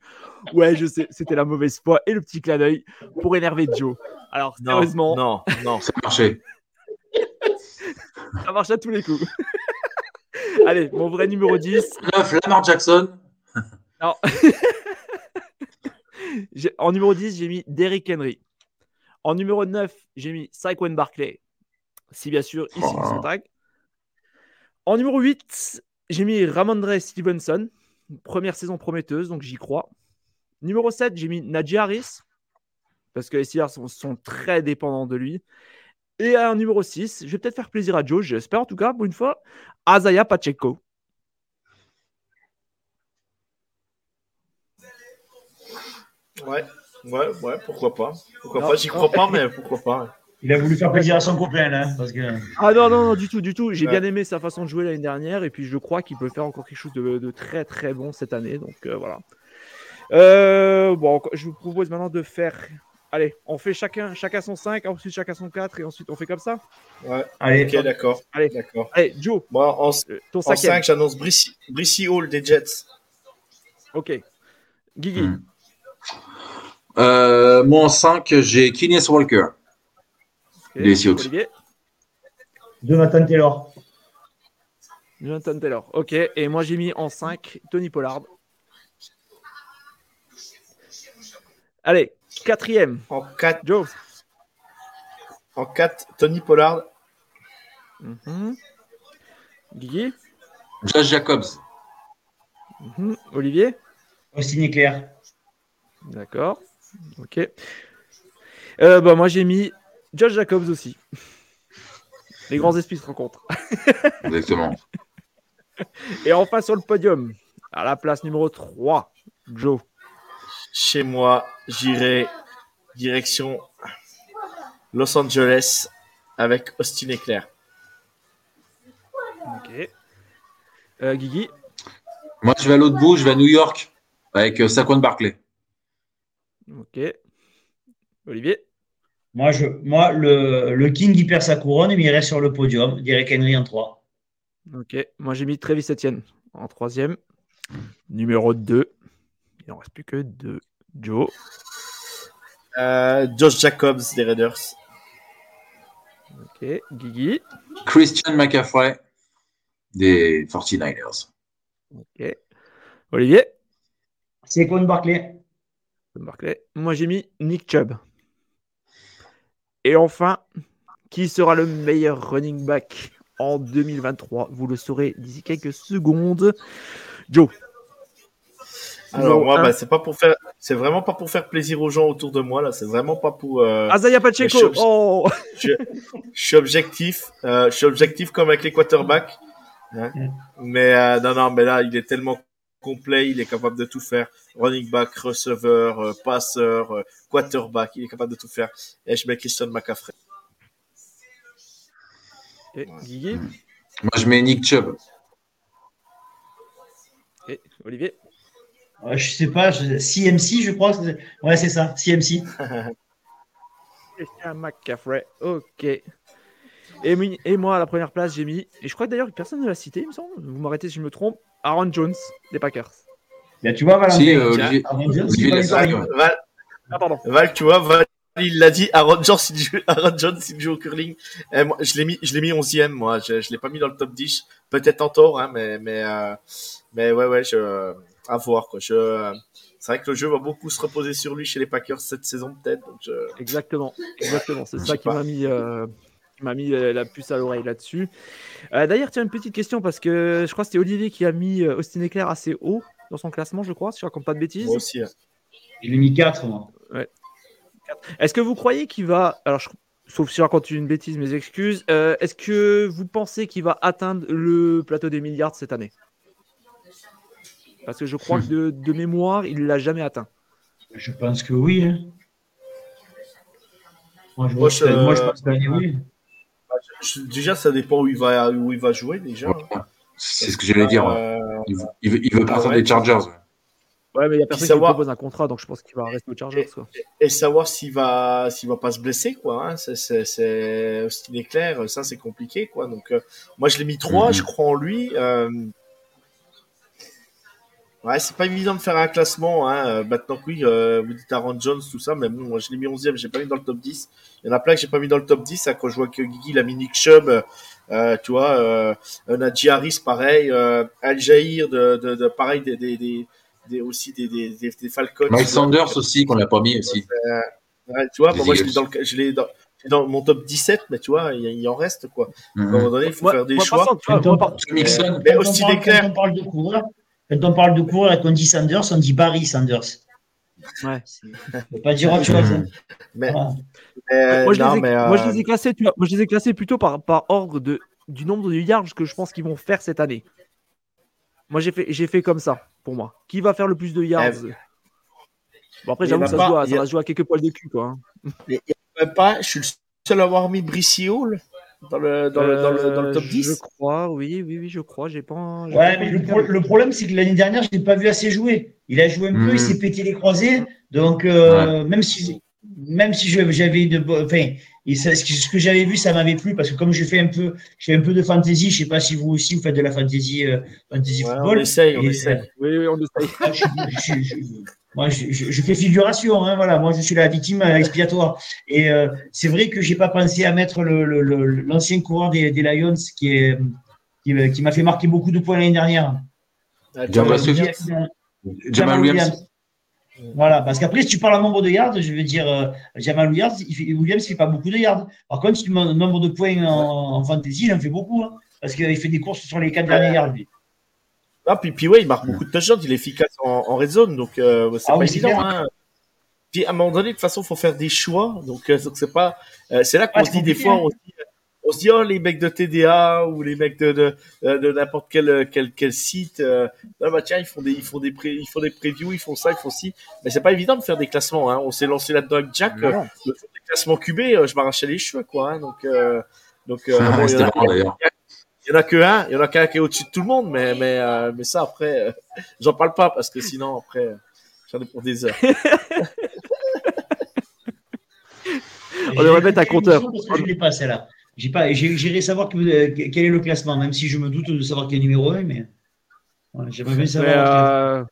Ouais, je sais, c'était la mauvaise foi et le petit clin d'œil pour énerver Joe. Alors, sérieusement. Non, non, ça marchait. ça marche à tous les coups. allez, mon vrai numéro 10. 9, Lamar Jackson. Non. en numéro 10, j'ai mis Derrick Henry. En numéro 9, j'ai mis Saquon Barclay. Si bien sûr, ici, oh. son tag. En numéro 8, j'ai mis Ramondre Stevenson. Première saison prometteuse, donc j'y crois. Numéro 7, j'ai mis Najee Harris. Parce que les Steelers sont, très dépendants de lui. Et en numéro 6, je vais peut-être faire plaisir à Joe, j'espère en tout cas, pour une fois, Azaya Pacheco. Ouais, ouais, ouais, pourquoi pas. Pourquoi pas, j'y crois pas, mais pourquoi pas. Il a voulu faire plaisir à son copain, là. Parce que... Ah non, non, non, du tout, du tout. J'ai bien aimé sa façon de jouer l'année dernière, et puis je crois qu'il peut faire encore quelque chose de, très, très bon cette année. Donc euh, voilà. Euh, bon, je vous propose maintenant de faire. Allez, on fait chacun, chacun son 5, ensuite chacun son 4, et ensuite on fait comme ça Ouais, allez, ok, d'accord. Allez, d'accord. Allez, Joe. Moi, en, euh, ton en 5, j'annonce Brissy, Hall des Jets. Ok. Guigui. Hmm. Euh, moi, en 5, j'ai Kines Walker. Okay. Les Sioux. Jonathan Taylor. Jonathan Taylor. Ok. Et moi, j'ai mis en 5 Tony Pollard. Allez, quatrième. En 4. Joe. En 4, Tony Pollard. Mm Guigui. Josh Jacobs. Mhm. Olivier. Austin Éclair. D'accord. Ok. Euh, bah, moi, j'ai mis Josh Jacobs aussi. Les grands esprits se rencontrent. Exactement. Et enfin, sur le podium, à la place numéro 3, Joe. Chez moi, j'irai direction Los Angeles avec Austin Eclair. Ok. Euh, Guigui Moi, je vais à l'autre bout, je vais à New York avec euh, Saquon Barclay. Ok. Olivier? Moi, je, moi le, le King, il perd sa couronne, mais il reste sur le podium. Derek Henry en 3. Ok. Moi, j'ai mis Travis Etienne en troisième. Numéro 2. Il n'en reste plus que 2. Joe? Euh, Josh Jacobs des Raiders. Ok. Guigui? Christian McCaffrey des 49ers. Ok. Olivier? C'est Barclay. Moi, j'ai mis Nick Chubb. Et enfin, qui sera le meilleur running back en 2023 Vous le saurez d'ici quelques secondes. Joe. Alors moi, bah, c'est pas pour faire, c'est vraiment pas pour faire plaisir aux gens autour de moi là. C'est vraiment pas pour. Euh... Azaya Pacheco. Oh. Je, suis objectif. Euh, je suis objectif comme avec les quarterbacks. Hein. Mm. Mais euh, non, non, mais là, il est tellement complet, il est capable de tout faire. Running back, receveur, euh, passeur, euh, quarterback, il est capable de tout faire. Et je mets Christian McCaffrey. Et Guigui Moi, je mets Nick Chubb. Et Olivier? Je Je sais pas, CMC, je crois. Ouais, c'est ça, CMC. Christian McCaffrey, ok. Et, et, moi, à la première place, j'ai mis, et je crois que d'ailleurs personne ne l'a cité, il me semble, vous m'arrêtez si je me trompe, Aaron Jones des Packers. Là, tu vois, si, euh, Olivier, Val, ah. Val, tu vois, Val, il l'a dit, Aaron Jones, il joue, Aaron Jones, il joue au curling. Et moi, je l'ai mis, je l'ai mis 11e, moi. Je, je l'ai pas mis dans le top 10. Peut-être en tort, hein, mais, mais, euh, mais ouais, ouais, je, à voir, quoi. Je, c'est vrai que le jeu va beaucoup se reposer sur lui chez les Packers cette saison, peut-être. Je... Exactement, exactement. C'est ça qui m'a mis, euh, m'a mis euh, la puce à l'oreille là-dessus. Euh, d'ailleurs, tiens, une petite question parce que je crois que c'était Olivier qui a mis euh, Austin Eclair assez haut dans son classement, je crois, si je raconte pas de bêtises. Moi aussi. Hein. Il a mis 4, moi. Est-ce que vous croyez qu'il va. Alors, sauf si je raconte une bêtise, mes excuses. Est-ce que vous pensez qu'il va atteindre le plateau des milliards cette année? Parce que je crois que de, mémoire, il ne l'a jamais atteint. Je pense que oui. Hein. Moi, je, moi, je pense que oui déjà, ça dépend où il va, où il va jouer déjà. C'est ce que j'allais dire. Euh, il, veut, il veut partir des Chargers. Ouais, mais il y a personne savoir... qui propose un contrat, donc je pense qu'il va rester au Chargers. Quoi. Et, savoir s'il va, s'il va pas se blesser, quoi. Hein. C'est, c'est, c'est, est clair, ça c'est compliqué, quoi. Donc, euh, moi je l'ai mis 3, mhm. je crois en lui. Euh... Ouais, c'est pas évident de faire un classement. Hein. Euh, maintenant que oui, euh, vous dites Aaron Jones, tout ça, mais bon, moi je l'ai mis 11e, j'ai pas mis dans le top 10. Il y en a plein que j'ai pas mis dans le top 10. Hein, quand je vois que Guigui, il a mis Nick Chubb, euh, tu vois, euh, Nadji Harris, pareil, euh, Al Jair, de, de, de, pareil, des, des, des, des aussi des, des, des, Falcons. Mike Sanders aussi, qu'on l'a pas mis aussi. Ouais, tu vois, moi je l'ai dans, le, je l'ai dans, dans mon top 17, mais tu vois, il, il en reste quoi. À un moment donné, il faut faire des choix. tu vois, mais aussi des clairs. On parle de coureurs quand on parle de coureur et qu'on dit Sanders, on dit Barry Sanders. Ouais. On peut pas dire autre chose. Mais, moi, je les ai, classés, moi, je les ai classés plutôt par, par ordre de, du nombre de yards que je pense qu'ils vont faire cette année. Moi, j'ai fait, j'ai fait comme ça, pour moi. Qui va faire le plus de yards? Bon, après, j'avoue, ça, ça, va se jouer à quelques poils de cul, quoi. Hein. Il a pas, je suis le seul à avoir mis Brice Hall dans le, dans, le, dans, le, dans le top 10 Je crois, oui, oui, oui, je crois. J'ai pas. Ouais, mais le, problème, c'est que l'année dernière, je l'ai pas vu assez jouer. Il a joué un peu, il hmm. s'est pété les croisés. Donc, euh, même si, même si j'avais de, enfin, ce que j'avais vu, ça m'avait plu parce que comme je fais un peu, je fais un peu de fantasy. Je sais pas si vous aussi vous faites de la fantasy, euh, fantasy football. On essaye, on essaye. oui, oui, on essaye. Moi, je, je, fais figuration, hein, voilà. Moi, je suis la victime expiatoire. Et euh, c'est vrai que j'ai pas pensé à mettre l'ancien le, le, coureur des, des, Lions qui est qui, qui m'a fait marquer beaucoup de points l'année dernière. Ah, Jamal, Jamal Williams. Voilà, parce qu'après, si tu parles en nombre de yards, je veux dire, euh, Jamal Williams, il fait, Williams, fait pas beaucoup de yards. Par contre, si tu mets nombre de points en, en fantasy, il en fait beaucoup, hein, parce qu'il fait des courses sur les quatre derniers yards. Lui. Ah, puis, puis ouais, il marque beaucoup de touchdowns, il est efficace en, en red zone, donc euh, c'est ah pas évident. Hein. Puis à un moment donné, de toute façon, il faut faire des choix, donc euh, c'est pas, c'est là qu'on se dit des fois, on, on, se dit oh les mecs de TDA ou les mecs de de, de n'importe quel, quel quel site, ah, bah tiens ils font des ils font des pré, ils font des previews, ils font ça, ils font ci, mais c'est pas évident de faire des classements. Hein. On s'est lancé là-dedans avec Jack, le des classements QB, je m'arrachais les cheveux quoi, hein, donc donc il y a, il y en a que un, il y en a qu'un qui est au-dessus de tout le monde, mais mais euh, mais ça après, euh, j'en parle pas parce que sinon après, j'en ai pour des heures. On devrait mettre un compteur. je l'ai pas celle-là. J'ai pas, j'irai savoir euh, quel est le classement, même si je me doute de savoir quel est numéro 1, mais j'aimerais bien savoir.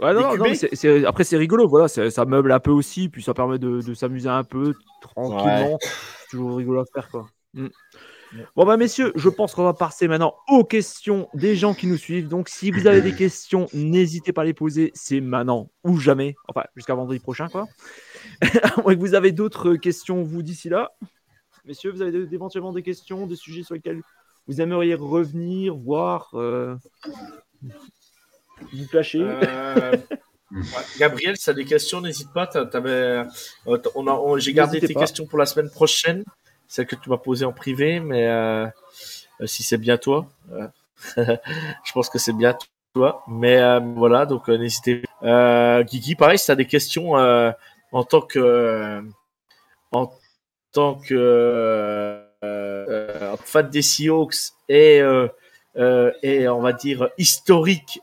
Ouais, non, non, c'est, après c'est rigolo, voilà, ça meuble un peu aussi, puis ça permet de, de s'amuser un peu tranquillement. C'est toujours rigolo à faire, quoi. Mm. Bon, bah, messieurs, je pense qu'on va passer maintenant aux questions des gens qui nous suivent. Donc, si vous avez des questions, n'hésitez pas à les poser. C'est maintenant ou jamais. Enfin, jusqu'à vendredi prochain, quoi. vous avez d'autres questions, vous, d'ici là. Messieurs, vous avez éventuellement des questions, des sujets sur lesquels vous aimeriez revenir, voir, euh, vous clasher euh, Gabriel, si tu as des questions, n'hésite pas. Euh, j'ai gardé tes questions pour la semaine prochaine celle que tu m'as posée en privé, mais euh, si c'est bien toi, je pense que c'est bien toi. Mais voilà, donc n'hésitez pas. Guigui, pareil, si tu as des questions en tant que en tant que fan des Seahawks et et on va dire historique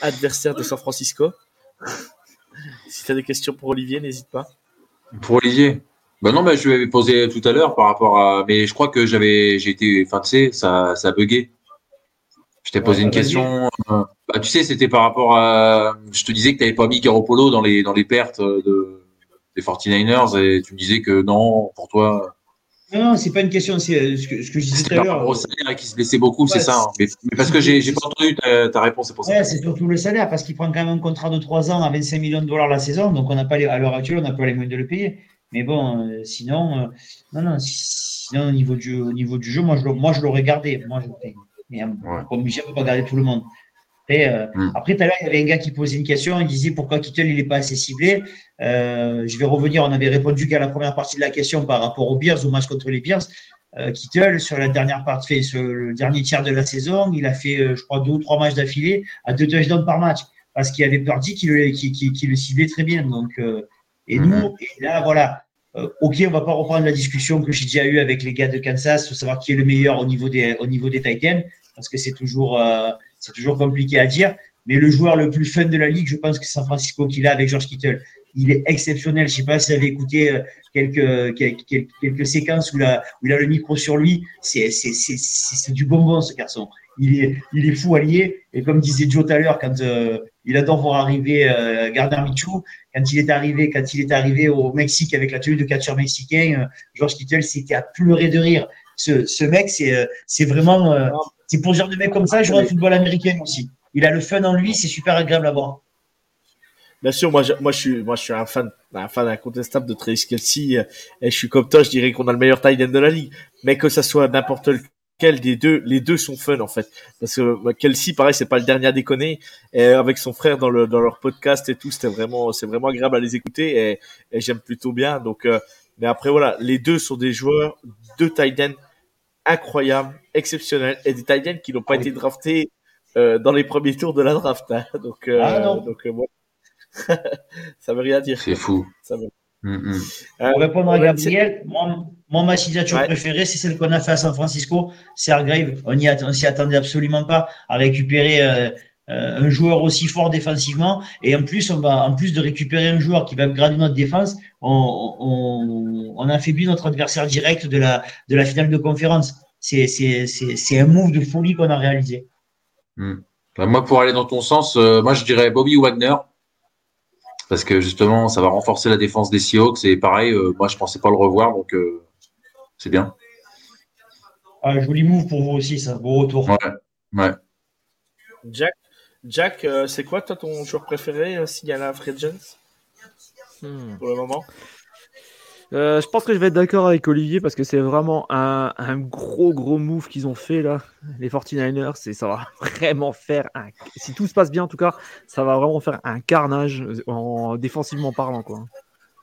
adversaire de San Francisco. si tu as des questions pour Olivier, n'hésite pas. Pour Olivier ben non, mais je lui avais posé tout à l'heure par rapport à. Mais je crois que j'avais, j'ai été, enfin, tu sais, ça, ça a bugué. Je t'ai posé une question. Euh, bah, tu sais, c'était par rapport à. Je te disais que tu n'avais pas mis Garoppolo dans les, dans les pertes de, des 49ers et tu me disais que non, pour toi. Non, non, c'est pas une question. C'est euh, ce que, ce que je disais tout à l'heure. au salaire qui se blessait beaucoup, c'est ça. Hein. Mais, parce que j'ai, j'ai pas entendu ta, ta réponse, c'est pour ça. c'est surtout le salaire parce qu'il prend quand même un contrat de 3 ans à 25 millions de dollars la saison. Donc, on n'a pas les, à l'heure actuelle, on n'a pas les moyens de le payer. Mais bon, euh, sinon, euh, non, non, sinon au niveau du, au niveau du jeu, moi je, moi, je l'aurais gardé. Moi, je, mais ouais. comme je peux pas garder tout le monde. Après, mm. après tout à l'heure, il y avait un gars qui posait une question, il disait pourquoi Kittle il n'est pas assez ciblé. je vais revenir, on avait répondu qu'à la première partie de la question par rapport aux Bears, au match contre les Bears. Kittle, sur la dernière partie, sur le dernier tiers de la saison, il a fait, je crois, deux ou trois matchs d'affilée à deux touchdowns par match parce qu'il avait peur dit qu'il le ciblait très bien. Donc, et nous, mhm. et là, voilà. Euh, ok, on va pas reprendre la discussion que j'ai déjà eue avec les gars de Kansas pour savoir qui est le meilleur au niveau des, au niveau des Titans, parce que c'est toujours, euh, c'est toujours compliqué à dire. Mais le joueur le plus fun de la ligue, je pense que San Francisco qu'il a avec George Kittle. Il est exceptionnel. Je sais pas si vous avez écouté euh, quelques, quelques, quelques séquences où, là, où il a le micro sur lui. C'est du bonbon, ce garçon. Il est, il est fou allié. Et comme disait Joe tout à l'heure, quand euh, il adore voir arriver euh, Gardner Michou, quand il est arrivé, quand il est arrivé au Mexique avec la tenue de catcheur mexicain, euh, George Kittle, c'était à pleurer de rire. Ce, ce mec, c'est, c'est vraiment, c'est pour genre de mec comme ça, jouer au football américain aussi. Il a le fun en lui, c'est super agréable à voir. Bien sûr, moi je, moi je suis, moi je suis un fan, un fan incontestable de Travis Kelsey et je suis comme toi, je dirais qu'on a le meilleur tight end de la ligue. Mais que ça soit n'importe lequel des deux, les deux sont fun en fait. Parce que bah, Kelsey, pareil, c'est pas le dernier à déconner. Et avec son frère dans le dans leur podcast et tout, c'était vraiment, c'est vraiment agréable à les écouter et, et j'aime plutôt bien. Donc, euh, mais après voilà, les deux sont des joueurs, deux tight ends incroyables, exceptionnels et des ends qui n'ont pas été draftés euh, dans les premiers tours de la draft. Hein. Donc, euh, ah donc euh, ça veut rien dire. C'est fou. Ça veut... Mm, mm. Pour répondre à Gabriel, mon, ma signature préférée, c'est celle qu'on a fait à San Francisco, c'est Hargrave. On s'y attendait absolument pas à récupérer euh, euh, un joueur aussi fort défensivement. Et en plus, on va, en plus de récupérer un joueur qui va upgrader notre défense, on, on, on affaiblit notre adversaire direct de la, de la finale de conférence. C'est, un move de folie qu'on a réalisé. Mm. Bah, moi, pour aller dans ton sens, euh, moi je dirais Bobby Wagner parce que justement, ça va renforcer la défense des Seahawks. Et pareil, euh, moi, je pensais pas le revoir, donc euh, c'est bien. Ah, joli move pour vous aussi, ça. Beau retour. Ouais. Jack, Jack euh, c'est quoi toi ton joueur préféré s'il y a la Free hmm. Pour le moment euh, je pense que je vais être d'accord avec Olivier parce que c'est vraiment un, un, gros gros move qu'ils ont fait là, les 49ers. Et ça va vraiment faire un. Si tout se passe bien en tout cas, ça va vraiment faire un carnage en défensivement parlant quoi.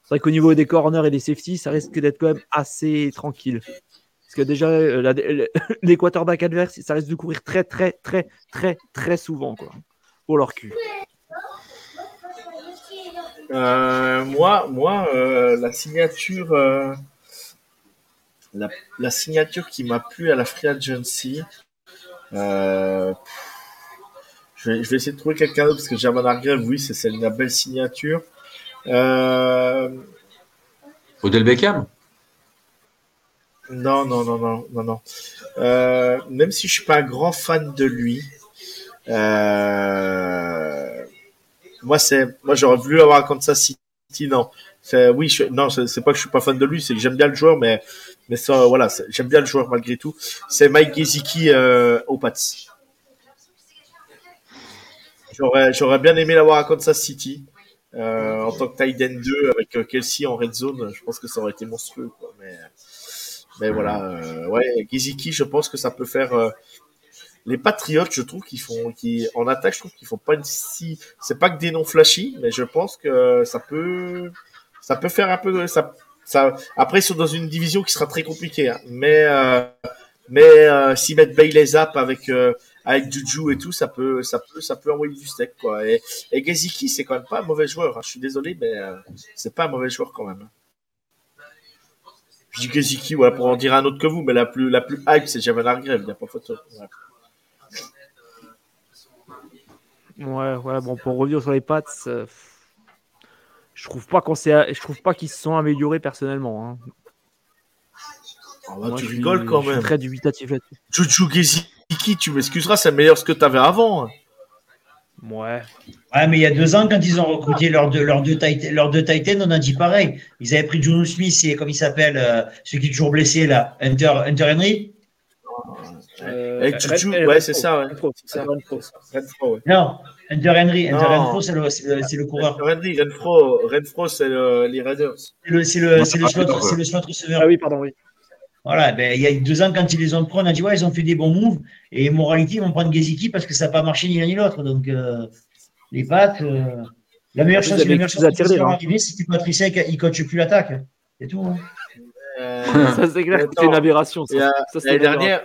C'est vrai qu'au niveau des corners et des safeties, ça risque d'être quand même assez tranquille. Parce que déjà, euh, la, les quarterbacks adverses, ça risque de courir très très très très très souvent quoi, pour leur cul. Euh, moi, moi, euh, la signature, euh, la, la, signature qui m'a plu à la Free Agency, euh, je vais, je, vais, essayer de trouver quelqu'un d'autre parce que Jamal Hargrave, oui, c'est une belle signature. Euh, Odell Beckham? Non, non, non, non, non, non. Euh, même si je suis pas un grand fan de lui, euh, moi, c'est, moi, j'aurais voulu avoir un Kansas City, non. C'est, oui, non, c'est pas que je suis pas fan de lui, c'est que j'aime bien le joueur, mais, mais ça, voilà, j'aime bien le joueur malgré tout. C'est Mike Gesicki euh, au Pats. J'aurais, j'aurais bien aimé l'avoir à Kansas City. Euh, en tant que tight end 2 avec euh, Kelsey en red zone, je pense que ça aurait été monstrueux. Mais, mais voilà, euh, ouais, Gesicki, je pense que ça peut faire, les Patriotes, je trouve qu'ils font, en attaque, je trouve qu'ils font pas une si, c'est pas que des noms flashy, mais je pense que ça peut, ça peut faire un peu, ça. Après, ils sont dans une division qui sera très compliquée, hein. mais, euh, mais euh, s'ils mettent Bailey Zap avec euh, avec Juju et tout, ça peut, ça peut, ça peut envoyer du steak, quoi. Et, et c'est quand même pas un mauvais joueur. Hein. Je suis désolé, mais euh, c'est pas un mauvais joueur quand même. Hein. Je dis Gaziki, voilà, pour en dire un autre que vous, mais la plus, la plus hype, c'est Javan Hargrave, il n'y a pas photo. Ouais. Ouais, ouais, bon, pour revenir sur les Pats, euh, je trouve pas qu'on je trouve pas qu'ils se sont améliorés personnellement. Hein. Oh, bah, tu rigoles quand même. Je suis très dubitatif là-dessus. Juju Geziki, tu m'excuseras, c'est meilleur ce que tu avais avant. Hein. Ouais. Ouais, mais il y a deux ans, quand ils ont recruté leurs deux, leurs deux, leurs deux Titans, on a dit pareil. Ils avaient pris Juno Smith et, comme il s'appelle, euh, celui qui est toujours blessé, là, Hunter, Hunter Henry. Euh, Avec Juju, ouais, c'est ça, ouais. ça. Renfro, ouais. Non, Hunter Henry. Hunter Renfro, c'est le, le, le, coureur. Hunter Henry, Renfro, Renfro c'est le, les Raiders. C'est le, c'est le, le, slot, c'est le slot receveur. Ah oui, pardon, oui. Voilà, ben, il y a deux ans, quand ils les ont pris, on a dit, ouais, ils ont fait des bons moves. Et moralité, ils vont prendre Geziki parce que ça n'a pas marché ni l'un ni l'autre. Donc, euh, les pattes. Euh, la meilleure chose, la meilleure chose qui leur arriver, c'est que Patricia, il ne coach plus l'attaque. C'est tout. Hein. Euh, ça, c'est clair que c'est une aberration. L'année dernière,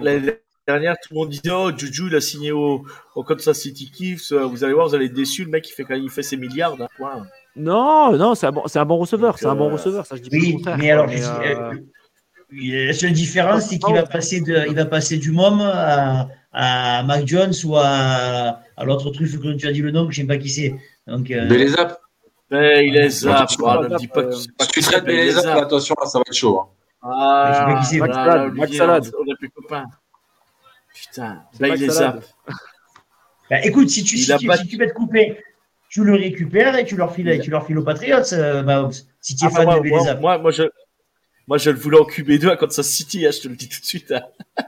dernière, tout le monde disait Oh, Juju, il a signé au, au Kansas City Chiefs. Vous allez voir, vous allez être déçus. Le mec, il fait, il fait ses milliards d'un point. Non, non, c'est un, bon, un bon receveur. C'est un bon receveur. Ça, je dis oui, mais alors, mais, euh... la seule différence, c'est qu'il va passer de, il va passer du môme à, à Mac Jones ou à, à l'autre truc que tu as dit le nom, je ne sais pas qui c'est. Donc, euh... Belezap. Belezap. ne dis pas que si tu traites Belezap, attention, là, ça va être chaud. Hein. Ah, je sais pas qui c'est. Max Salad. Max Salad. On est plus copains. Putain, Belezap. Bah, écoute, si tu, si, tu, si tu veux te couper, tu le récupères et tu leur files, tu leur files aux Patriots, euh, bah, si tu es ah, fan moi, de Belezap. Moi, moi, je, moi, je le voulais en QB2 à Kansas City, hein, je te le dis tout de suite. Hein.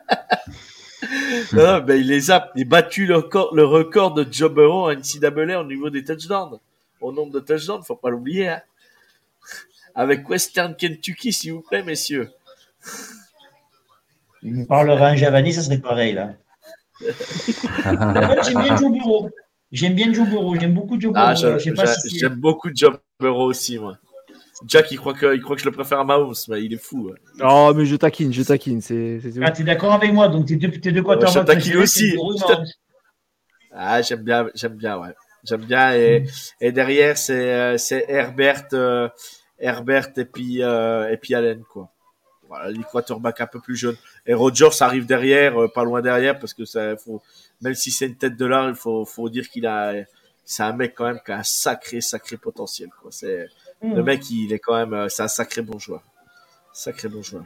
non, ben, il les a, il a battu le record, le record de Joe Burrow à NCAA au niveau des touchdowns. Au nombre de touchdowns, faut pas l'oublier. Hein. Avec Western Kentucky, s'il vous plaît, messieurs. Il me parlera en Javani, ça serait pareil, là. j'aime bien Joe Burrow. J'aime bien Joe Burrow. J'aime beaucoup Joe ah, Burrow. Ah, j'aime beaucoup Joe Burrow aussi, moi. Jack, il croit, que, il croit que je le préfère à Mahomes, mais il est fou. Oh, mais je taquine, je taquine. C'est, Ah, t'es d'accord avec moi, donc t'es deux, t'es deux quarterbacks. je taquine aussi. Ah, j'aime bien, j'aime bien, ouais. J'aime bien. Et, et derrière, c'est, euh, c'est Herbert, euh, Herbert et puis, euh, et puis Allen, quoi. Voilà, les quarterbacks un peu plus jeunes. Et Rogers arrive derrière, euh, pas loin derrière, parce que ça, faut, même si c'est une tête de l'art, il faut, faut dire qu'il a, c'est un mec quand même qui a un sacré, sacré potentiel, quoi. C'est, le mm. mec, il est quand même, euh, c'est un sacré bon joueur. Sacré bon joueur.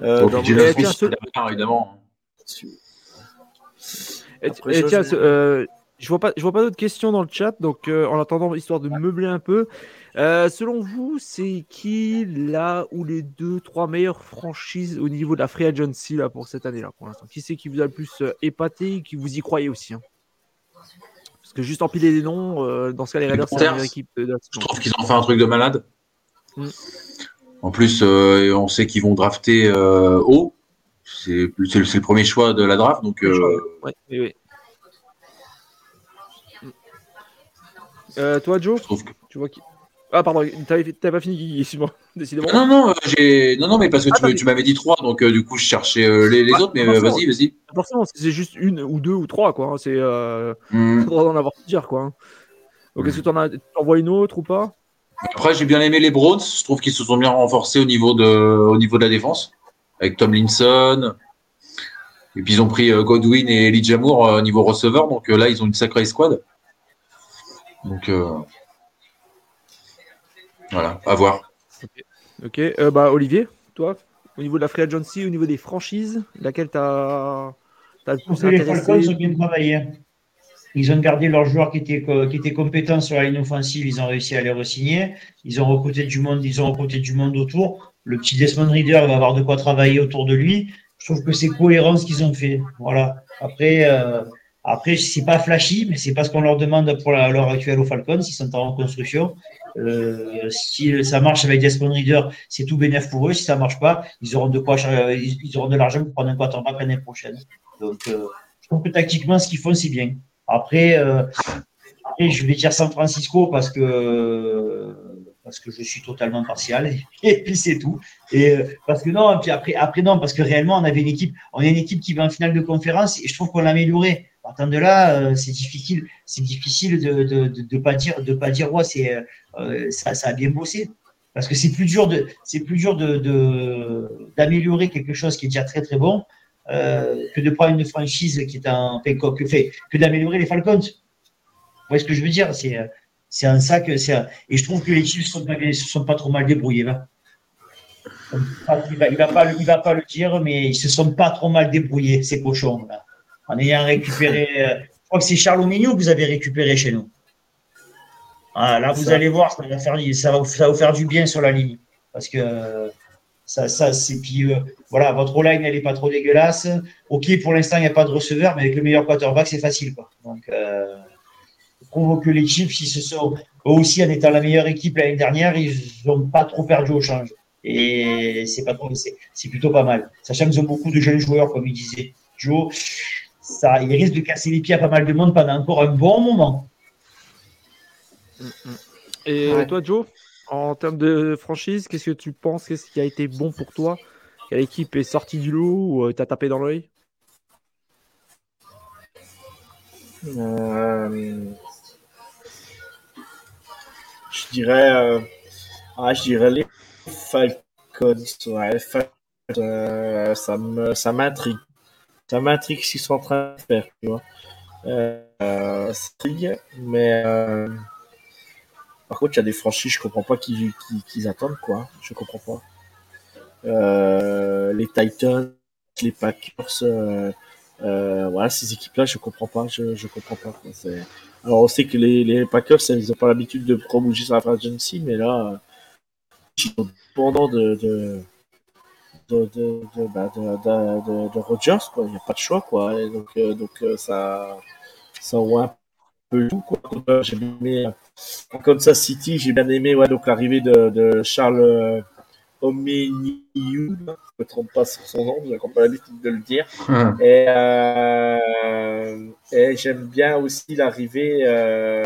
Euh, donc, évidemment. Et, tiens, euh, je vois pas, je vois pas d'autres questions dans le chat, donc euh, en attendant, histoire de meubler un peu, selon vous, c'est qui là ou les deux, trois meilleures franchises au niveau de la free agency là pour cette année là pour l'instant? Qui c'est qui vous a le plus épaté, qui vous y croyez aussi hein? Parce que juste empiler des noms, euh, dans ce cas, les Raiders, c'est la meilleure équipe. De je trouve qu'ils ont fait un truc de malade. Mm. En plus, euh, on sait qu'ils vont drafter euh, haut. C'est le premier choix de la draft. Donc, oui, oui. toi, Joe, que... tu vois qui ah, pardon, t'avais pas fini, excuse-moi, décidément. Non, non, euh, j'ai... non, non, mais parce que ah, tu, m'avais dit trois, donc euh, du coup, je cherchais euh, les, les autres, mais vas-y, vas-y. Forcément, c'est juste une ou deux ou trois, quoi. Hein, c'est. Euh... Mm. Faudra en avoir plusieurs, quoi. Hein. Donc, est-ce que tu en vois une autre ou pas? Après, j'ai bien aimé les Browns. Je trouve qu'ils se sont bien renforcés au niveau de, au niveau de la défense, avec Tom Linson. Et puis, ils ont pris Godwin et Elijah Moore au niveau receveur, donc là, ils ont une sacrée squad. Donc. Voilà, à voir. Ok, euh, bah, Olivier, toi, au niveau de la free agency, au niveau des franchises, laquelle tu as, le plus Les Falcons ont bien travaillé. Ils ont gardé leurs joueurs qui étaient, qui étaient compétents sur la ligne offensive, ils ont réussi à les re-signer. Ils ont recruté du monde, ils ont recruté du monde autour. Le petit Desmond Reader va avoir de quoi travailler autour de lui. Je trouve que c'est cohérent ce qu'ils ont fait. Voilà. Après, euh, après, c'est pas flashy, mais c'est pas ce qu'on leur demande pour l'heure actuelle aux Falcons. Ils sont en reconstruction. Euh, si ça marche avec Desmond Reader, c'est tout bénéf pour eux. Si ça marche pas, ils auront de quoi, ils auront de l'argent pour prendre un quarterback l'année prochaine. Donc, euh, je trouve que tactiquement, ce qu'ils font, c'est bien. Après, euh, après, je vais dire San Francisco parce que parce que je suis totalement partial et puis c'est tout. Et euh, parce que non, puis après, après non, parce que réellement on avait une équipe, on est une équipe qui va en finale de conférence et je trouve qu'on l'a amélioré. Partant de là, euh, c'est difficile, c'est difficile de, de, de, pas dire, de pas dire ouais, c'est euh, ça, ça a bien bossé. Parce que c'est plus dur de, c'est plus dur de d'améliorer quelque chose qui est déjà très très bon que de prendre une franchise qui est un que fait que d'améliorer les Falcons. Vous voyez ce que je veux dire? C'est c'est un sac. Un... Et je trouve que les Chiefs ne se sont pas trop mal débrouillés. Là. Il va, va pas, il va pas le dire, mais ils se sont pas trop mal débrouillés, ces cochons. Là. En ayant récupéré. Euh, je crois que c'est Charles Mignot que vous avez récupéré chez nous. Ah, là, vous allez voir, ça va, faire, ça, va, ça va vous faire du bien sur la ligne. Parce que ça, ça c'est. Puis euh, voilà, votre line, elle n'est pas trop dégueulasse. Ok, pour l'instant, il n'y a pas de receveur, mais avec le meilleur quarterback, c'est facile. Quoi. Donc. Euh, les Chiefs, ils se sont, eux aussi, en étant la meilleure équipe l'année dernière, ils n'ont pas trop perdu au change. Et c'est pas trop, c'est plutôt pas mal. Sachant qu'ils ont beaucoup de jeunes joueurs, comme il disait Joe, ça, il risque de casser les pieds à pas mal de monde pendant encore un bon moment. Et toi, Joe, en termes de franchise, qu'est-ce que tu penses? Qu'est-ce qui a été bon pour toi? Quelle équipe est sortie du lot ou euh, t'as tapé dans l'œil? Euh, je dirais, euh, ah, je dirais les Falcons. Ouais, euh, ça me, ça m'intrigue. Ça m'intrigue ce qu'ils sont en train de faire, tu vois. Euh, mais euh, par contre, il y a des franchises, je comprends pas qu'ils attendent, quoi. Je comprends pas. Euh, les Titans, les Packers, euh, euh, voilà, ces équipes-là, je comprends pas, je, je comprends pas. Alors, on sait que les, les Packers, ils ont pas l'habitude de bouger sur la agency, mais là, ils sont dépendants de, de, de, de, de, bah, de, Rogers, quoi. Il n'y a pas de choix, quoi. Et donc, donc ça, ça voit un peu tout, quoi. J'ai aimé, en Kansas City, j'ai bien aimé, ouais, donc l'arrivée de, Charles, Omeniou, je ne me trompe pas sur son nom, j'ai pas l'habitude de le dire. Et, euh, et j'aime bien aussi l'arrivée, euh,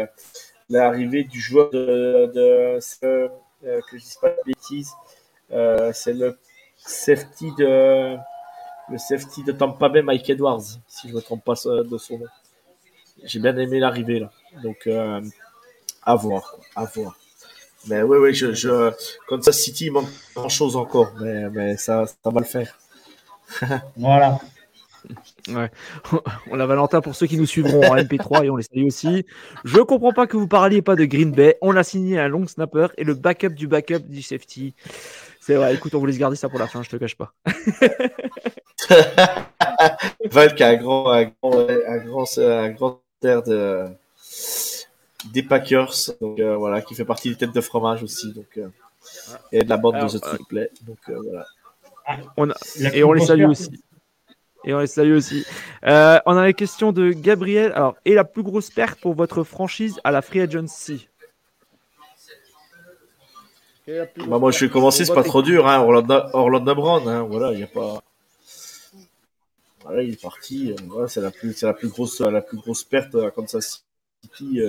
l'arrivée du joueur de, de, euh, que je dis pas de bêtises, euh, c'est le safety de le safety de Tampa Bay, Mike Edwards, si je ne me trompe pas de son nom. J'ai bien aimé l'arrivée là, donc euh, à voir, à voir. Mais oui, oui, je, je, Kansas City, il manque grand chose encore, mais, mais ça, ça va le faire. voilà. Ouais. On a Valentin pour ceux qui nous suivront en MP3 et on les salue aussi. Je comprends pas que vous parliez pas de Green Bay. On a signé un long snapper et le backup du backup du safety. C'est vrai, écoute, on voulait se garder ça pour la fin, je te cache pas. Val qui a un grand, un grand, un grand, un grand terre de des Packers, donc euh, voilà, qui fait partie des têtes de fromage aussi, donc euh, et de la bande de The Triplay, donc euh, voilà. On et on les salue aussi. Et on les salue aussi. on a la question de Gabriel. Alors, et la plus grosse perte pour votre franchise à la Free Agency? Bah, moi, je vais commencer, c'est pas trop dur. Hein. Orlando, Orlando Brown, hein. voilà, il a pas. Voilà, il est parti. Voilà, c'est la plus, c'est la plus grosse, la plus grosse perte à Kansas City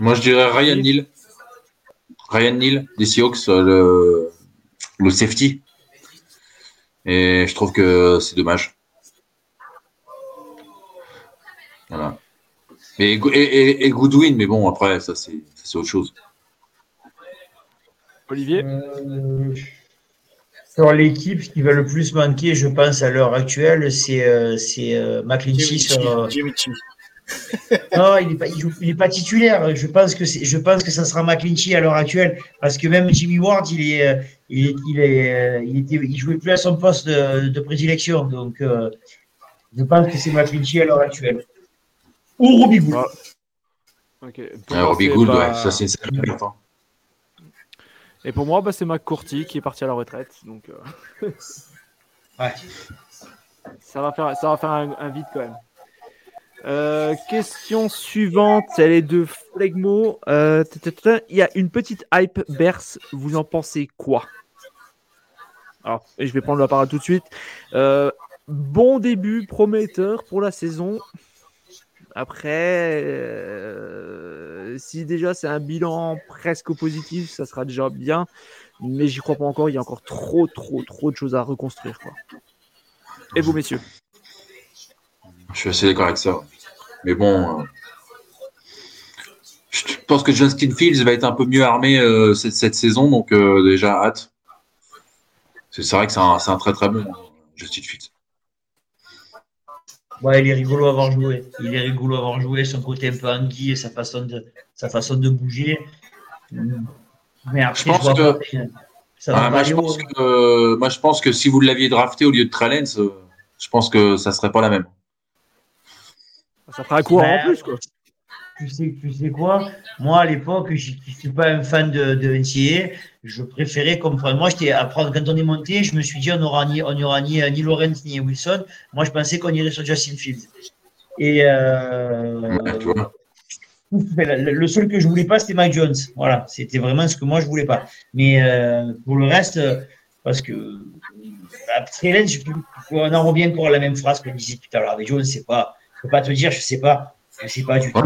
moi, je dirais Ryan Neal. Ryan Neal des Seahawks, euh, le, safety. Et je trouve que c'est dommage. Voilà. Et, et, Goodwin, mais bon, après, ça, c'est autre chose. Olivier euh, Sur l'équipe qui va le plus manquer, je pense, à l'heure actuelle, c'est euh, euh non, il n'est pas, il pas titulaire. Je pense que je pense que ça sera McClinchy à l'heure actuelle, parce que même Jimmy Ward, il est, euh, il est, il est, il, était, il jouait plus à son poste de, prédilection. Donc, euh, je pense que c'est McClinchy à l'heure actuelle. Ou Robbie Gould. Ah. ah Robbie Gould, ouais, ça c'est une hein. Et pour moi, bah, c'est McCourty qui est parti à la retraite. Donc, ouais. ça va faire, ça va faire un, un vide quand même. Euh, question suivante, elle est de Flegmo. Euh, il y a une petite hype berce. Vous en pensez quoi? Alors, et je vais prendre la parole tout de suite. Euh, bon début prometteur pour la saison. Après, si déjà c'est un bilan presque positif, ça sera déjà bien. Mais j'y crois pas encore. Il y a encore trop, trop, trop de choses à reconstruire. Et vous, messieurs? Je suis assez d'accord avec ça. Mais bon, euh, je pense que Justin Fields va être un peu mieux armé euh, cette, saison, donc euh, déjà hâte. C'est vrai que c'est un, très très bon Justin Fields. Ouais, il est rigolo à avoir joué. Il est rigolo à avoir joué, son côté un peu anguille et sa façon de, sa façon de bouger. Mais après, je pense que. moi, je pense que, moi, je pense que si vous l'aviez drafté au lieu de Trellens, je pense que ça serait pas la même. Ça fera un courant en ben, plus, quoi. Tu sais, tu sais quoi? Moi, à l'époque, je ne suis pas un fan de, de NCA. Je préférais comprendre. Moi, j'étais quand on est monté, je me suis dit, on n'aura ni, on aura ni, ni Lawrence ni Wilson. Moi, je pensais qu'on irait sur Justin Fields. Et euh, le seul que je voulais pas, c'était Mike Jones. Voilà, c'était vraiment ce que moi je voulais pas. Mais euh, pour le reste, parce que après, on en revient encore à la même phrase que je disais tout à l'heure. Avec Jones, c'est pas peux pas te dire, je sais pas. Je sais pas du tout.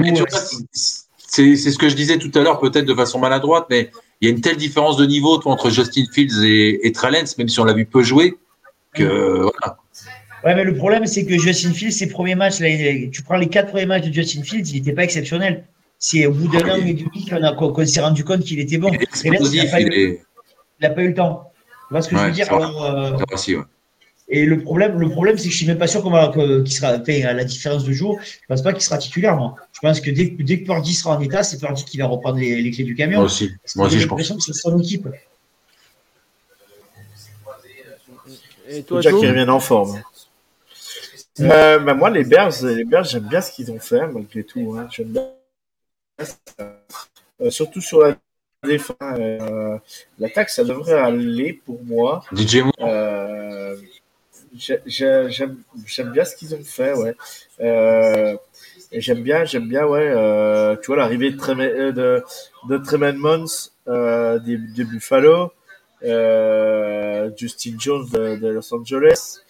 C'est ce que je disais tout à l'heure, peut-être de façon maladroite, mais il y a une telle différence de niveau entre Justin Fields et, et même si on l'a vu peu jouer, que voilà. Ouais, mais le problème, c'est que Justin Fields, ses premiers matchs, là, tu prends les quatre premiers matchs de Justin Fields, il n'était pas exceptionnel. C'est au bout d'un an et demi qu'on s'est rendu compte qu'il était bon. Il n'a pas, eu le temps. Tu vois ce que je veux dire euh, Et le problème, le problème, c'est que je suis même pas sûr qu'il sera, à la différence de jour, je pense pas qu'il sera titulaire, moi. Je pense que dès, dès que Purdy sera en état, c'est Purdy qui va reprendre les, clés du camion. Moi aussi. Moi aussi, je pense. que c'est son équipe. Et toi, Jack, qui revient en forme. Euh, bah, moi, les Bears, les Bears, j'aime bien ce qu'ils ont fait, malgré tout. Hein. J'aime bien. Euh, surtout sur la défense. Euh, L'attaque, ça devrait aller pour moi. DJ euh, J'aime bien ce qu'ils ont fait, ouais. Euh, j'aime bien, j'aime bien, ouais. Euh, tu vois l'arrivée de, de, de Tremaine euh, des, des, Buffalo, Justin Jones de, de Los Angeles.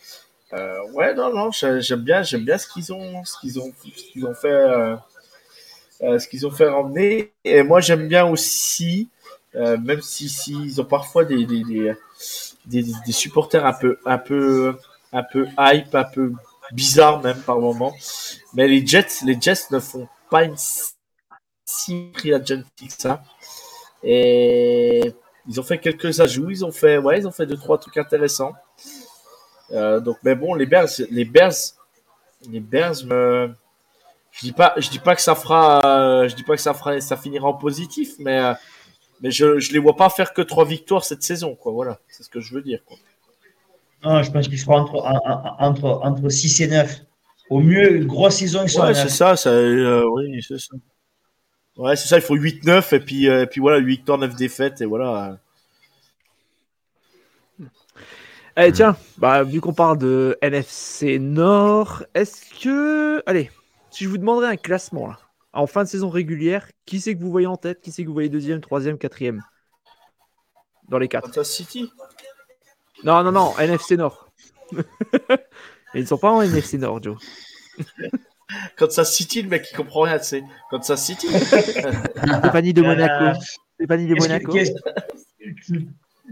Ouais, non, non, j'aime bien, j'aime bien ce qu'ils ont, ce qu'ils ont, ce qu'ils ont fait, ce qu'ils ont fait ramener. Et moi, j'aime bien aussi, même si, ont parfois des, des, des, des, des supporters un peu, un peu, un peu hype, un peu bizarre même par moment. Mais les Jets, les Jets ne font pas une si free agency que ça. Et ils ont fait quelques ajouts, ils ont fait, ouais, ils ont fait deux trois trucs intéressants. Euh, donc, mais bon, les Bears, les Bears, les me, je dis pas, je dis pas que ça fera, je dis pas que ça fera, ça finira en positif, mais, mais je, je les vois pas faire que trois victoires cette saison, quoi. Voilà, c'est ce que je veux dire. Non, je pense qu'ils seront entre, entre, entre 6 et 9. Au mieux, une grosse saison, ils sont Ouais, c'est ça, ça euh, oui, c'est ça. Ouais, c'est ça, il faut 8-9 et puis, euh, et puis voilà, 8 victoires, 9 défaites et voilà. Allez, tiens, bah, vu qu'on parle de NFC Nord, est-ce que. Allez, si je vous demanderais un classement là, en fin de saison régulière, qui c'est que vous voyez en tête Qui c'est que vous voyez deuxième, troisième, quatrième? Dans les quatre Kansas City Non, non, non, NFC Nord. Ils ne sont pas en NFC Nord, Joe. Kansas City, le mec, il comprend rien, tu sais. Kansas City. Stéphanie de Monaco. Stéphanie de Monaco.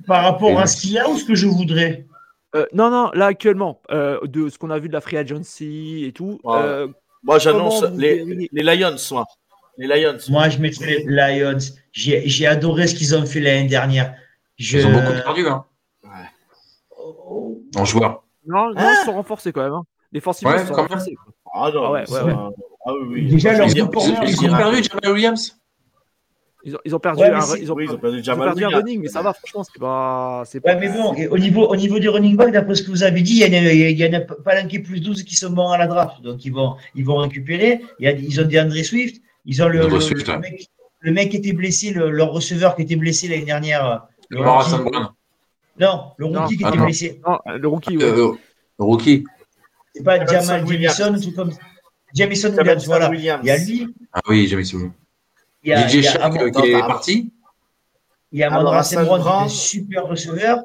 Par rapport à ce qu'il y a ou ce que je voudrais? Euh, non, non, là actuellement, euh, de ce qu'on a vu de la Free Agency et tout. Euh, moi, j'annonce les, les, Lions, moi. Les Lions. Moi, je mettrais les Lions. J'ai adoré ce qu'ils ont fait l'année dernière. Ils ont beaucoup perdu, hein. En joueur. Non, non ils sont renforcés quand même. Hein. Les forces ouais, sont renforcés. Ah non, ah ouais, ouais, Ah oui, Déjà, ils, ils, ils, ont perdu Jamal Williams ils ont, ils ont perdu, un, ils ont, oui, ils ont perdu, Jamal perdu un running, mais ça va, franchement, c'est pas. pas ouais, mais bon, au, niveau, au niveau du running back, d'après ce que vous avez dit, il y, a, il y en a pas l'un qui est plus 12 qui sont bons à la draft. Donc, ils vont, ils vont récupérer. Il y a, ils ont des André Swift. Ils ont le, le, Swift, le, mec, le, mec, qui était blessé, le, leur receveur qui était blessé l'année dernière. Le Morrison Brown. Non, le rookie qui était blessé. Non, le rookie. Euh, le rookie. C'est pas Jamal Jamison, tout comme Jamison Williams, voilà. Il y a lui. Ah oui, Jamison Williams. Il y a, DJ Shark qui est parti. Il y a est un super receveur.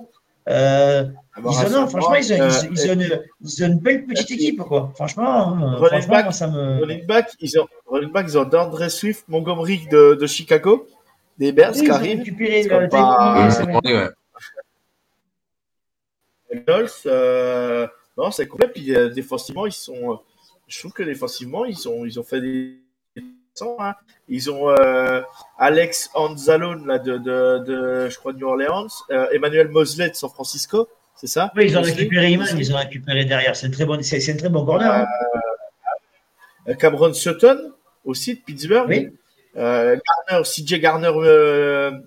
Euh, ils ont, franchement, ils ont, ils, ils, ont une, ils ont, une, belle petite équipe, quoi. Franchement, running franchement back, ça me. Running back, ils ont, running back, ils ont d'Andre Swift, Montgomery de, de Chicago, des Bears qui arrivent. récupéré pas... euh, non, c'est complet. Puis euh, défensivement, ils sont. Je trouve que défensivement, ils, sont, ils ont fait des Hein. Ils ont euh, Alex Anzalone là, de, de, de, je crois, New Orleans, euh, Emmanuel Mosley de San Francisco, c'est ça? Oui, ils ont récupéré Iman, ils ont récupéré derrière. C'est un très bon, c'est, un très bon corner. Hein. Euh, Cameron Sutton aussi de Pittsburgh. Oui. Garner, CJ Garner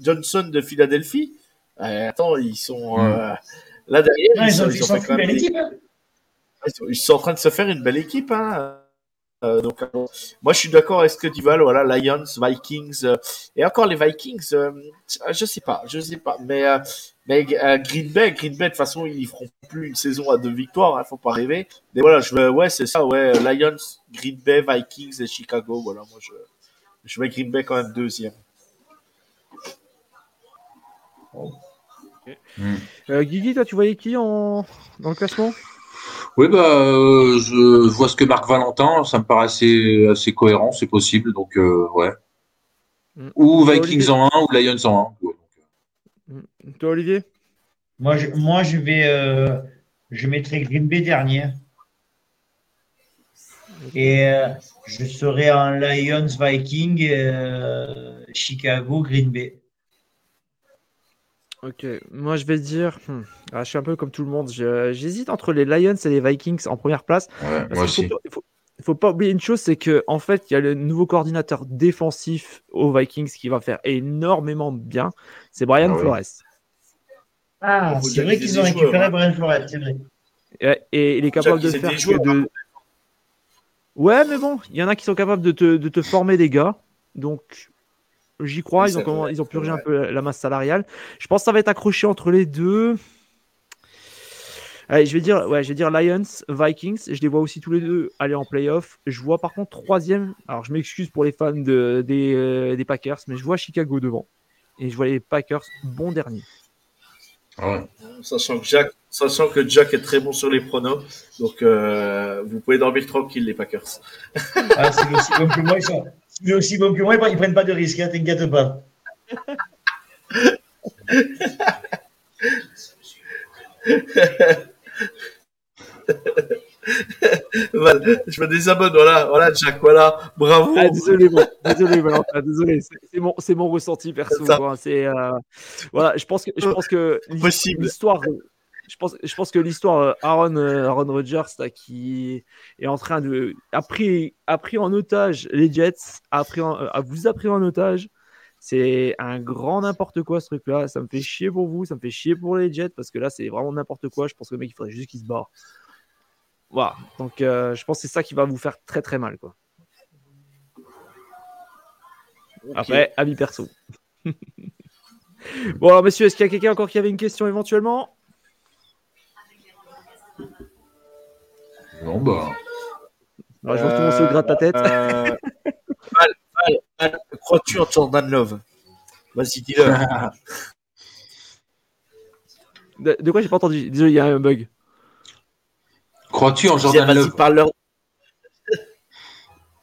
Johnson de Philadelphie. attends, ils sont mm. Là derrière. ils, sont, ils, sont, fait équipe, hein. ils, sont, en train de se faire une belle équipe. Hein. Euh, donc, euh, moi, je suis d'accord avec ce que tu veux. Voilà, Lions, Vikings, euh, et encore les Vikings. je sais pas, je sais pas, mais mais Green Bay, Green Bay, de toute façon, ils feront plus une saison à deux victoires. Hein, faut pas rêver. Mais voilà, je veux, ouais, c'est ça, ouais, Lions, Green Bay, Vikings et Chicago. Voilà, moi, je je mets Green Bay quand même deuxième. Guigui, toi, tu voyais qui en dans le classement? Oui, bah, euh, je vois ce que Marc Valentin, ça me paraît assez, assez cohérent, c'est possible, donc euh, ouais. Mm. Ou Vikings en 1 ou Lions en 1. Mm. Toi, Olivier? Moi je, moi, je vais. Euh, je mettrai Green Bay dernier. Et je serai en Lions, Vikings, Chicago, Green Bay. Ok, moi je vais dire, hmm, ah, je suis un peu comme tout le monde, j'hésite entre les Lions et les Vikings en première place. moi aussi. il faut, faut pas oublier une chose, c'est que en fait, il y a le nouveau coordinateur défensif aux Vikings qui va faire énormément bien. C'est Brian ah Flores. Ah, c'est vrai qu'ils ont récupéré hein. Brian Flores, c'est vrai. Et, il est capable de faire de... Ouais, mais bon, il y en a qui sont capables de te, de te former des gars. Donc, j'y crois. Ils ont, ils ont purgé un peu la masse salariale. Je pense que ça va être accroché entre les deux. Allez, je vais dire, ouais, je vais dire Lions, Vikings. Je les vois aussi tous les deux aller en playoff. Je vois par contre troisième. Alors, je m'excuse pour les fans de, des, euh, des, Packers, mais je vois Chicago devant. Et je vois les Packers bon dernier. Ouais. Sachant, que Jack, sachant que Jack est très bon sur les pronos, donc euh, vous pouvez dormir tranquille, les Packers. ah, c'est bon que moi, ils sont. C'est aussi bon que moi, ils prennent pas de risques, hein, t'inquiète pas. je me désabonne, voilà, voilà, Jack, voilà, bravo. Ah, désolé, désolé, Valentin, désolé, c'est mon, c'est mon ressenti perso. C'est, euh, voilà, je pense que, je pense que l'histoire, je pense, je pense que l'histoire euh, Aaron, euh, Aaron Rodgers là, qui est en train de, a pris, a pris en otage les Jets, a pris, a vous a pris en otage. C'est un grand n'importe quoi ce truc-là. Ça me fait chier pour vous, ça me fait chier pour les Jets parce que là c'est vraiment n'importe quoi. Je pense que le mec il faudrait juste qu'il se barre. Voilà. Donc euh, je pense que c'est ça qui va vous faire très très mal quoi. Après, avis perso. bon alors messieurs, est-ce qu'il y a quelqu'un encore qui avait une question éventuellement? Non bah. Alors, je vois tout le monde se gratte la tête. Euh, crois-tu en Jordan Love? Vas-y, dis-le. de, quoi j'ai pas entendu? Désolé, il y a un bug. Crois-tu en Jordan Love? parle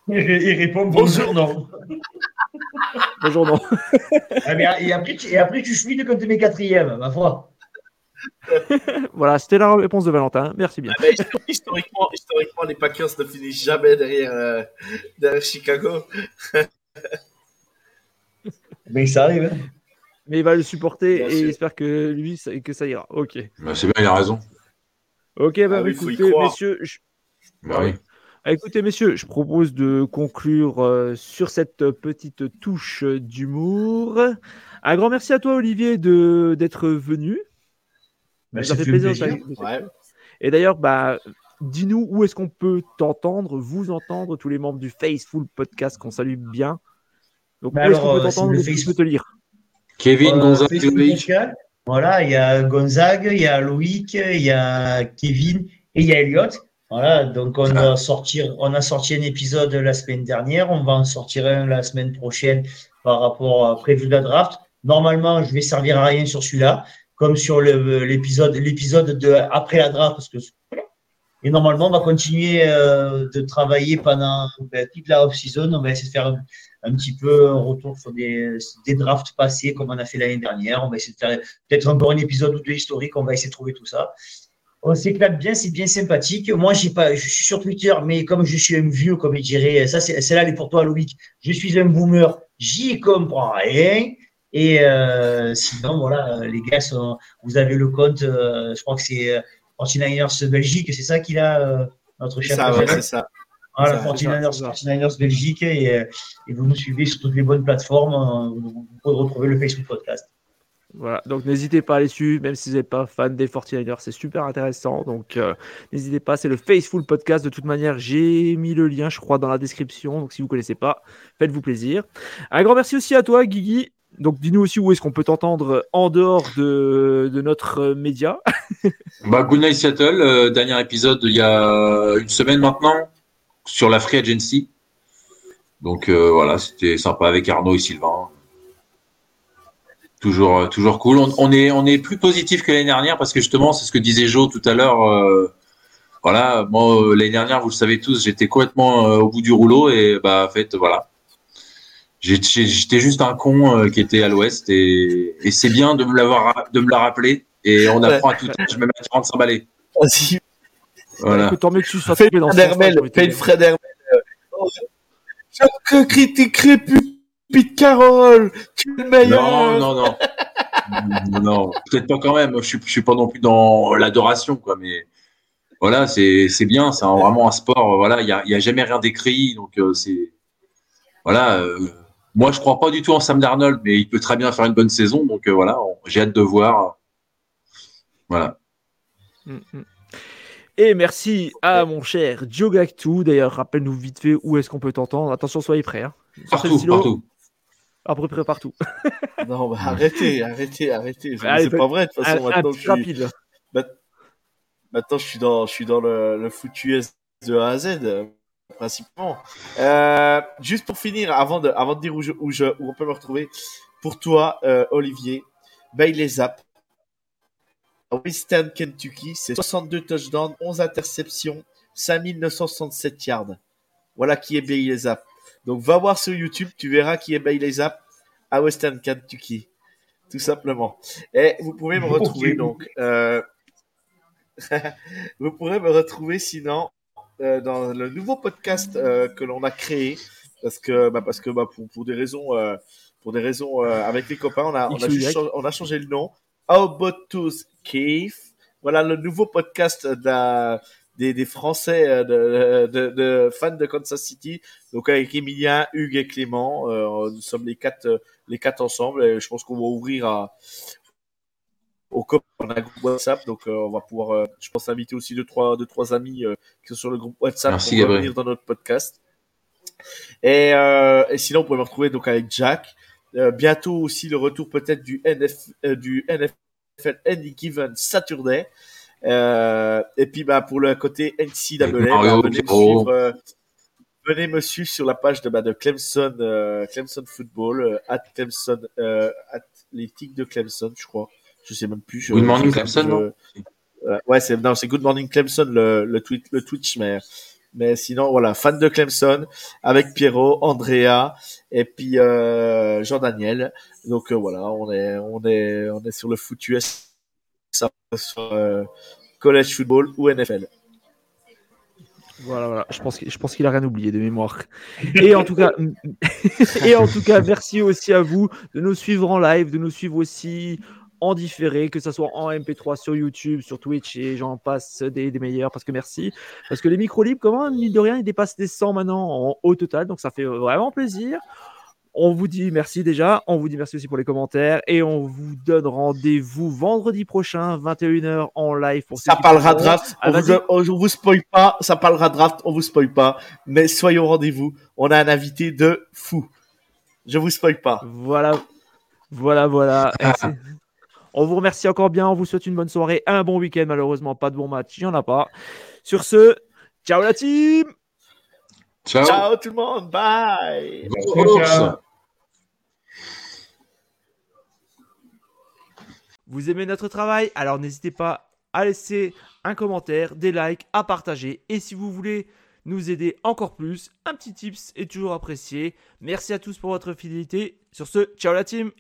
il, répond bonjour, non. bonjour, non. Ah, et, après, tu, et après, tu de quand tu mets quatrième, ma foi. voilà, c'était la réponse de Valentin. Merci bien. Ah, historiquement, historiquement, les Packers ne finissent jamais derrière, euh, derrière Chicago. Mais ça arrive. Hein. Mais il va le supporter et il espère que lui, que ça ira. Ok. Bah, c'est bien, il a raison. Ok, bah, ah écoutez, messieurs. Bah, oui. Ah, écoutez, messieurs, je propose de conclure euh, sur cette petite touche d'humour. Un grand merci à toi, Olivier, de d'être venu. Bah, ça fait plaisir. Et d'ailleurs, bah, dis-nous où est-ce qu'on peut t'entendre, vous entendre, tous les membres du Faceful Podcast qu'on salue bien. Donc, où est-ce qu'on peut euh, Facebook... te lire? Kevin, euh, Gonzague, Loïc. Voilà, il y a Gonzague, il y a Loïc, il y a Kevin et il y a Elliot. Voilà, donc on ah. sortir, on a sorti un épisode la semaine dernière, on va en sortir un la semaine prochaine par rapport à prévu de la draft. Normalement, je vais servir à rien sur celui-là comme sur l'épisode l'épisode de après la draft parce que et normalement on va continuer euh, de travailler pendant ben, toute la off season on va essayer de faire un, petit peu un retour sur des, des drafts passés comme on a fait l'année dernière on va essayer de faire peut-être encore un épisode ou deux historiques on va essayer de trouver tout ça on s'éclate bien, c'est bien sympathique. Moi, j'ai pas, je suis sur Twitter, mais comme je suis un vieux, comme il dirait, ça, c'est là, elle est pour toi, Loïc. Je suis un boomer, j'y comprends rien. Et euh, sinon, voilà, les gars, vous avez le compte, euh, je crois que c'est 49ers euh, Belgique, c'est ça qu'il a, notre chef. C'est ça. Voilà, 49ers, Belgique, et, vous nous suivez sur toutes les bonnes plateformes. Vous pouvez retrouver le Facebook Podcast. Voilà, donc n'hésitez pas à les suivre, même si vous n'êtes pas fan des 49ers, c'est super intéressant. Donc n'hésitez pas, c'est le Faceful Podcast. De toute manière, j'ai mis le lien, je crois, dans la description. Donc si vous ne connaissez pas, faites-vous plaisir. Un grand merci aussi à toi, Guigui, donc, dis-nous aussi où est-ce qu'on peut t'entendre en dehors de, notre média. bah, Good Night Seattle, euh, dernier épisode il y a une semaine maintenant sur la Free Agency. Donc euh, voilà, c'était sympa avec Arnaud et Sylvain. Toujours, euh, toujours cool. On, est, on est plus positif que l'année dernière parce que justement, c'est ce que disait Joe tout à l'heure. voilà, moi l'année dernière, vous le savez tous, j'étais complètement au bout du rouleau et bah en fait voilà, J'étais juste un con euh, qui était à l'ouest et, et c'est bien de me l'avoir de me la rappeler et on apprend à tout Je me mets à 45 balais. Vas-y. Voilà. Écoute, tant mieux que tu sois Fred fais une Fred Hermel. Je critiquerai plus Pete Carroll. Tu es le meilleur. Non, non, non. non, peut-être pas quand même. Je suis, je suis pas non plus dans l'adoration, quoi. Mais voilà, c'est bien. C'est vraiment un sport. Voilà, il y a, y a, jamais rien d'écrit, donc euh, c'est voilà. Euh, moi, je crois pas du tout en Sam Darnold, mais il peut très bien faire une bonne saison. Donc euh, voilà, j'ai hâte de voir. Voilà. Mm, mm. Et merci à mon cher Gactu. D'ailleurs, rappelle-nous vite fait où est-ce qu'on peut t'entendre. Attention, soyez prêts. Hein. Partout, partout. À peu près partout. non, bah, arrêtez, arrêtez, arrêtez. C'est pas vrai. De toute façon, maintenant, je suis... rapide. Maintenant, je suis dans, je suis dans le, le foot US de A à Z, principalement. Euh, juste pour finir, avant de, avant de dire où, je, où, je, où on peut me retrouver, pour toi, euh, Olivier, Bailey Zapp, Western Kentucky, c'est 62 touchdowns, 11 interceptions, 5967 yards. Voilà qui est Bailey Zapp. Donc va voir sur YouTube, tu verras qui est Bailey Zapp à Western Kentucky. Tout simplement. Et vous pouvez me retrouver donc. Euh, vous pourrez me retrouver sinon euh, dans le nouveau podcast euh, que l'on a créé. Parce que bah, parce que bah, pour, pour des raisons euh, pour des raisons euh, avec les copains on a on a, juste, on a changé le nom. How About Tooth Cave voilà le nouveau podcast de des, des Français de, de, de, fans de Kansas City. Donc avec Emilien Hugues et Clément nous sommes les quatre les quatre ensemble. Et je pense qu'on va ouvrir à au COP, on a un groupe WhatsApp, donc euh, on va pouvoir, euh, je pense, inviter aussi deux trois, deux, trois amis euh, qui sont sur le groupe WhatsApp Merci, pour venir dans notre podcast. Et, et sinon, vous pouvez me retrouver donc avec Jack. bientôt aussi le retour peut-être du, NF, du NFL Any Given Saturday. et puis bah, pour le côté NCAA, bah, venez, me suivre, venez me suivre sur la page de, bah, de Clemson, Clemson Football, at Clemson, Athletic de Clemson, je crois je sais même plus. Good Morning Clemson, non Ouais, c'est non, c'est Good Morning Clemson le, le tweet, le Twitch, mais mais sinon voilà, fan de Clemson avec Pierrot, Andrea et puis euh, Jean Daniel. Donc euh, voilà, on est on est on est sur le foot US, sur euh, college football ou NFL. Voilà, voilà. Je pense, je pense qu'il a rien oublié de mémoire. Et en tout cas, et en tout cas, merci aussi à vous de nous suivre en live, de nous suivre aussi en différé, que ce soit en MP3 sur YouTube, sur Twitch et j'en passe des, des, meilleurs parce que merci. Parce que les micros libres, comment, mine de rien, ils dépassent les 100 maintenant en haut total, donc ça fait vraiment plaisir. On vous dit merci déjà, on vous dit merci aussi pour les commentaires et on vous donne rendez-vous vendredi prochain, 21h en live. Pour ça parlera draft, on, vous, on vous spoil pas, ça parlera draft, on vous spoil pas, mais soyons au rendez-vous, on a un invité de fou. Je vous spoil pas. Voilà, voilà, voilà. On vous remercie encore bien. On vous souhaite une bonne soirée, un bon week-end. Malheureusement, pas de bon match. Il n'y en a pas. Sur ce, ciao la team. Ciao. Ciao tout le monde. Bye. Ciao. Vous aimez notre travail? Alors n'hésitez pas à laisser un commentaire, des likes, à partager. Et si vous voulez nous aider encore plus, un petit tips est toujours apprécié. Merci à tous pour votre fidélité. Sur ce, ciao la team